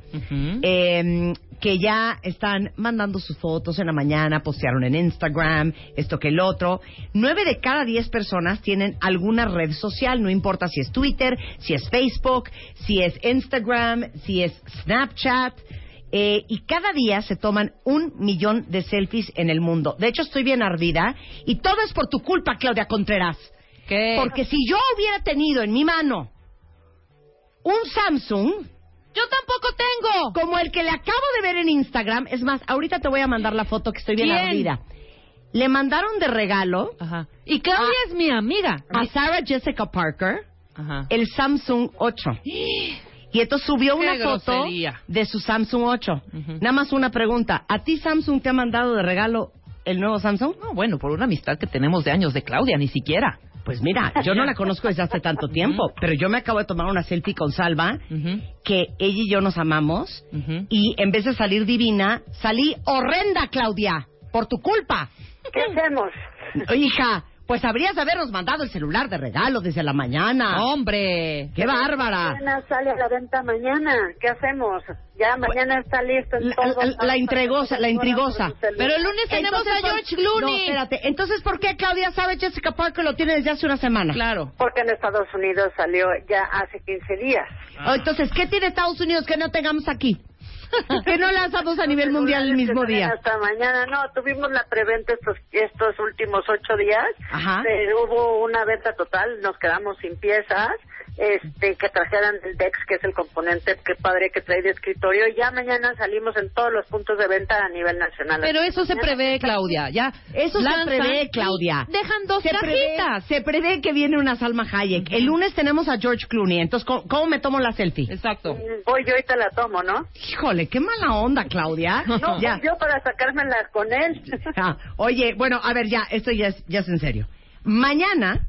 eh, que ya están mandando sus fotos en la mañana, postearon en Instagram, esto que el otro. Nueve de cada diez personas tienen alguna red social, no importa si es Twitter, si es Facebook, si es Instagram, si es Snapchat. eh, y cada día se toman un millón de selfies en el mundo. De hecho, estoy bien ardida y todo es por tu culpa, Claudia Contreras. ¿Qué? Porque si yo hubiera tenido en mi mano un Samsung, Yo tampoco tengo. como el que le acabo de ver en Instagram, es más, ahorita te voy a mandar la foto que estoy bien ¿Quién? ardida. Le mandaron de regalo Ajá. Y Claudia es mi amiga. a Sarah Jessica Parker Ajá. el Samsung 8. *gasps* Y entonces subió una foto de su Samsung 8. Ujú. Nada más una pregunta. ¿A ti Samsung te ha mandado de regalo el nuevo Samsung? No, bueno, por una amistad que tenemos de años de Claudia, ni siquiera. Pues mira, yo no la conozco desde hace tanto tiempo, pero yo me acabo de tomar una selfie con Salva, que ella y yo nos amamos, y en vez de salir divina, salí horrenda, Claudia, por tu culpa. ¿Qué hacemos? Hija, pues habrías de habernos mandado el celular de regalo desde la mañana. ¡Hombre! ¡Qué bárbara! Mañana sale a la venta mañana. ¿Qué hacemos? Ya mañana está listo. La, la- la intrigosa, la intrigosa. Pero el lunes tenemos Entonces, a George Clooney. No, espérate. Entonces, ¿por qué Claudia sabe Jessica Parker lo tiene desde hace una semana? Claro. Porque en Estados Unidos salió ya hace 15 días. Oh, entonces, ¿qué tiene Estados Unidos que no tengamos aquí? *laughs* que no lanzamos a nivel mundial el mismo día. Hasta mañana. No, tuvimos la preventa estos, estos últimos ocho días. Ajá. Eh, hubo una venta total, nos quedamos sin piezas. Este que trajeran el DEX, que es el componente que padre que trae de escritorio. Y ya mañana salimos en todos los puntos de venta a nivel nacional. Pero eso se prevé, Claudia. Ya. Eso lanzan se prevé, Claudia. Dejan dos se prevé, se prevé que viene una Salma Hayek. El lunes tenemos a George Clooney. Entonces, ¿cómo, cómo me tomo la selfie? Exacto. Mm, Voy yo y te la tomo, ¿no? Híjole, qué mala onda, Claudia. *laughs* No, ya. yo para sacármela con él. Ah, oye, bueno, a ver, ya, esto ya es, ya es en serio. Mañana,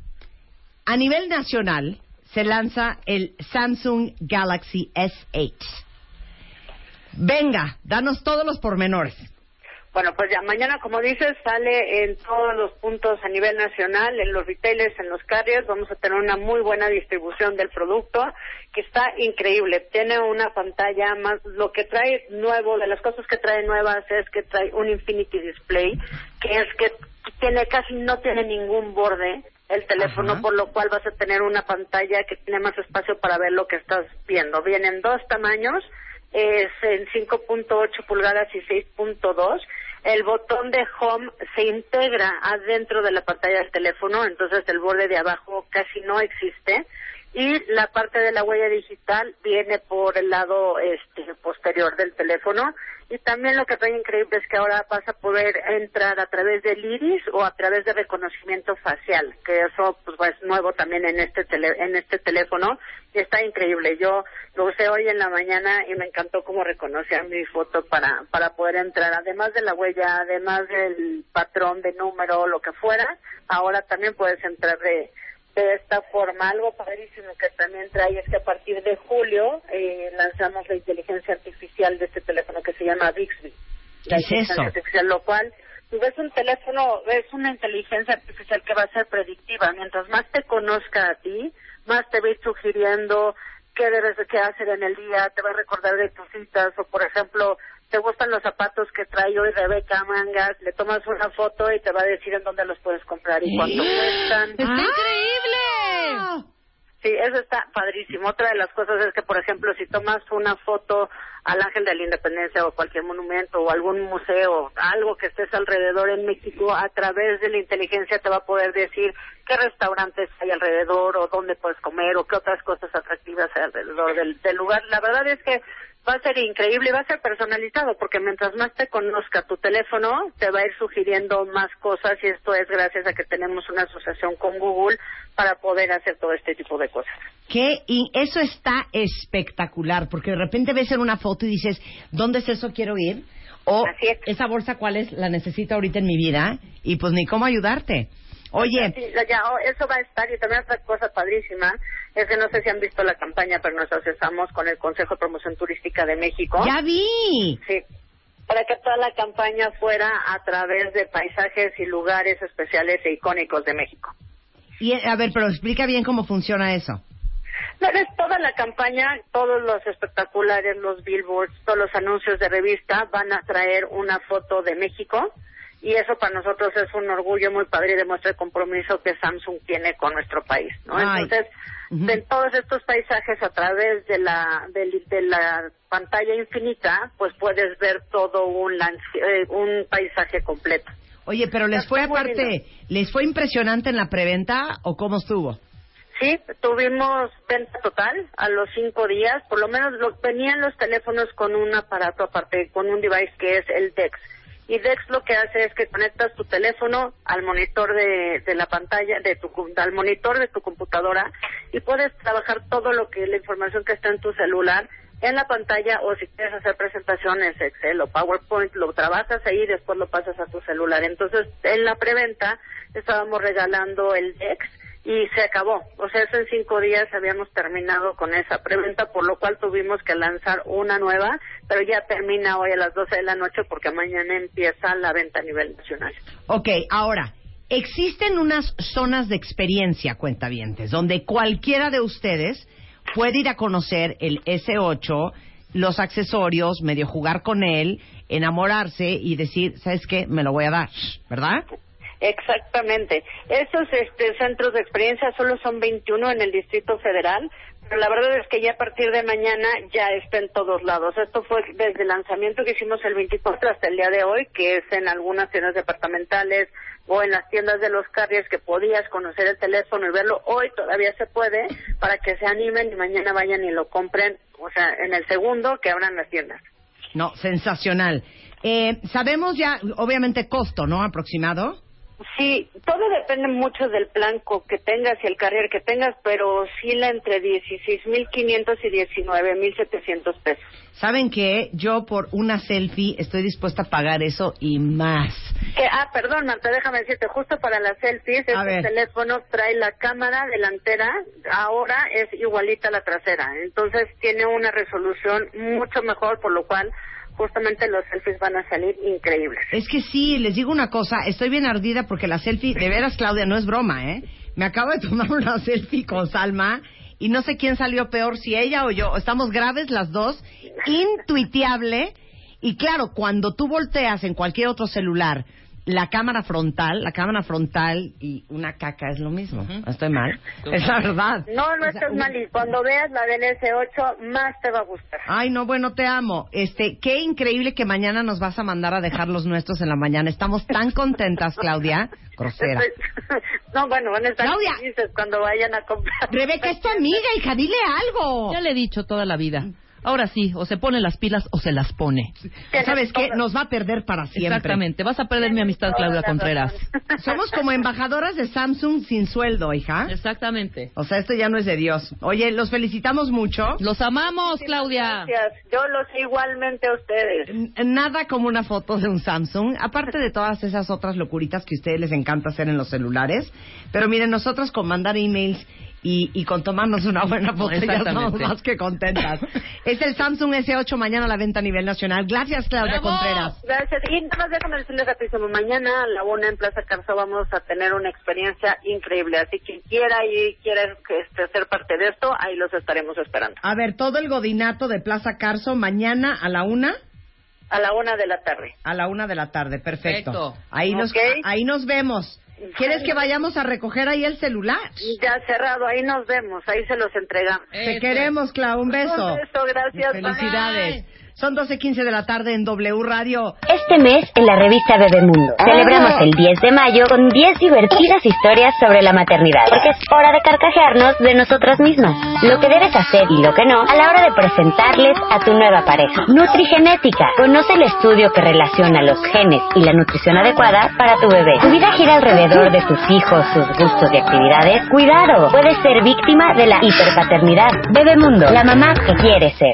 a nivel nacional, se lanza el Samsung Galaxy S8. Venga, danos todos los pormenores. Bueno, pues ya mañana, como dices, sale en todos los puntos a nivel nacional, en los retailers, en los carriers. Vamos a tener una muy buena distribución del producto, que está increíble. Tiene una pantalla más. Lo que trae nuevo, de las cosas que trae nuevas, es que trae un Infinity Display, que es que tiene casi no tiene ningún borde el teléfono, Ajá. por lo cual vas a tener una pantalla que tiene más espacio para ver lo que estás viendo. Vienen dos tamaños, es en 5.8 pulgadas y 6.2. El botón de home se integra adentro de la pantalla del teléfono, entonces el borde de abajo casi no existe. Y la parte de la huella digital viene por el lado este, posterior del teléfono. Y también lo que trae increíble es que ahora vas a poder entrar a través del iris o a través de reconocimiento facial, que eso pues es nuevo también en este tele- en este teléfono y está increíble. Yo lo usé hoy en la mañana y me encantó cómo reconocía mi foto para para poder entrar. Además de la huella, además del patrón de número, lo que fuera, ahora también puedes entrar de de esta forma. Algo padrísimo que también trae es que a partir de julio eh, lanzamos la inteligencia artificial de este teléfono que se llama Bixby. ¿Qué es inteligencia eso? artificial, lo cual tú ves un teléfono, ves una inteligencia artificial que va a ser predictiva. Mientras más te conozca a ti, más te va a ir sugiriendo qué debes de qué hacer en el día, te va a recordar de tus citas o, por ejemplo, te gustan los zapatos que trae hoy Rebeca Mangas, le tomas una foto y te va a decir en dónde los puedes comprar y cuánto cuestan. ¡Está increíble! Sí, eso está padrísimo. Otra de las cosas es que, por ejemplo, si tomas una foto al Ángel de la Independencia o cualquier monumento o algún museo, algo que estés alrededor en México, a través de la inteligencia te va a poder decir qué restaurantes hay alrededor o dónde puedes comer o qué otras cosas atractivas hay alrededor del, del lugar. La verdad es que va a ser increíble y va a ser personalizado porque mientras más te conozca tu teléfono, te va a ir sugiriendo más cosas y esto es gracias a que tenemos una asociación con Google para poder hacer todo este tipo de cosas. Que y eso está espectacular, porque de repente ves en una foto y dices, ¿dónde es eso? Quiero ir. O esa bolsa, ¿cuál es? La necesito ahorita en mi vida. Y pues ni cómo ayudarte. Oye, Sí, ya, oh, eso va a estar y también otra cosa padrísima es que no sé si han visto la campaña, pero nos asociamos con el Consejo de Promoción Turística de México. ya vi. Sí, para que toda la campaña fuera a través de paisajes y lugares especiales e icónicos de México. Y, a ver, pero explica bien cómo funciona eso. No, es toda la campaña, todos los espectaculares, los billboards, todos los anuncios de revista van a traer una foto de México y eso para nosotros es un orgullo muy padre y demuestra el compromiso que Samsung tiene con nuestro país, ¿no? Ay. Entonces, de todos estos paisajes a través de la del- de, la pantalla infinita, pues puedes ver todo un eh, un paisaje completo. Oye, pero les fue Está aparte, lindo. ¿les fue impresionante en la preventa o cómo estuvo? Sí, tuvimos venta total a los cinco días. Por lo menos lo- venían los teléfonos con un aparato aparte, con un device que es el DeX. Y DeX lo que hace es que conectas tu teléfono al monitor de, la pantalla, de tu, al monitor de tu computadora y puedes trabajar todo lo que la información que está en tu celular en la pantalla o si quieres hacer presentaciones Excel o PowerPoint lo trabajas ahí y después lo pasas a tu celular. Entonces en la preventa estábamos regalando el DeX y se acabó. O sea, eso en cinco días habíamos terminado con esa preventa, por lo cual tuvimos que lanzar una nueva, pero ya termina hoy a las 12 de la noche porque mañana empieza la venta a nivel nacional. Ok, ahora, existen unas zonas de experiencia, cuentavientes, donde cualquiera de ustedes puede ir a conocer el S8, los accesorios, medio jugar con él, enamorarse y decir, ¿sabes qué? Me lo voy a dar, ¿verdad? Exactamente. Esos este, centros de experiencia solo son 21 en el Distrito Federal, pero la verdad es que ya a partir de mañana ya está en todos lados. Esto fue desde el lanzamiento que hicimos el 24 hasta el día de hoy, que es en algunas tiendas departamentales o en las tiendas de los carriers que podías conocer el teléfono y verlo. Hoy todavía se puede para que se animen y mañana vayan y lo compren, o sea, en el segundo que abran las tiendas. No, sensacional. Eh, sabemos ya, obviamente, costo, ¿no? Aproximado. Sí, todo depende mucho del plan co- que tengas y el carrier que tengas, pero oscila entre 16.500 y 19.700 pesos. ¿Saben que Yo por una selfie estoy dispuesta a pagar eso y más. Que, ah, perdón, Marta, déjame decirte, justo para las selfies, A este ver. teléfono trae la cámara delantera, ahora es igualita a la trasera, entonces tiene una resolución mucho mejor, por lo cual justamente los selfies van a salir increíbles. Es que sí, les digo una cosa, estoy bien ardida porque la selfie, de veras, Claudia, no es broma, ¿eh? Me acabo de tomar una *laughs* selfie con Salma y no sé quién salió peor, si ella o yo. Estamos graves las dos, intuiteable. Y claro, cuando tú volteas en cualquier otro celular la cámara frontal, la cámara frontal y una caca es lo mismo. ¿No Estoy mal. Es la verdad. No, no estás mal, y cuando veas la del S8, más te va a gustar. Ay, no, bueno, te amo. Este, qué increíble que mañana nos vas a mandar a dejar los nuestros en la mañana. Estamos tan contentas, Claudia. Grosera. *laughs* No, bueno, van a estar Claudia. felices cuando vayan a comprar. Rebeca es tu amiga, hija, dile algo. Ya le he dicho toda la vida. Ahora sí, o se pone las pilas o se las pone. ¿Sabes qué? Nos va a perder para siempre. Exactamente. Vas a perder mi amistad, Claudia Contreras. Somos como embajadoras de Samsung sin sueldo, hija. Exactamente. O sea, esto ya no es de Dios. Oye, los felicitamos mucho. Los amamos, Claudia. Gracias. Yo los igualmente a ustedes. N- Nada como una foto de un Samsung, aparte de todas esas otras locuritas que a ustedes les encanta hacer en los celulares. Pero miren, nosotros con mandar emails y, y con tomarnos una buena foto ya estamos más que contentas. es el Samsung S8 mañana a la venta a nivel nacional. Gracias, Claudia Contreras. Gracias. Y nada más déjame decirles rapidísimo, mañana a la una en Plaza Carso vamos a tener una experiencia increíble. Así que quiera y quiera este, ser parte de esto, ahí los estaremos esperando. A ver, todo el godinato de Plaza Carso mañana a la una. A la una de la tarde. A la una de la tarde, perfecto. Perfecto. Ahí, nos, ahí nos vemos. ¿Quieres que vayamos a recoger ahí el celular? Ya cerrado, ahí nos vemos, ahí se los entregamos. Te queremos, Clau. Un beso. Un beso, gracias. Felicidades. Son 12.15 de la tarde en W Radio. Este mes, en la revista Bebemundo, celebramos el 10 de mayo con 10 divertidas historias sobre la maternidad. Porque es hora de carcajearnos de nosotras mismas. Lo que debes hacer y lo que no a la hora de presentarles a tu nueva pareja. Nutrigenética. Conoce el estudio que relaciona los genes y la nutrición adecuada para tu bebé. Tu vida gira alrededor de tus hijos, sus gustos y actividades. Cuidado, puedes ser víctima de la hiperpaternidad. Bebemundo, la mamá que quiere ser.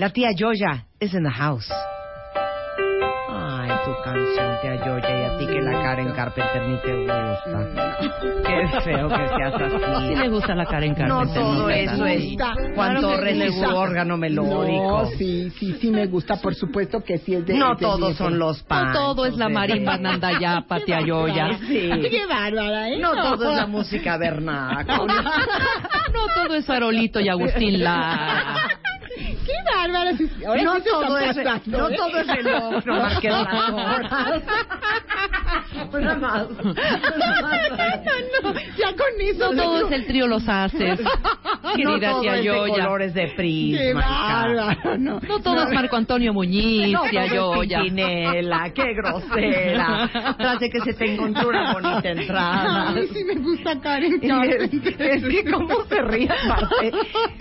La tía Yoya is in the house. Ay, tu canción, tía Yoya, y a ti que la Karen Carpenter ni te gusta. Qué feo que seas así. Sí le gusta la Karen No Carpenter. todo eso es Claro que gusta. órgano melódico. No, sí, sí, sí me gusta, por supuesto que sí es de No es de todos viejo. son los No pan. todo es la marimba Nandayapa, tía *laughs* Yoya. Sí. Qué bárbara, ¿eh? No todo es la música vernácula. *laughs* No todo es Farolito y Agustín Lara. *laughs* Qué sí. Ahora No sí todo es- no ¿eh? todo es reloj, no las horas. Una más. no, no, ya con eso. No todo es el trío Los Haces. no Querida todo tía es de Yoya. colores de Qué prisma. bárbaro, no. No todo es Marco Antonio Muñiz, No, tía es Yoya. Pimpinela, qué grosera. Tras de que se te encontró una bonita entrada. Ay, sí me gusta Karen. Es, es que cómo se ríe, Marte.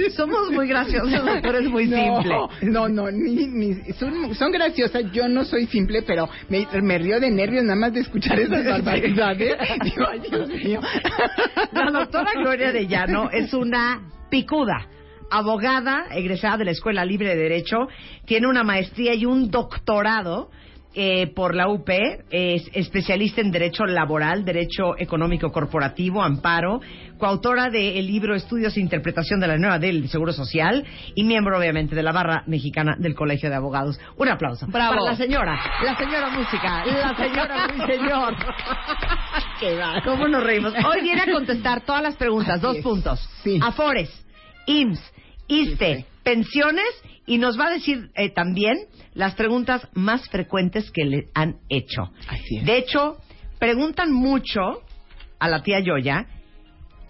*laughs* Somos muy graciosos, pero muy no, simple. No, no, ni, ni, son, son graciosas. Yo no soy simple, pero me, me río de nervios nada más de escuchar *laughs* esas barbaridades. Digo, ay, Dios mío. *laughs* La doctora Gloria de Llano es una picuda. Abogada, egresada de la Escuela Libre de Derecho, tiene una maestría y un doctorado eh, por la UP, es especialista en Derecho Laboral, Derecho Económico Corporativo, Amparo, coautora del libro Estudios e Interpretación de la Nueva del Seguro Social y miembro, obviamente, de la barra mexicana del Colegio de Abogados. Un aplauso. Bravo. Para la señora, la señora música, la señora *laughs* muy señor. Qué va. ¿Cómo nos reímos? Hoy viene a contestar todas las preguntas, dos puntos. Sí. Afores, IMSS, ISTE, pensiones y nos va a decir eh, también las preguntas más frecuentes que le han hecho. Así es. De hecho, preguntan mucho a la tía Yoya,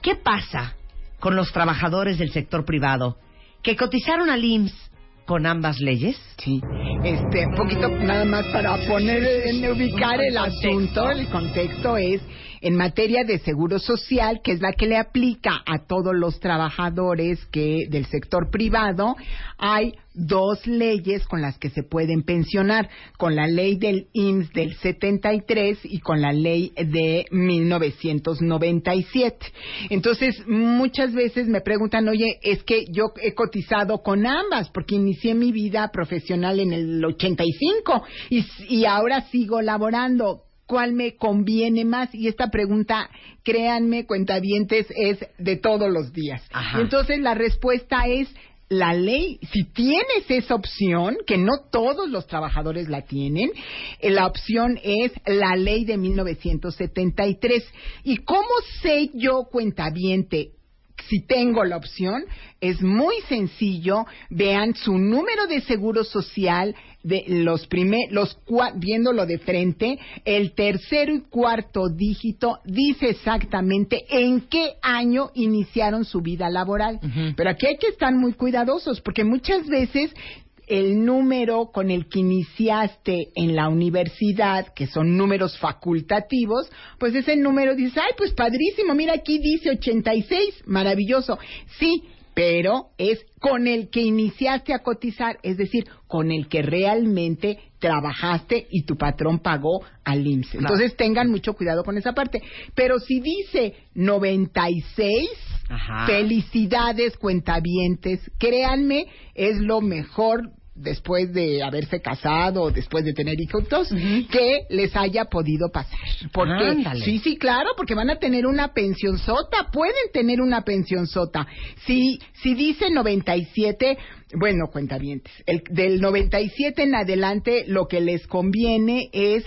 ¿qué pasa con los trabajadores del sector privado que cotizaron al IMSS con ambas leyes? Sí, este, un poquito nada más para poner en ubicar el asunto, el contexto es en materia de seguro social, que es la que le aplica a todos los trabajadores que del sector privado, hay dos leyes con las que se pueden pensionar, con la ley del IMSS del 73 y con la ley de 1997. Entonces, muchas veces me preguntan, oye, es que yo he cotizado con ambas porque inicié mi vida profesional en el 85 y, y ahora sigo laborando. ¿Cuál me conviene más? Y esta pregunta, créanme, cuentavientes, es de todos los días. Ajá. Entonces la respuesta es la ley, si tienes esa opción, que no todos los trabajadores la tienen, eh, la opción es la ley de 1973. ¿Y cómo sé yo, cuentaviente, si tengo la opción? Es muy sencillo. Vean su número de seguro social, de los primer, los cua- viéndolo de frente, el tercero y cuarto dígito dice exactamente en qué año iniciaron su vida laboral. Pero aquí hay que estar muy cuidadosos porque muchas veces el número con el que iniciaste en la universidad, que son números facultativos, pues ese número dices, ay, pues padrísimo, mira aquí dice 86, maravilloso. Sí, pero es con el que iniciaste a cotizar, es decir, con el que realmente trabajaste y tu patrón pagó al IMSS. Entonces tengan mucho cuidado con esa parte. Pero si dice 96, Ajá. felicidades cuentavientes, créanme, es lo mejor después de haberse casado o después de tener hijos que les haya podido pasar. Porque Ándale. sí, sí, claro, porque van a tener una pensión sota, pueden tener una pensión sota. Si si dice 97, bueno, cuentavientes, el, del 97 en adelante lo que les conviene es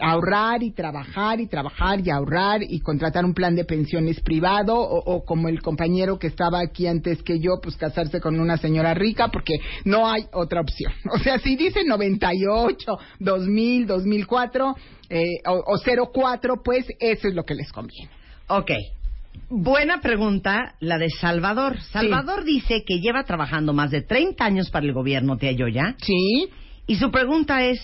ahorrar y trabajar y trabajar y ahorrar y contratar un plan de pensiones privado o, como el compañero que estaba aquí antes que yo, pues casarse con una señora rica porque no hay otra opción. *laughs* O sea, si dice 98, 2000, 2004 eh, o, o 04, pues eso es lo que les conviene. Ok. Buena pregunta la de Salvador. Salvador dice que lleva trabajando más de 30 años para el gobierno, tía Yoya. Sí. Y su pregunta es,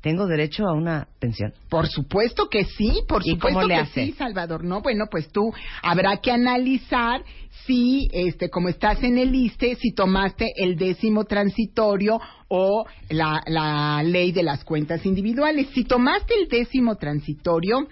¿tengo derecho a una pensión? Por supuesto que sí, por ¿Y supuesto cómo le que hace? sí, Salvador. No, bueno, pues tú habrá que analizar si, este, como estás en el ISTE, si tomaste el décimo transitorio o la, la ley de las cuentas individuales. Si tomaste el décimo transitorio,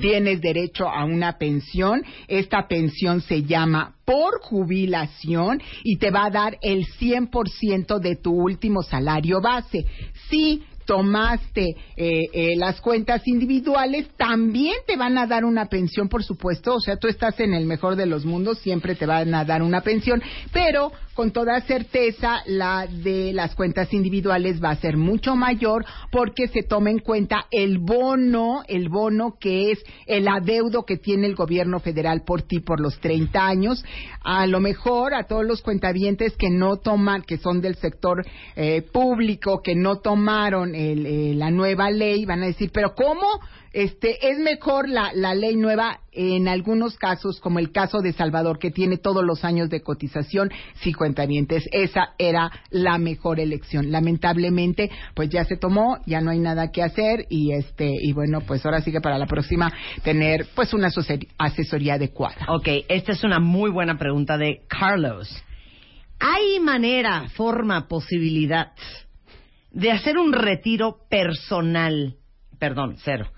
Tienes derecho a una pensión. Esta pensión se llama por jubilación y te va a dar el 100% de tu último salario base. Si tomaste eh, eh, las cuentas individuales, también te van a dar una pensión, por supuesto. O sea, tú estás en el mejor de los mundos, siempre te van a dar una pensión, pero con toda certeza la de las cuentas individuales va a ser mucho mayor porque se toma en cuenta el bono, el bono que es el adeudo que tiene el gobierno federal por ti por los 30 años. A lo mejor a todos los cuentavientes que no toman, que son del sector eh, público, que no tomaron el, eh, la nueva ley, van a decir, pero ¿cómo? Este, es mejor la, la ley nueva en algunos casos, como el caso de Salvador, que tiene todos los años de cotización, sí, cuentavientes, esa era la mejor elección. Lamentablemente, pues ya se tomó, ya no hay nada que hacer y este, y bueno, pues ahora sigue para la próxima tener pues una asesor- asesoría adecuada. Ok, esta es una muy buena pregunta de Carlos. ¿Hay manera, forma, posibilidad de hacer un retiro personal? Perdón, cero.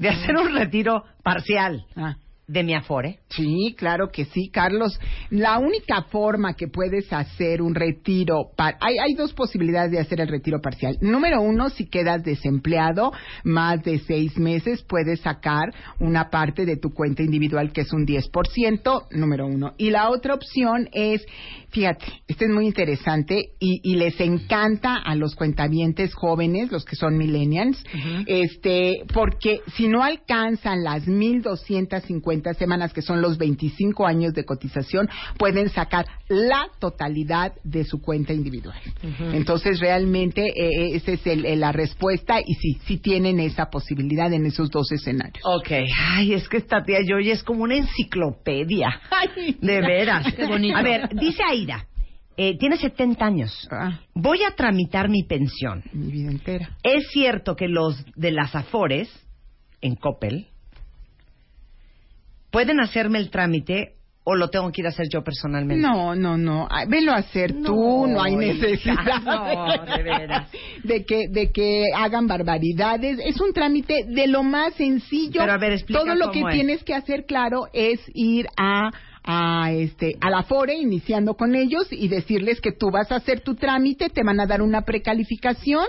De hacer un retiro parcial. Ah. De mi Afore? Sí, claro que sí, Carlos. La única forma que puedes hacer un retiro, par- hay, hay dos posibilidades de hacer el retiro parcial. Número uno, si quedas desempleado más de seis meses, puedes sacar una parte de tu cuenta individual que es un 10%, número uno. Y la otra opción es, fíjate, este es muy interesante y, y les encanta a los cuentavientes jóvenes, los que son millennials, este, porque si no alcanzan las 1.250 semanas, que son los 25 años de cotización, pueden sacar la totalidad de su cuenta individual. Entonces, realmente, eh, esa es el- el- la respuesta y sí, sí tienen esa posibilidad en esos dos escenarios. Ok. Ay, es que esta tía Yoya es como una enciclopedia. *laughs* de veras. Qué bonito. A ver, dice Aida, eh, tiene 70 años. Voy a tramitar mi pensión. Ah, Mi vida entera. Es cierto que los de las Afores, en Coppel, pueden hacerme el trámite o lo tengo que ir a hacer yo personalmente. No, no, no. Ay, Velo a hacer tú, no hay necesidad *laughs* no, de veras. de que de que hagan barbaridades. Es un trámite de lo más sencillo. Pero a ver, explica Todo lo que es. tienes que hacer, claro, es ir a a este a la Fore iniciando con ellos y decirles que tú vas a hacer tu trámite, te van a dar una precalificación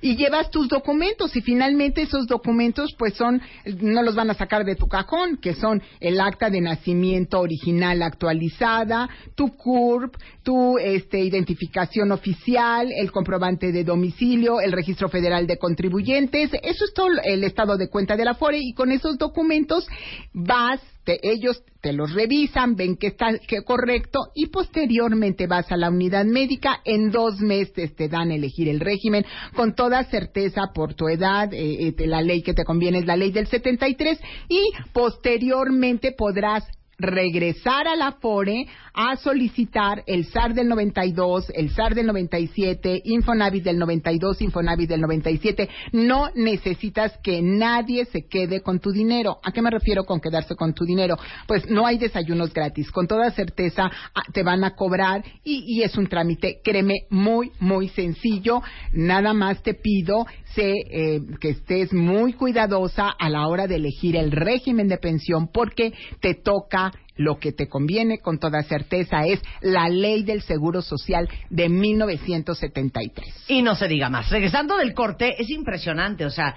y llevas tus documentos. Y finalmente esos documentos pues son no los van a sacar de tu cajón, que son el acta de nacimiento original actualizada, tu CURP, tu este identificación oficial, el comprobante de domicilio, el registro federal de contribuyentes, eso es todo el estado de cuenta de la FORE y con esos documentos vas ellos te los revisan, ven que está que correcto y posteriormente vas a la unidad médica. En dos meses te dan a elegir el régimen con toda certeza por tu edad. eh, eh, la ley que te conviene es la ley del 73 y posteriormente podrás regresar a la FORE a solicitar el SAR del 92, el SAR del 97, Infonavit del 92, Infonavit del 97. No necesitas que nadie se quede con tu dinero. ¿A qué me refiero con quedarse con tu dinero? Pues no hay desayunos gratis. Con toda certeza ah, te van a cobrar y, es un trámite, créeme, muy, muy sencillo. Nada más te pido sé, eh, que estés muy cuidadosa a la hora de elegir el régimen de pensión porque te toca lo que te conviene con toda certeza es la ley del Seguro Social de 1973. Y no se diga más. Regresando del corte, es impresionante, o sea,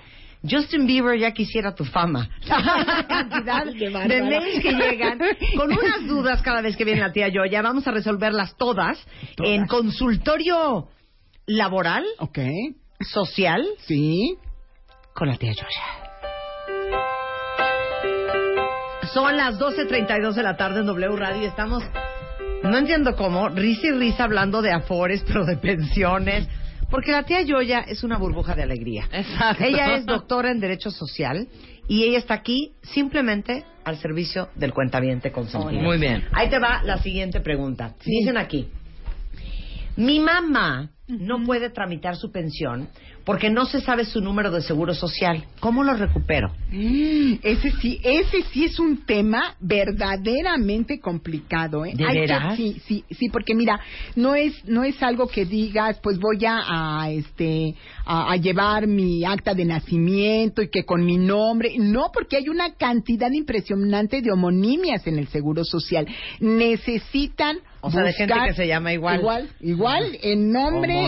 Justin Bieber ya quisiera tu fama. *laughs* La cantidad de mails que llegan con unas dudas cada vez que viene la tía Yoya. Vamos a resolverlas todas, en consultorio laboral, Ok. social, Sí. con la tía Yoya. Son las 12.32 de la tarde en W Radio y estamos, no entiendo cómo, risa y risa hablando de afores, pero de pensiones. Porque la tía Yoya es una burbuja de alegría. Exacto. Ella es doctora en Derecho Social y ella está aquí simplemente al servicio del cuentaviente consentido. Muy bien. Ahí te va la siguiente pregunta. Dicen aquí, mi mamá no puede tramitar su pensión porque no se sabe su número de seguro social. ¿Cómo lo recupero? Mm, Ese sí, ese sí es un tema verdaderamente complicado, ¿eh? ¿De Hay que- sí, sí, sí, porque mira, no es no es algo que digas, pues voy a, a, este a, a llevar mi acta de nacimiento y que con mi nombre, no, porque hay una cantidad impresionante de homonimias en el Seguro Social. Necesitan O sea, de gente que se llama igual. Igual, igual, en nombre.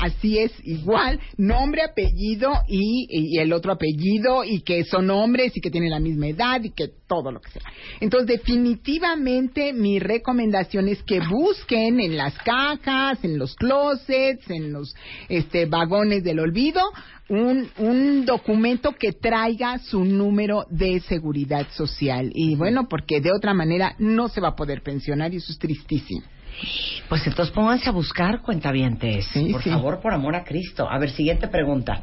Así es, igual, nombre, apellido y, y el otro apellido y que son hombres y que tienen la misma edad y que todo lo que sea. Entonces, definitivamente mi recomendación es que busquen en las cajas, en los closets, en los este, vagones del olvido, un, un documento que traiga su número de seguridad social. Y bueno, porque de otra manera no se va a poder pensionar y eso es tristísimo. Pues entonces pónganse a buscar cuentavientes. por favor, por amor a Cristo. A ver, siguiente pregunta.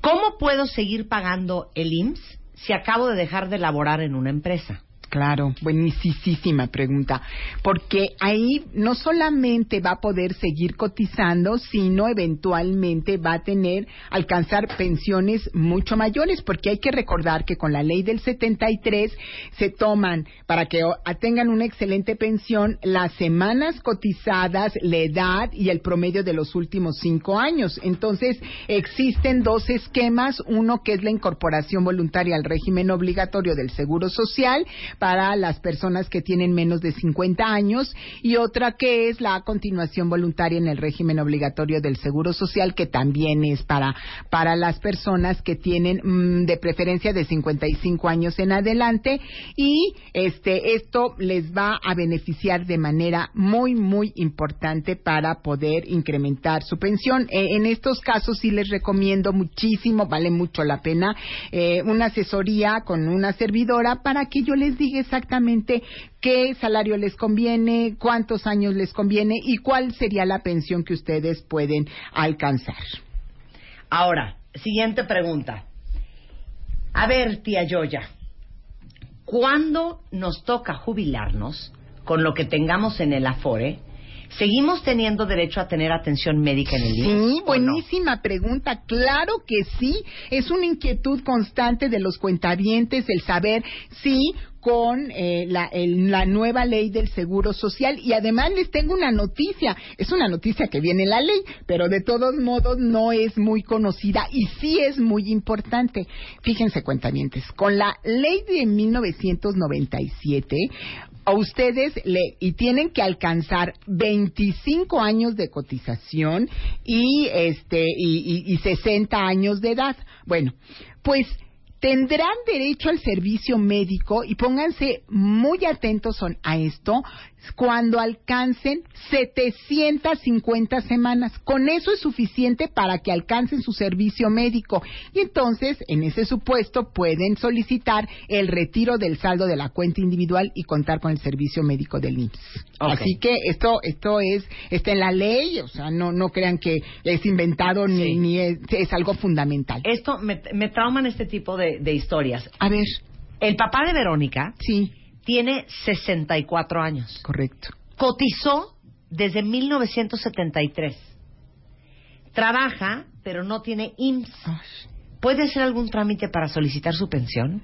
¿Cómo puedo seguir pagando el IMSS si acabo de dejar de laborar en una empresa? Claro, buenísima pregunta, porque ahí no solamente va a poder seguir cotizando, sino eventualmente va a tener, alcanzar pensiones mucho mayores, porque hay que recordar que con la ley del 73 se toman, para que tengan una excelente pensión, las semanas cotizadas, la edad y el promedio de los últimos cinco años. Entonces, existen dos esquemas, uno que es la incorporación voluntaria al régimen obligatorio del Seguro Social para las personas que tienen menos de 50 años y otra que es la continuación voluntaria en el régimen obligatorio del Seguro Social que también es para para las personas que tienen mm, de preferencia de 55 años en adelante y este esto les va a beneficiar de manera muy muy importante para poder incrementar su pensión. Eh, en estos casos sí les recomiendo muchísimo, vale mucho la pena eh, una asesoría con una servidora para que yo les diga exactamente qué salario les conviene, cuántos años les conviene y cuál sería la pensión que ustedes pueden alcanzar. Ahora, siguiente pregunta. A ver, tía Yoya, ¿cuándo nos toca jubilarnos con lo que tengamos en el Afore? ¿Seguimos teniendo derecho a tener atención médica en el IMSS? Sí, buenísima pregunta. Claro que sí. Es una inquietud constante de los cuentavientes el saber si con eh, la, el- la nueva ley del Seguro Social. Y además les tengo una noticia. Es una noticia que viene en la ley, pero de todos modos no es muy conocida y sí es muy importante. Fíjense, cuentavientes, con la ley de 1997 a ustedes le y tienen que alcanzar 25 años de cotización y este y, y 60 años de edad. Bueno, pues tendrán derecho al servicio médico y pónganse muy atentos a esto cuando alcancen 750 semanas. Con eso es suficiente para que alcancen su servicio médico. Y entonces, en ese supuesto, pueden solicitar el retiro del saldo de la cuenta individual y contar con el servicio médico del IMSS. Así que esto esto es está en la ley, o sea, no no crean que es inventado ni, ni es, es algo fundamental. Esto me, me trauman este tipo de, de historias. A ver. El papá de Verónica sí. Tiene 64 años. Correcto. Cotizó desde 1973. Trabaja, pero no tiene IMSS. ¿Puede hacer algún trámite para solicitar su pensión?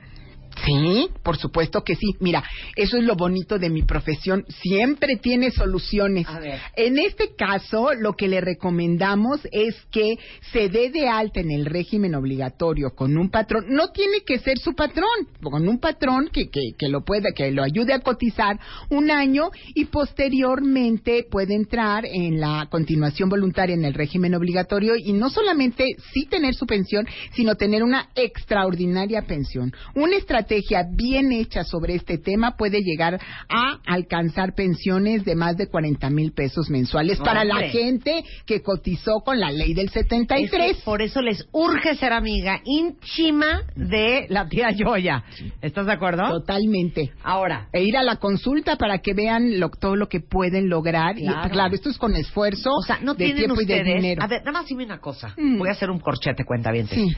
Sí, por supuesto que sí. Mira, eso es lo bonito de mi profesión. Siempre tiene soluciones. A ver. En este caso, lo que le recomendamos es que se dé de alta en el régimen obligatorio con un patrón. No tiene que ser su patrón, con un patrón que, que, que lo pueda, que lo ayude a cotizar un año y posteriormente puede entrar en la continuación voluntaria en el régimen obligatorio y no solamente sí tener su pensión, sino tener una extraordinaria pensión. Una estrategia bien hecha sobre este tema puede llegar a alcanzar pensiones de más de 40 mil pesos mensuales para la gente que cotizó con la ley del 73. Es que por eso les urge ser amiga íntima de la tía Yoya. ¿Estás de acuerdo? Totalmente. Ahora. E ir a la consulta para que vean lo- todo lo que pueden lograr. Y, Claro. claro, esto es con esfuerzo O sea, no de tienen tiempo y de dinero. A ver, nada más dime una cosa. Mm. Voy a hacer un corchete, cuenta bien. Sí.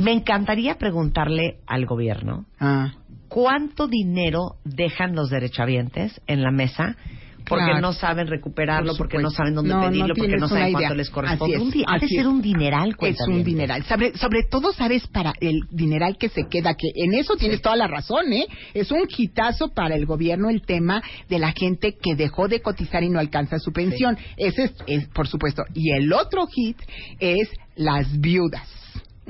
Me encantaría preguntarle al gobierno Ah. cuánto dinero dejan los derechohabientes en la mesa porque Claro. no saben recuperarlo, Por porque no saben dónde No, no pedirlo, porque no saben idea. cuánto les corresponde. Así es, Un ha de ser un dineral, Es un dineral. Sobre, sobre todo, sabes, para el dineral que se queda, que en eso tienes toda la razón, ¿eh? Es un hitazo para el gobierno el tema de la gente que dejó de cotizar y no alcanza su pensión. Ese es, es, por supuesto. Y el otro hit es las viudas.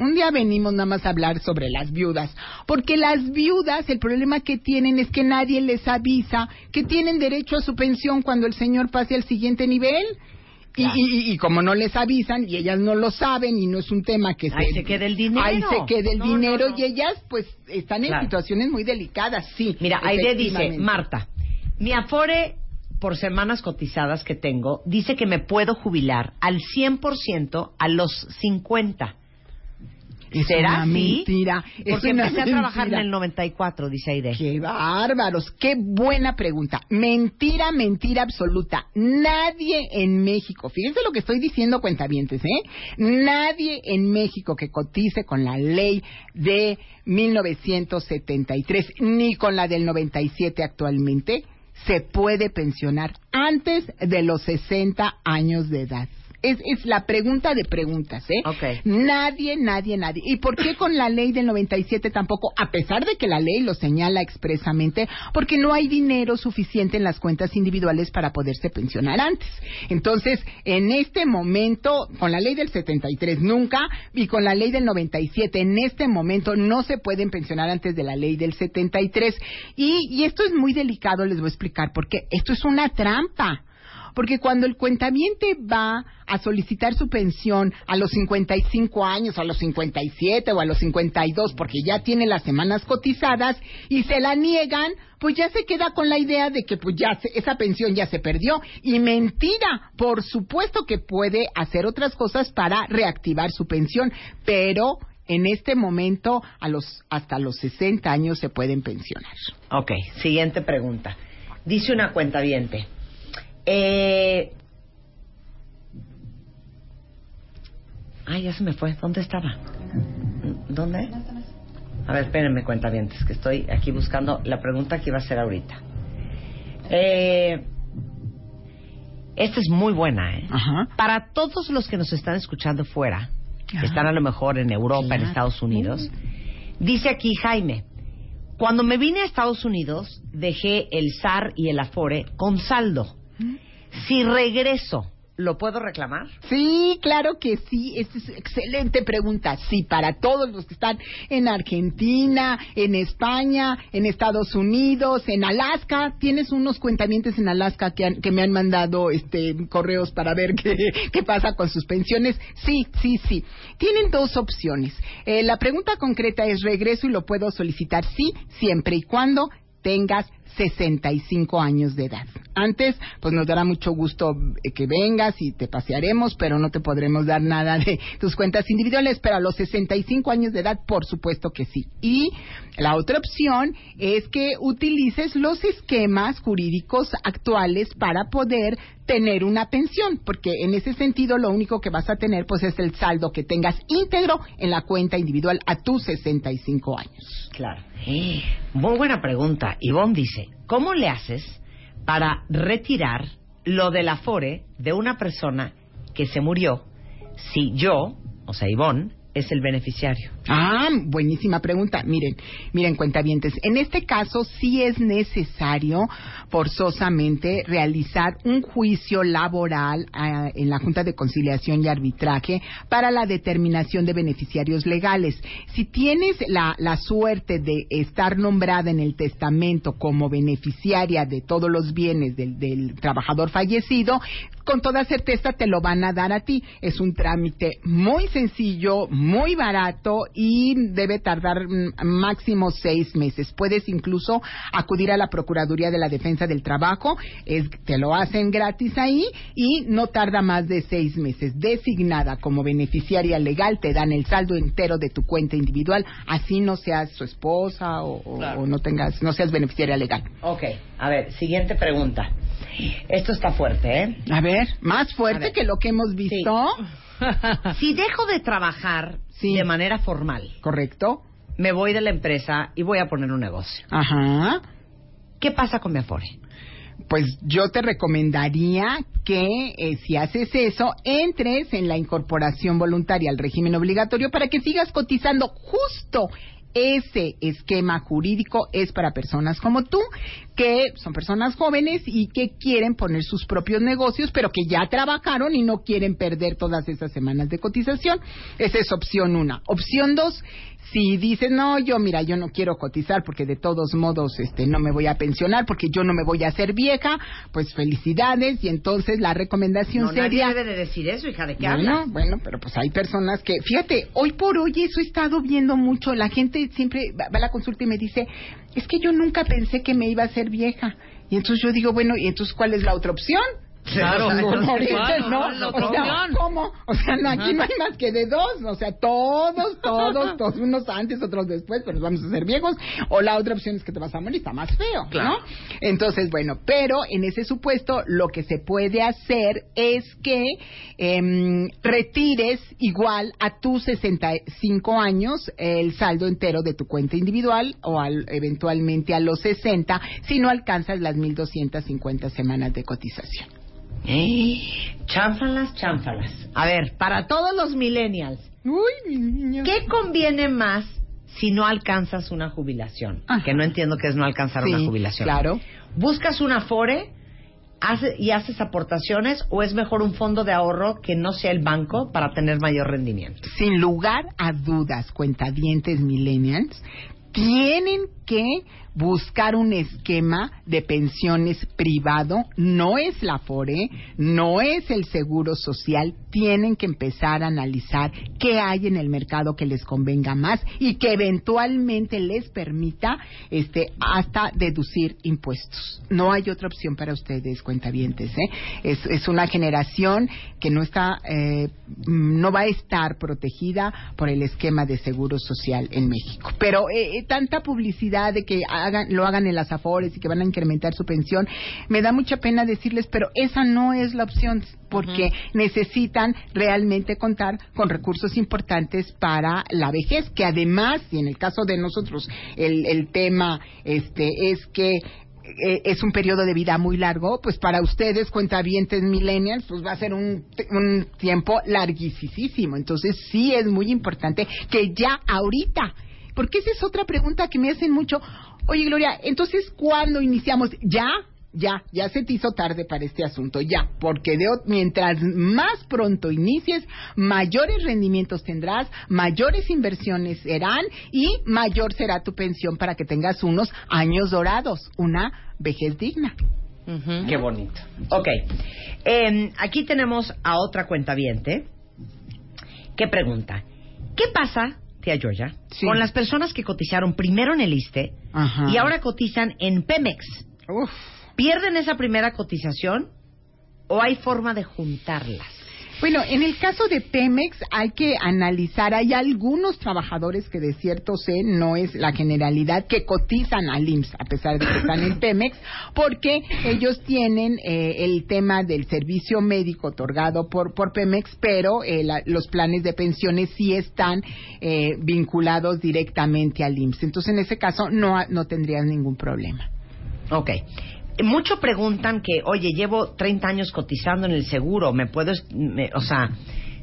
Un día venimos nada más a hablar sobre las viudas, porque las viudas, el problema que tienen es que nadie les avisa que tienen derecho a su pensión cuando el señor pase al siguiente nivel. Y, y- y como no les avisan y ellas no lo saben y no es un tema que Ahí se queda el dinero. ahí se queda el No, dinero no. y ellas pues están en Claro. situaciones muy delicadas, sí. Mira, Aide dice. Marta, mi afore por semanas cotizadas que tengo dice que me puedo jubilar al 100% a los 50. Es ¿Será una así? mentira. Es Porque una empecé a trabajar en el 94, dice Aide. ¡Qué bárbaros! ¡Qué buena pregunta! Mentira, mentira absoluta. Nadie en México, fíjense lo que estoy diciendo, cuentavientes, ¿eh? Nadie en México que cotice con la ley de 1973 ni con la del 97 actualmente se puede pensionar antes de los 60 años de edad. Es, es la pregunta de preguntas, ¿eh? Ok. Nadie, nadie, nadie. ¿Y por qué con la ley del 97 tampoco? A pesar de que la ley lo señala expresamente, porque no hay dinero suficiente en las cuentas individuales para poderse pensionar antes. Entonces, en este momento, con la ley del 73 nunca, y con la ley del 97 en este momento no se pueden pensionar antes de la ley del 73. Y, y esto es muy delicado, les voy a explicar, porque esto es una trampa. Porque cuando el cuentamiente va a solicitar su pensión a los 55 años, a los 57 o a los 52, porque ya tiene las semanas cotizadas y se la niegan, pues ya se queda con la idea de que pues ya se- esa pensión ya se perdió. Y mentira, por supuesto que puede hacer otras cosas para reactivar su pensión, pero en este momento a los hasta los 60 años se pueden pensionar. Ok, siguiente pregunta. Dice una cuenta Eh... Ay, ya se me fue. ¿Dónde estaba? ¿Dónde? A ver, espérenme, cuenta que estoy aquí buscando la pregunta que iba a hacer ahorita. Eh... Esta es muy buena, ¿eh? Para todos los que nos están escuchando fuera, que Ajá. están a lo mejor en Europa, en. Estados Unidos, dice aquí Jaime, cuando me vine a Estados Unidos, dejé el SAR y el Afore con saldo. Si regreso, ¿lo puedo reclamar? Sí, claro que sí. Esta es excelente pregunta. Sí, para todos los que están en Argentina, en España, en Estados Unidos, en Alaska. Tienes unos cuentamientos en Alaska que, han- que me han mandado este correos para ver *laughs* qué, qué pasa con sus pensiones. Sí, sí, sí. Tienen dos opciones. Eh, la pregunta concreta es regreso y lo puedo solicitar sí, siempre y cuando tengas 65 años de edad. Antes, pues nos dará mucho gusto eh, que vengas y te pasearemos, pero no te podremos dar nada de tus cuentas individuales, pero a los 65 años de edad, por supuesto que sí. Y la otra opción es que utilices los esquemas jurídicos actuales para poder tener una pensión, porque en ese sentido lo único que vas a tener pues es el saldo que tengas íntegro en la cuenta individual a tus 65 años. Claro. Muy buena pregunta. Ivonne dice, ¿cómo le haces para retirar lo del Afore de una persona que se murió si yo, o sea, Ivonne, es el beneficiario? Ah, buenísima pregunta. Miren, miren, cuentavientes. En este caso sí es necesario forzosamente realizar un juicio laboral ah, en la Junta de Conciliación y Arbitraje para la determinación de beneficiarios legales. Si tienes la, la suerte de estar nombrada en el testamento como beneficiaria de todos los bienes del, del trabajador fallecido, con toda certeza te lo van a dar a ti. Es un trámite muy sencillo, muy barato y debe tardar mm, máximo seis meses. Puedes incluso acudir a la Procuraduría de la Defensa del Trabajo, es, te lo hacen gratis ahí y no tarda más de seis meses. Designada como beneficiaria legal, te dan el saldo entero de tu cuenta individual, así no seas su esposa o, no tengas, no seas beneficiaria legal. Ok, a ver, siguiente pregunta. Esto está fuerte, ¿eh? A ver, más fuerte que lo que hemos visto. *laughs* Si dejo de trabajar de manera formal, correcto, me voy de la empresa y voy a poner un negocio. Ajá. ¿Qué pasa con mi Afore? Pues yo te recomendaría que eh, si haces eso, entres en la incorporación voluntaria al régimen obligatorio para que sigas cotizando justo. Ese esquema jurídico es para personas como tú, que son personas jóvenes y que quieren poner sus propios negocios, pero que ya trabajaron y no quieren perder todas esas semanas de cotización. Esa es opción una. Opción dos, si dices, no, yo mira, yo no quiero cotizar porque de todos modos este, no me voy a pensionar porque yo no me voy a hacer vieja, pues felicidades y entonces la recomendación No, nadie sería... debe de decir eso, hija, ¿de qué Bueno, hablas? bueno, pero pues hay personas que, fíjate, hoy por hoy eso he estado viendo mucho. La gente siempre va va a la consulta y me dice, es que yo nunca pensé que me iba a ser vieja. Y entonces yo digo, bueno, ¿y entonces cuál es la otra opción? Claro, O O sea. ¿cómo? O sea, no, aquí no hay más que de dos. O sea, todos, todos, *laughs* todos, unos antes, otros después, pero nos vamos a hacer viejos. O la otra opción es que te vas a morir, está más feo, ¿no? Entonces, bueno, pero en ese supuesto, lo que se puede hacer es que em, retires igual a tus 65 años el saldo entero de tu cuenta individual o al- eventualmente a los 60 si no alcanzas las 1.250 semanas de cotización. ¿Eh? Chánfalas, chánfalas. A ver, para todos los millennials, ¿qué conviene más si no alcanzas una jubilación? Que no entiendo qué es no alcanzar Sí, una jubilación. claro. ¿Buscas un afore hace- y haces aportaciones o es mejor un fondo de ahorro que no sea el banco para tener mayor rendimiento? Sin lugar a dudas, cuentadientes millennials, tienen que buscar un esquema de pensiones privado, no es la FORE, no es el Seguro Social, tienen que empezar a analizar qué hay en el mercado que les convenga más y que eventualmente les permita este hasta deducir impuestos. No hay otra opción para ustedes, cuentavientes, ¿eh? Es, es una generación que no está eh, no va a estar protegida por el esquema de seguro social en México. Pero eh, eh, tanta publicidad de que hagan, lo hagan en las afores y que van a incrementar su pensión, me da mucha pena decirles, pero esa no es la opción porque necesitan realmente contar con recursos importantes para la vejez, que además, y en el caso de nosotros, el, el tema este es que eh, es un periodo de vida muy largo, pues para ustedes, cuentavientes millennials, pues va a ser un, un tiempo larguísimo. Entonces sí es muy importante que ya ahorita, porque esa es otra pregunta que me hacen mucho. Oye, Gloria, entonces, ¿cuándo iniciamos? ¿Ya? Ya, ya se te hizo tarde para este asunto, ya, porque de, mientras más pronto inicies, mayores rendimientos tendrás, mayores inversiones serán y mayor será tu pensión para que tengas unos años dorados, una vejez digna. Qué bonito. Ok. Eh, aquí tenemos a otra cuentaviente que pregunta: ¿Qué pasa, tía Georgia, con las personas que cotizaron primero en el ISTE Ajá. y ahora cotizan en Pemex? ¿Pierden esa primera cotización o hay forma de juntarlas? Bueno, en el caso de Pemex hay que analizar, hay algunos trabajadores que de cierto sé, no es la generalidad, que cotizan al IMSS a pesar de que están en Pemex, porque ellos tienen eh, el tema del servicio médico otorgado por, por Pemex, pero eh, la- los planes de pensiones sí están eh, vinculados directamente al IMSS. Entonces, en ese caso no, no tendrían ningún problema. Ok. Mucho preguntan que, oye, llevo 30 años cotizando en el seguro, ¿me puedo, me- o sea,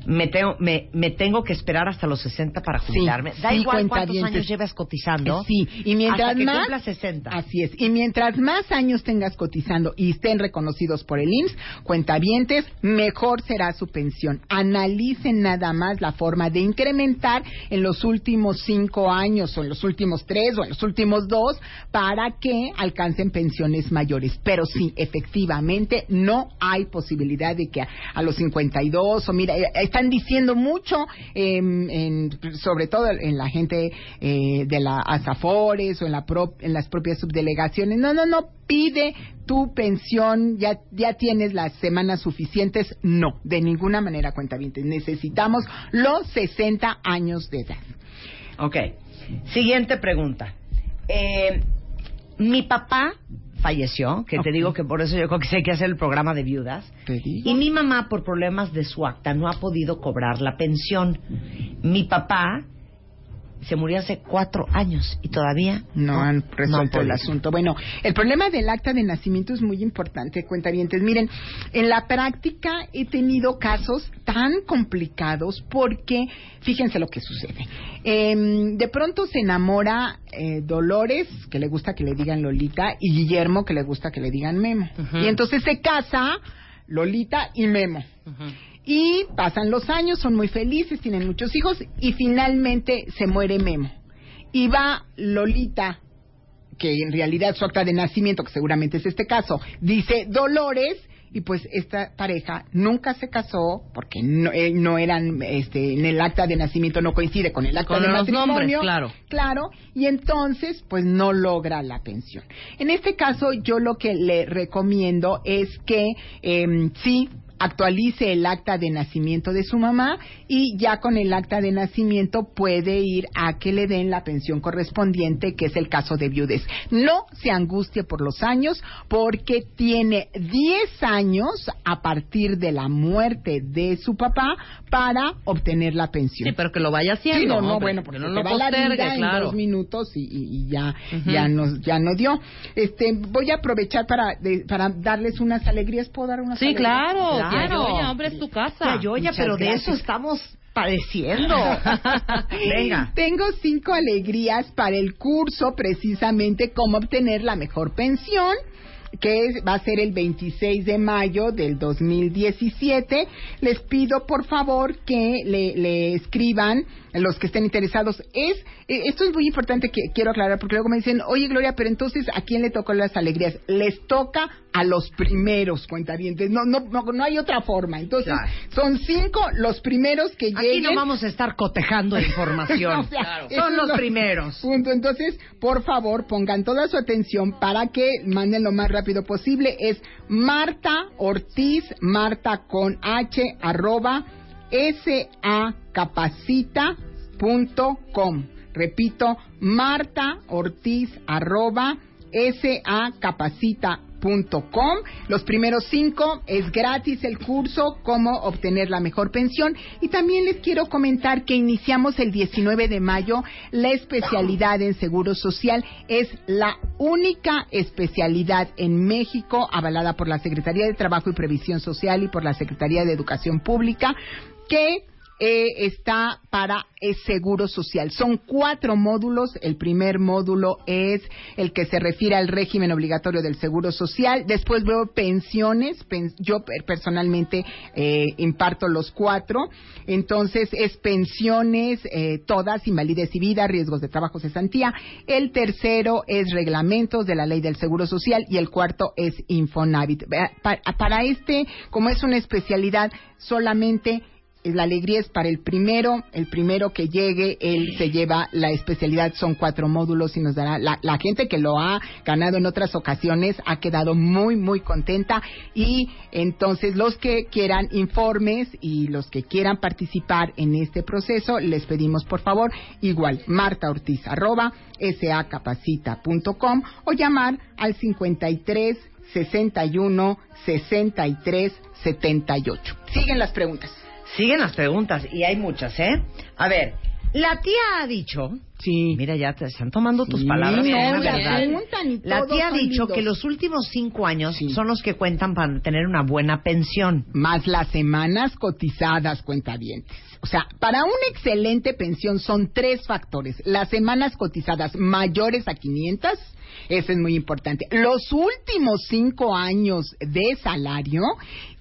me tengo, me, me tengo que esperar hasta los 60 para jubilarme? da sí, igual cuántos años llevas cotizando. Eh, Sí, y mientras hasta más cumpla 60. Así es. Y mientras más años tengas cotizando y estén reconocidos por el IMSS, cuentavientes, mejor será su pensión. Analicen nada más la forma de incrementar en los últimos cinco años, o en los últimos tres, o en los últimos dos, para que alcancen pensiones mayores. Pero sí, efectivamente, no hay posibilidad de que a, a los 52, o mira, eh, están diciendo mucho, em, en- sobre todo en la gente eh, de la ASAFORES o en, la en las propias subdelegaciones. No, no, no, pide tu pensión, ya, ya tienes las semanas suficientes. No, de ninguna manera, cuenta Necesitamos los 60 años de edad. Ok. Siguiente pregunta. Eh, mi papá falleció, que te digo que por eso yo creo que hay que hacer el programa de viudas. Y mi mamá, por problemas de su acta, no ha podido cobrar la pensión. Mi papá se murió hace cuatro años y todavía no han resuelto el asunto. Bueno, el problema del acta de nacimiento es muy importante, cuentavientes. Miren, en la práctica he tenido casos tan complicados porque, fíjense lo que sucede. Em, de pronto se enamora eh, Dolores, que le gusta que le digan Lolita, y Guillermo, que le gusta que le digan Memo. Y entonces se casa Lolita y Memo. Y pasan los años, son muy felices, tienen muchos hijos y finalmente se muere Memo. Y va Lolita, que en realidad su acta de nacimiento, que seguramente es este caso, dice Dolores y pues esta pareja nunca se casó porque no, eh, no eran, este, en el acta de nacimiento no coincide con el acta Con de los matrimonio. nombres, claro. Claro, y entonces pues no logra la pensión. En este caso yo lo que le recomiendo es que em, sí actualice el acta de nacimiento de su mamá y ya con el acta de nacimiento puede ir a que le den la pensión correspondiente, que es el caso de viudez. No se angustie por los años porque tiene 10 años a partir de la muerte de su papá para obtener la pensión. Sí, pero que lo vaya haciendo. Sí, no, no, hombre, bueno, que porque no lo va la vida en claro. dos minutos y, ya, ya nos, ya no dio. Este, voy a aprovechar para, de- para darles unas alegrías. ¿Puedo dar unas Sí, alegrías? claro, tía Yoya, hombre, es tu casa. Tía Yoya, Muchas pero de eso estamos padeciendo. *laughs* Venga. Tengo cinco alegrías para el curso, precisamente cómo obtener la mejor pensión que es- va a ser el 26 de mayo del 2017. Les pido por favor que le, le escriban los que estén interesados. Es eh, esto es muy importante que quiero aclarar porque luego me dicen, oye Gloria, pero entonces a quién le tocó las alegrías? Les toca a los primeros cuentavientes. No, no, no, no hay otra forma. Entonces Claro. son cinco los primeros que Aquí lleguen. no vamos a estar cotejando *laughs* información. O sea, eso Son los lo- primeros. Punto. Entonces, por favor, pongan toda su atención para que manden lo más rápido posible. Es Marta Ortiz, Marta con H, arroba, sacapacita.com. Repito, Marta Ortiz, arroba, sacapacita.com. Los primeros cinco es gratis el curso Cómo obtener la mejor pensión. Y también les quiero comentar que iniciamos el 19 de mayo la especialidad en Seguro Social. Es la única especialidad en México avalada por la Secretaría de Trabajo y Previsión Social y por la Secretaría de Educación Pública que eh, está para el seguro social. Son cuatro módulos. El primer módulo es el que se refiere al régimen obligatorio del seguro social. Después veo pensiones. Pen- yo per- personalmente eh, imparto los cuatro. Entonces es pensiones, eh, todas, invalidez y vida, riesgos de trabajo, cesantía. El tercero es reglamentos de la ley del seguro social y el cuarto es Infonavit. Para este, como es una especialidad, solamente la alegría es para el primero, el primero que llegue, él se lleva la especialidad, son cuatro módulos y nos dará, la, la gente que lo ha ganado en otras ocasiones ha quedado muy, muy contenta y entonces los que quieran informes y los que quieran participar en este proceso, les pedimos por favor, igual, Marta Ortiz, arroba, sacapacita.com o llamar al 53 61 63 78. Siguen las preguntas. Siguen las preguntas y hay muchas, ¿eh? A ver, la tía ha dicho. Sí. Mira, ya te están tomando tus Sí, palabras. no, como una la verdad. preguntan y La todos tía ha dicho que los últimos cinco años son los que cuentan para tener una buena pensión. Más las semanas cotizadas, cuentavientes. O sea, para una excelente pensión son tres factores. Las semanas cotizadas mayores a 500, eso es muy importante. Los últimos cinco años de salario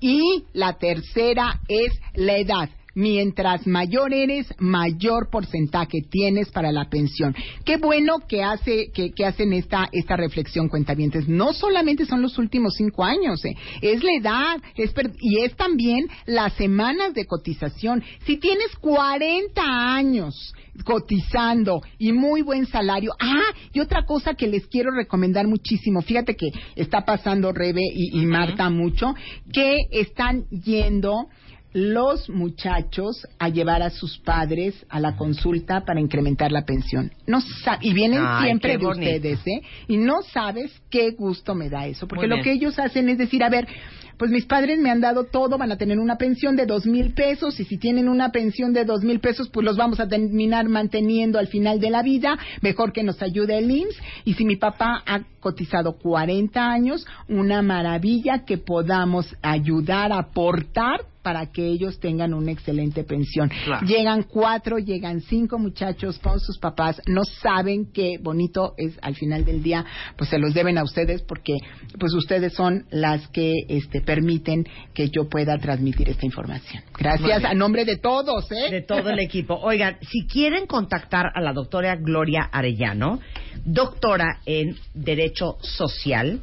y la tercera es la edad. Mientras mayor eres, mayor porcentaje tienes para la pensión. Qué bueno que hace que, que hacen esta esta reflexión, cuentavientes. No solamente son los últimos cinco años, eh, es la edad, es per- y es también las semanas de cotización. Si tienes 40 años cotizando y muy buen salario. Ah, y otra cosa que les quiero recomendar muchísimo, fíjate que está pasando Rebe y, y Marta mucho, que están yendo los muchachos a llevar a sus padres a la consulta para incrementar la pensión. No y vienen Ay, siempre de ustedes, ¿eh? Y no sabes qué gusto me da eso, porque lo que ellos hacen es decir, a ver, pues mis padres me han dado todo, van a tener una pensión de dos mil pesos y si tienen una pensión de dos mil pesos, pues los vamos a terminar manteniendo al final de la vida, mejor que nos ayude el IMSS. Y si mi papá cotizado 40 años, una maravilla que podamos ayudar a aportar para que ellos tengan una excelente pensión. Claro. Llegan cuatro, llegan cinco muchachos con sus papás, no saben qué bonito es al final del día, pues se los deben a ustedes porque pues ustedes son las que este permiten que yo pueda transmitir esta información. Gracias a nombre de todos, ¿eh? De todo el equipo. Oigan, si quieren contactar a la doctora Gloria Arellano, doctora en Derecho Social,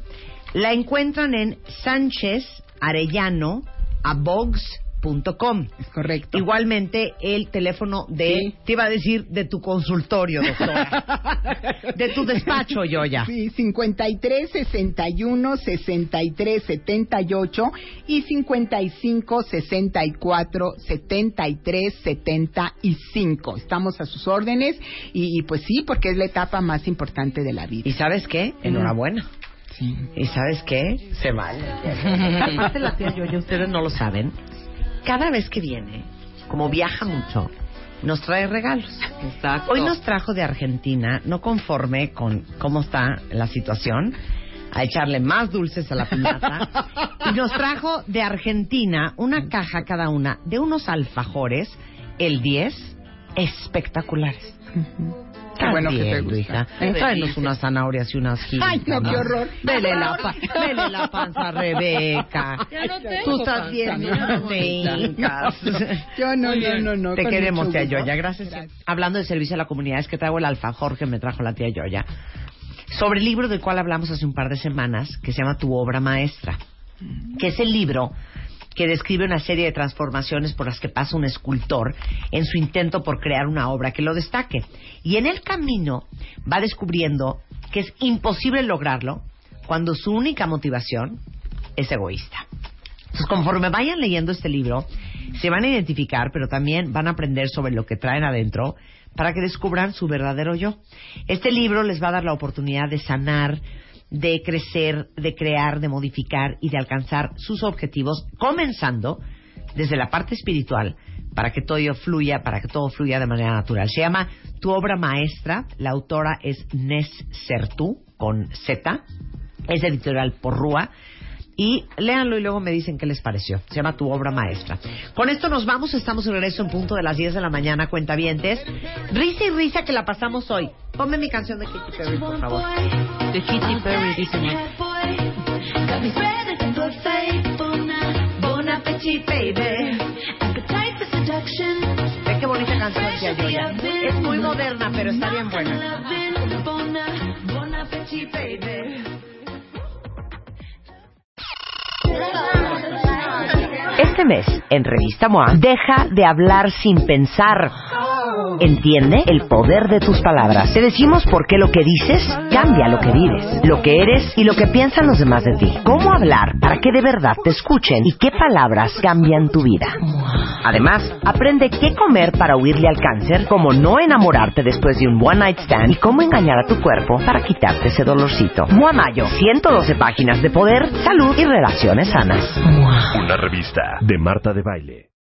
la encuentran en Sánchez Arellano a Es correcto. Igualmente el teléfono de, Sí. te iba a decir, de tu consultorio, doctora. *laughs* de tu despacho, Yoya. Sí, 53 61 63 78 y 55 64 73 75. Estamos a sus órdenes y, y pues sí, porque es la etapa más importante de la vida. ¿Y sabes qué? Enhorabuena. ¿Y sabes qué? Se vale. *laughs* Aparte la tía Yoya, ustedes no lo saben. Cada vez que viene, como viaja mucho, nos trae regalos. Exacto. Hoy nos trajo de Argentina, no conforme con cómo está la situación, a echarle más dulces a la piñata. y nos trajo de Argentina una caja cada una de unos alfajores, el 10, espectaculares. Qué bueno que te Bien, gusta. hija. Tráenos unas zanahorias y unas giras. Ay, no, qué horror. Dele la, pa- dele *laughs* la panza a Rebeca. Ya no tengo Tú estás panza, bien, no te hincas. Yo *laughs* no, yo no, no. Te queremos, tía. Yoya. Gracias. Hablando de servicio a la comunidad, es que traigo el alfajor que me trajo la tía Yoya. Sobre el libro del cual hablamos hace un par de semanas, que se llama Tu obra maestra. Que es el libro que describe una serie de transformaciones por las que pasa un escultor en su intento por crear una obra que lo destaque. Y en el camino va descubriendo que es imposible lograrlo cuando su única motivación es egoísta. Entonces, conforme vayan leyendo este libro, se van a identificar, pero también van a aprender sobre lo que traen adentro para que descubran su verdadero yo. Este libro les va a dar la oportunidad de sanar, de crecer, de crear, de modificar y de alcanzar sus objetivos, comenzando desde la parte espiritual, para que todo fluya, para que todo fluya de manera natural. Se llama Tu obra maestra, la autora es Nes Sertú, con Z, es editorial Porrúa, y léanlo y luego me dicen qué les pareció. Se llama Tu obra maestra. Con esto nos vamos, estamos de regreso en punto de las 10 de la mañana, cuentavientes. Risa y risa que la pasamos hoy. Ponme mi canción de Katy Perry, por favor. De Katy Perry, dice qué bonita canción, tía Yoya. Es muy moderna, pero está bien buena. 十三 *laughs* Este mes, en Revista MOA, deja de hablar sin pensar. Entiende el poder de tus palabras. Te decimos por qué lo que dices cambia lo que vives, lo que eres y lo que piensan los demás de ti. Cómo hablar para que de verdad te escuchen y qué palabras cambian tu vida. Además, aprende qué comer para huirle al cáncer, cómo no enamorarte después de un one night stand y cómo engañar a tu cuerpo para quitarte ese dolorcito. MOA Mayo, 112 páginas de poder, salud y relaciones sanas. Una revista de Marta de Baile.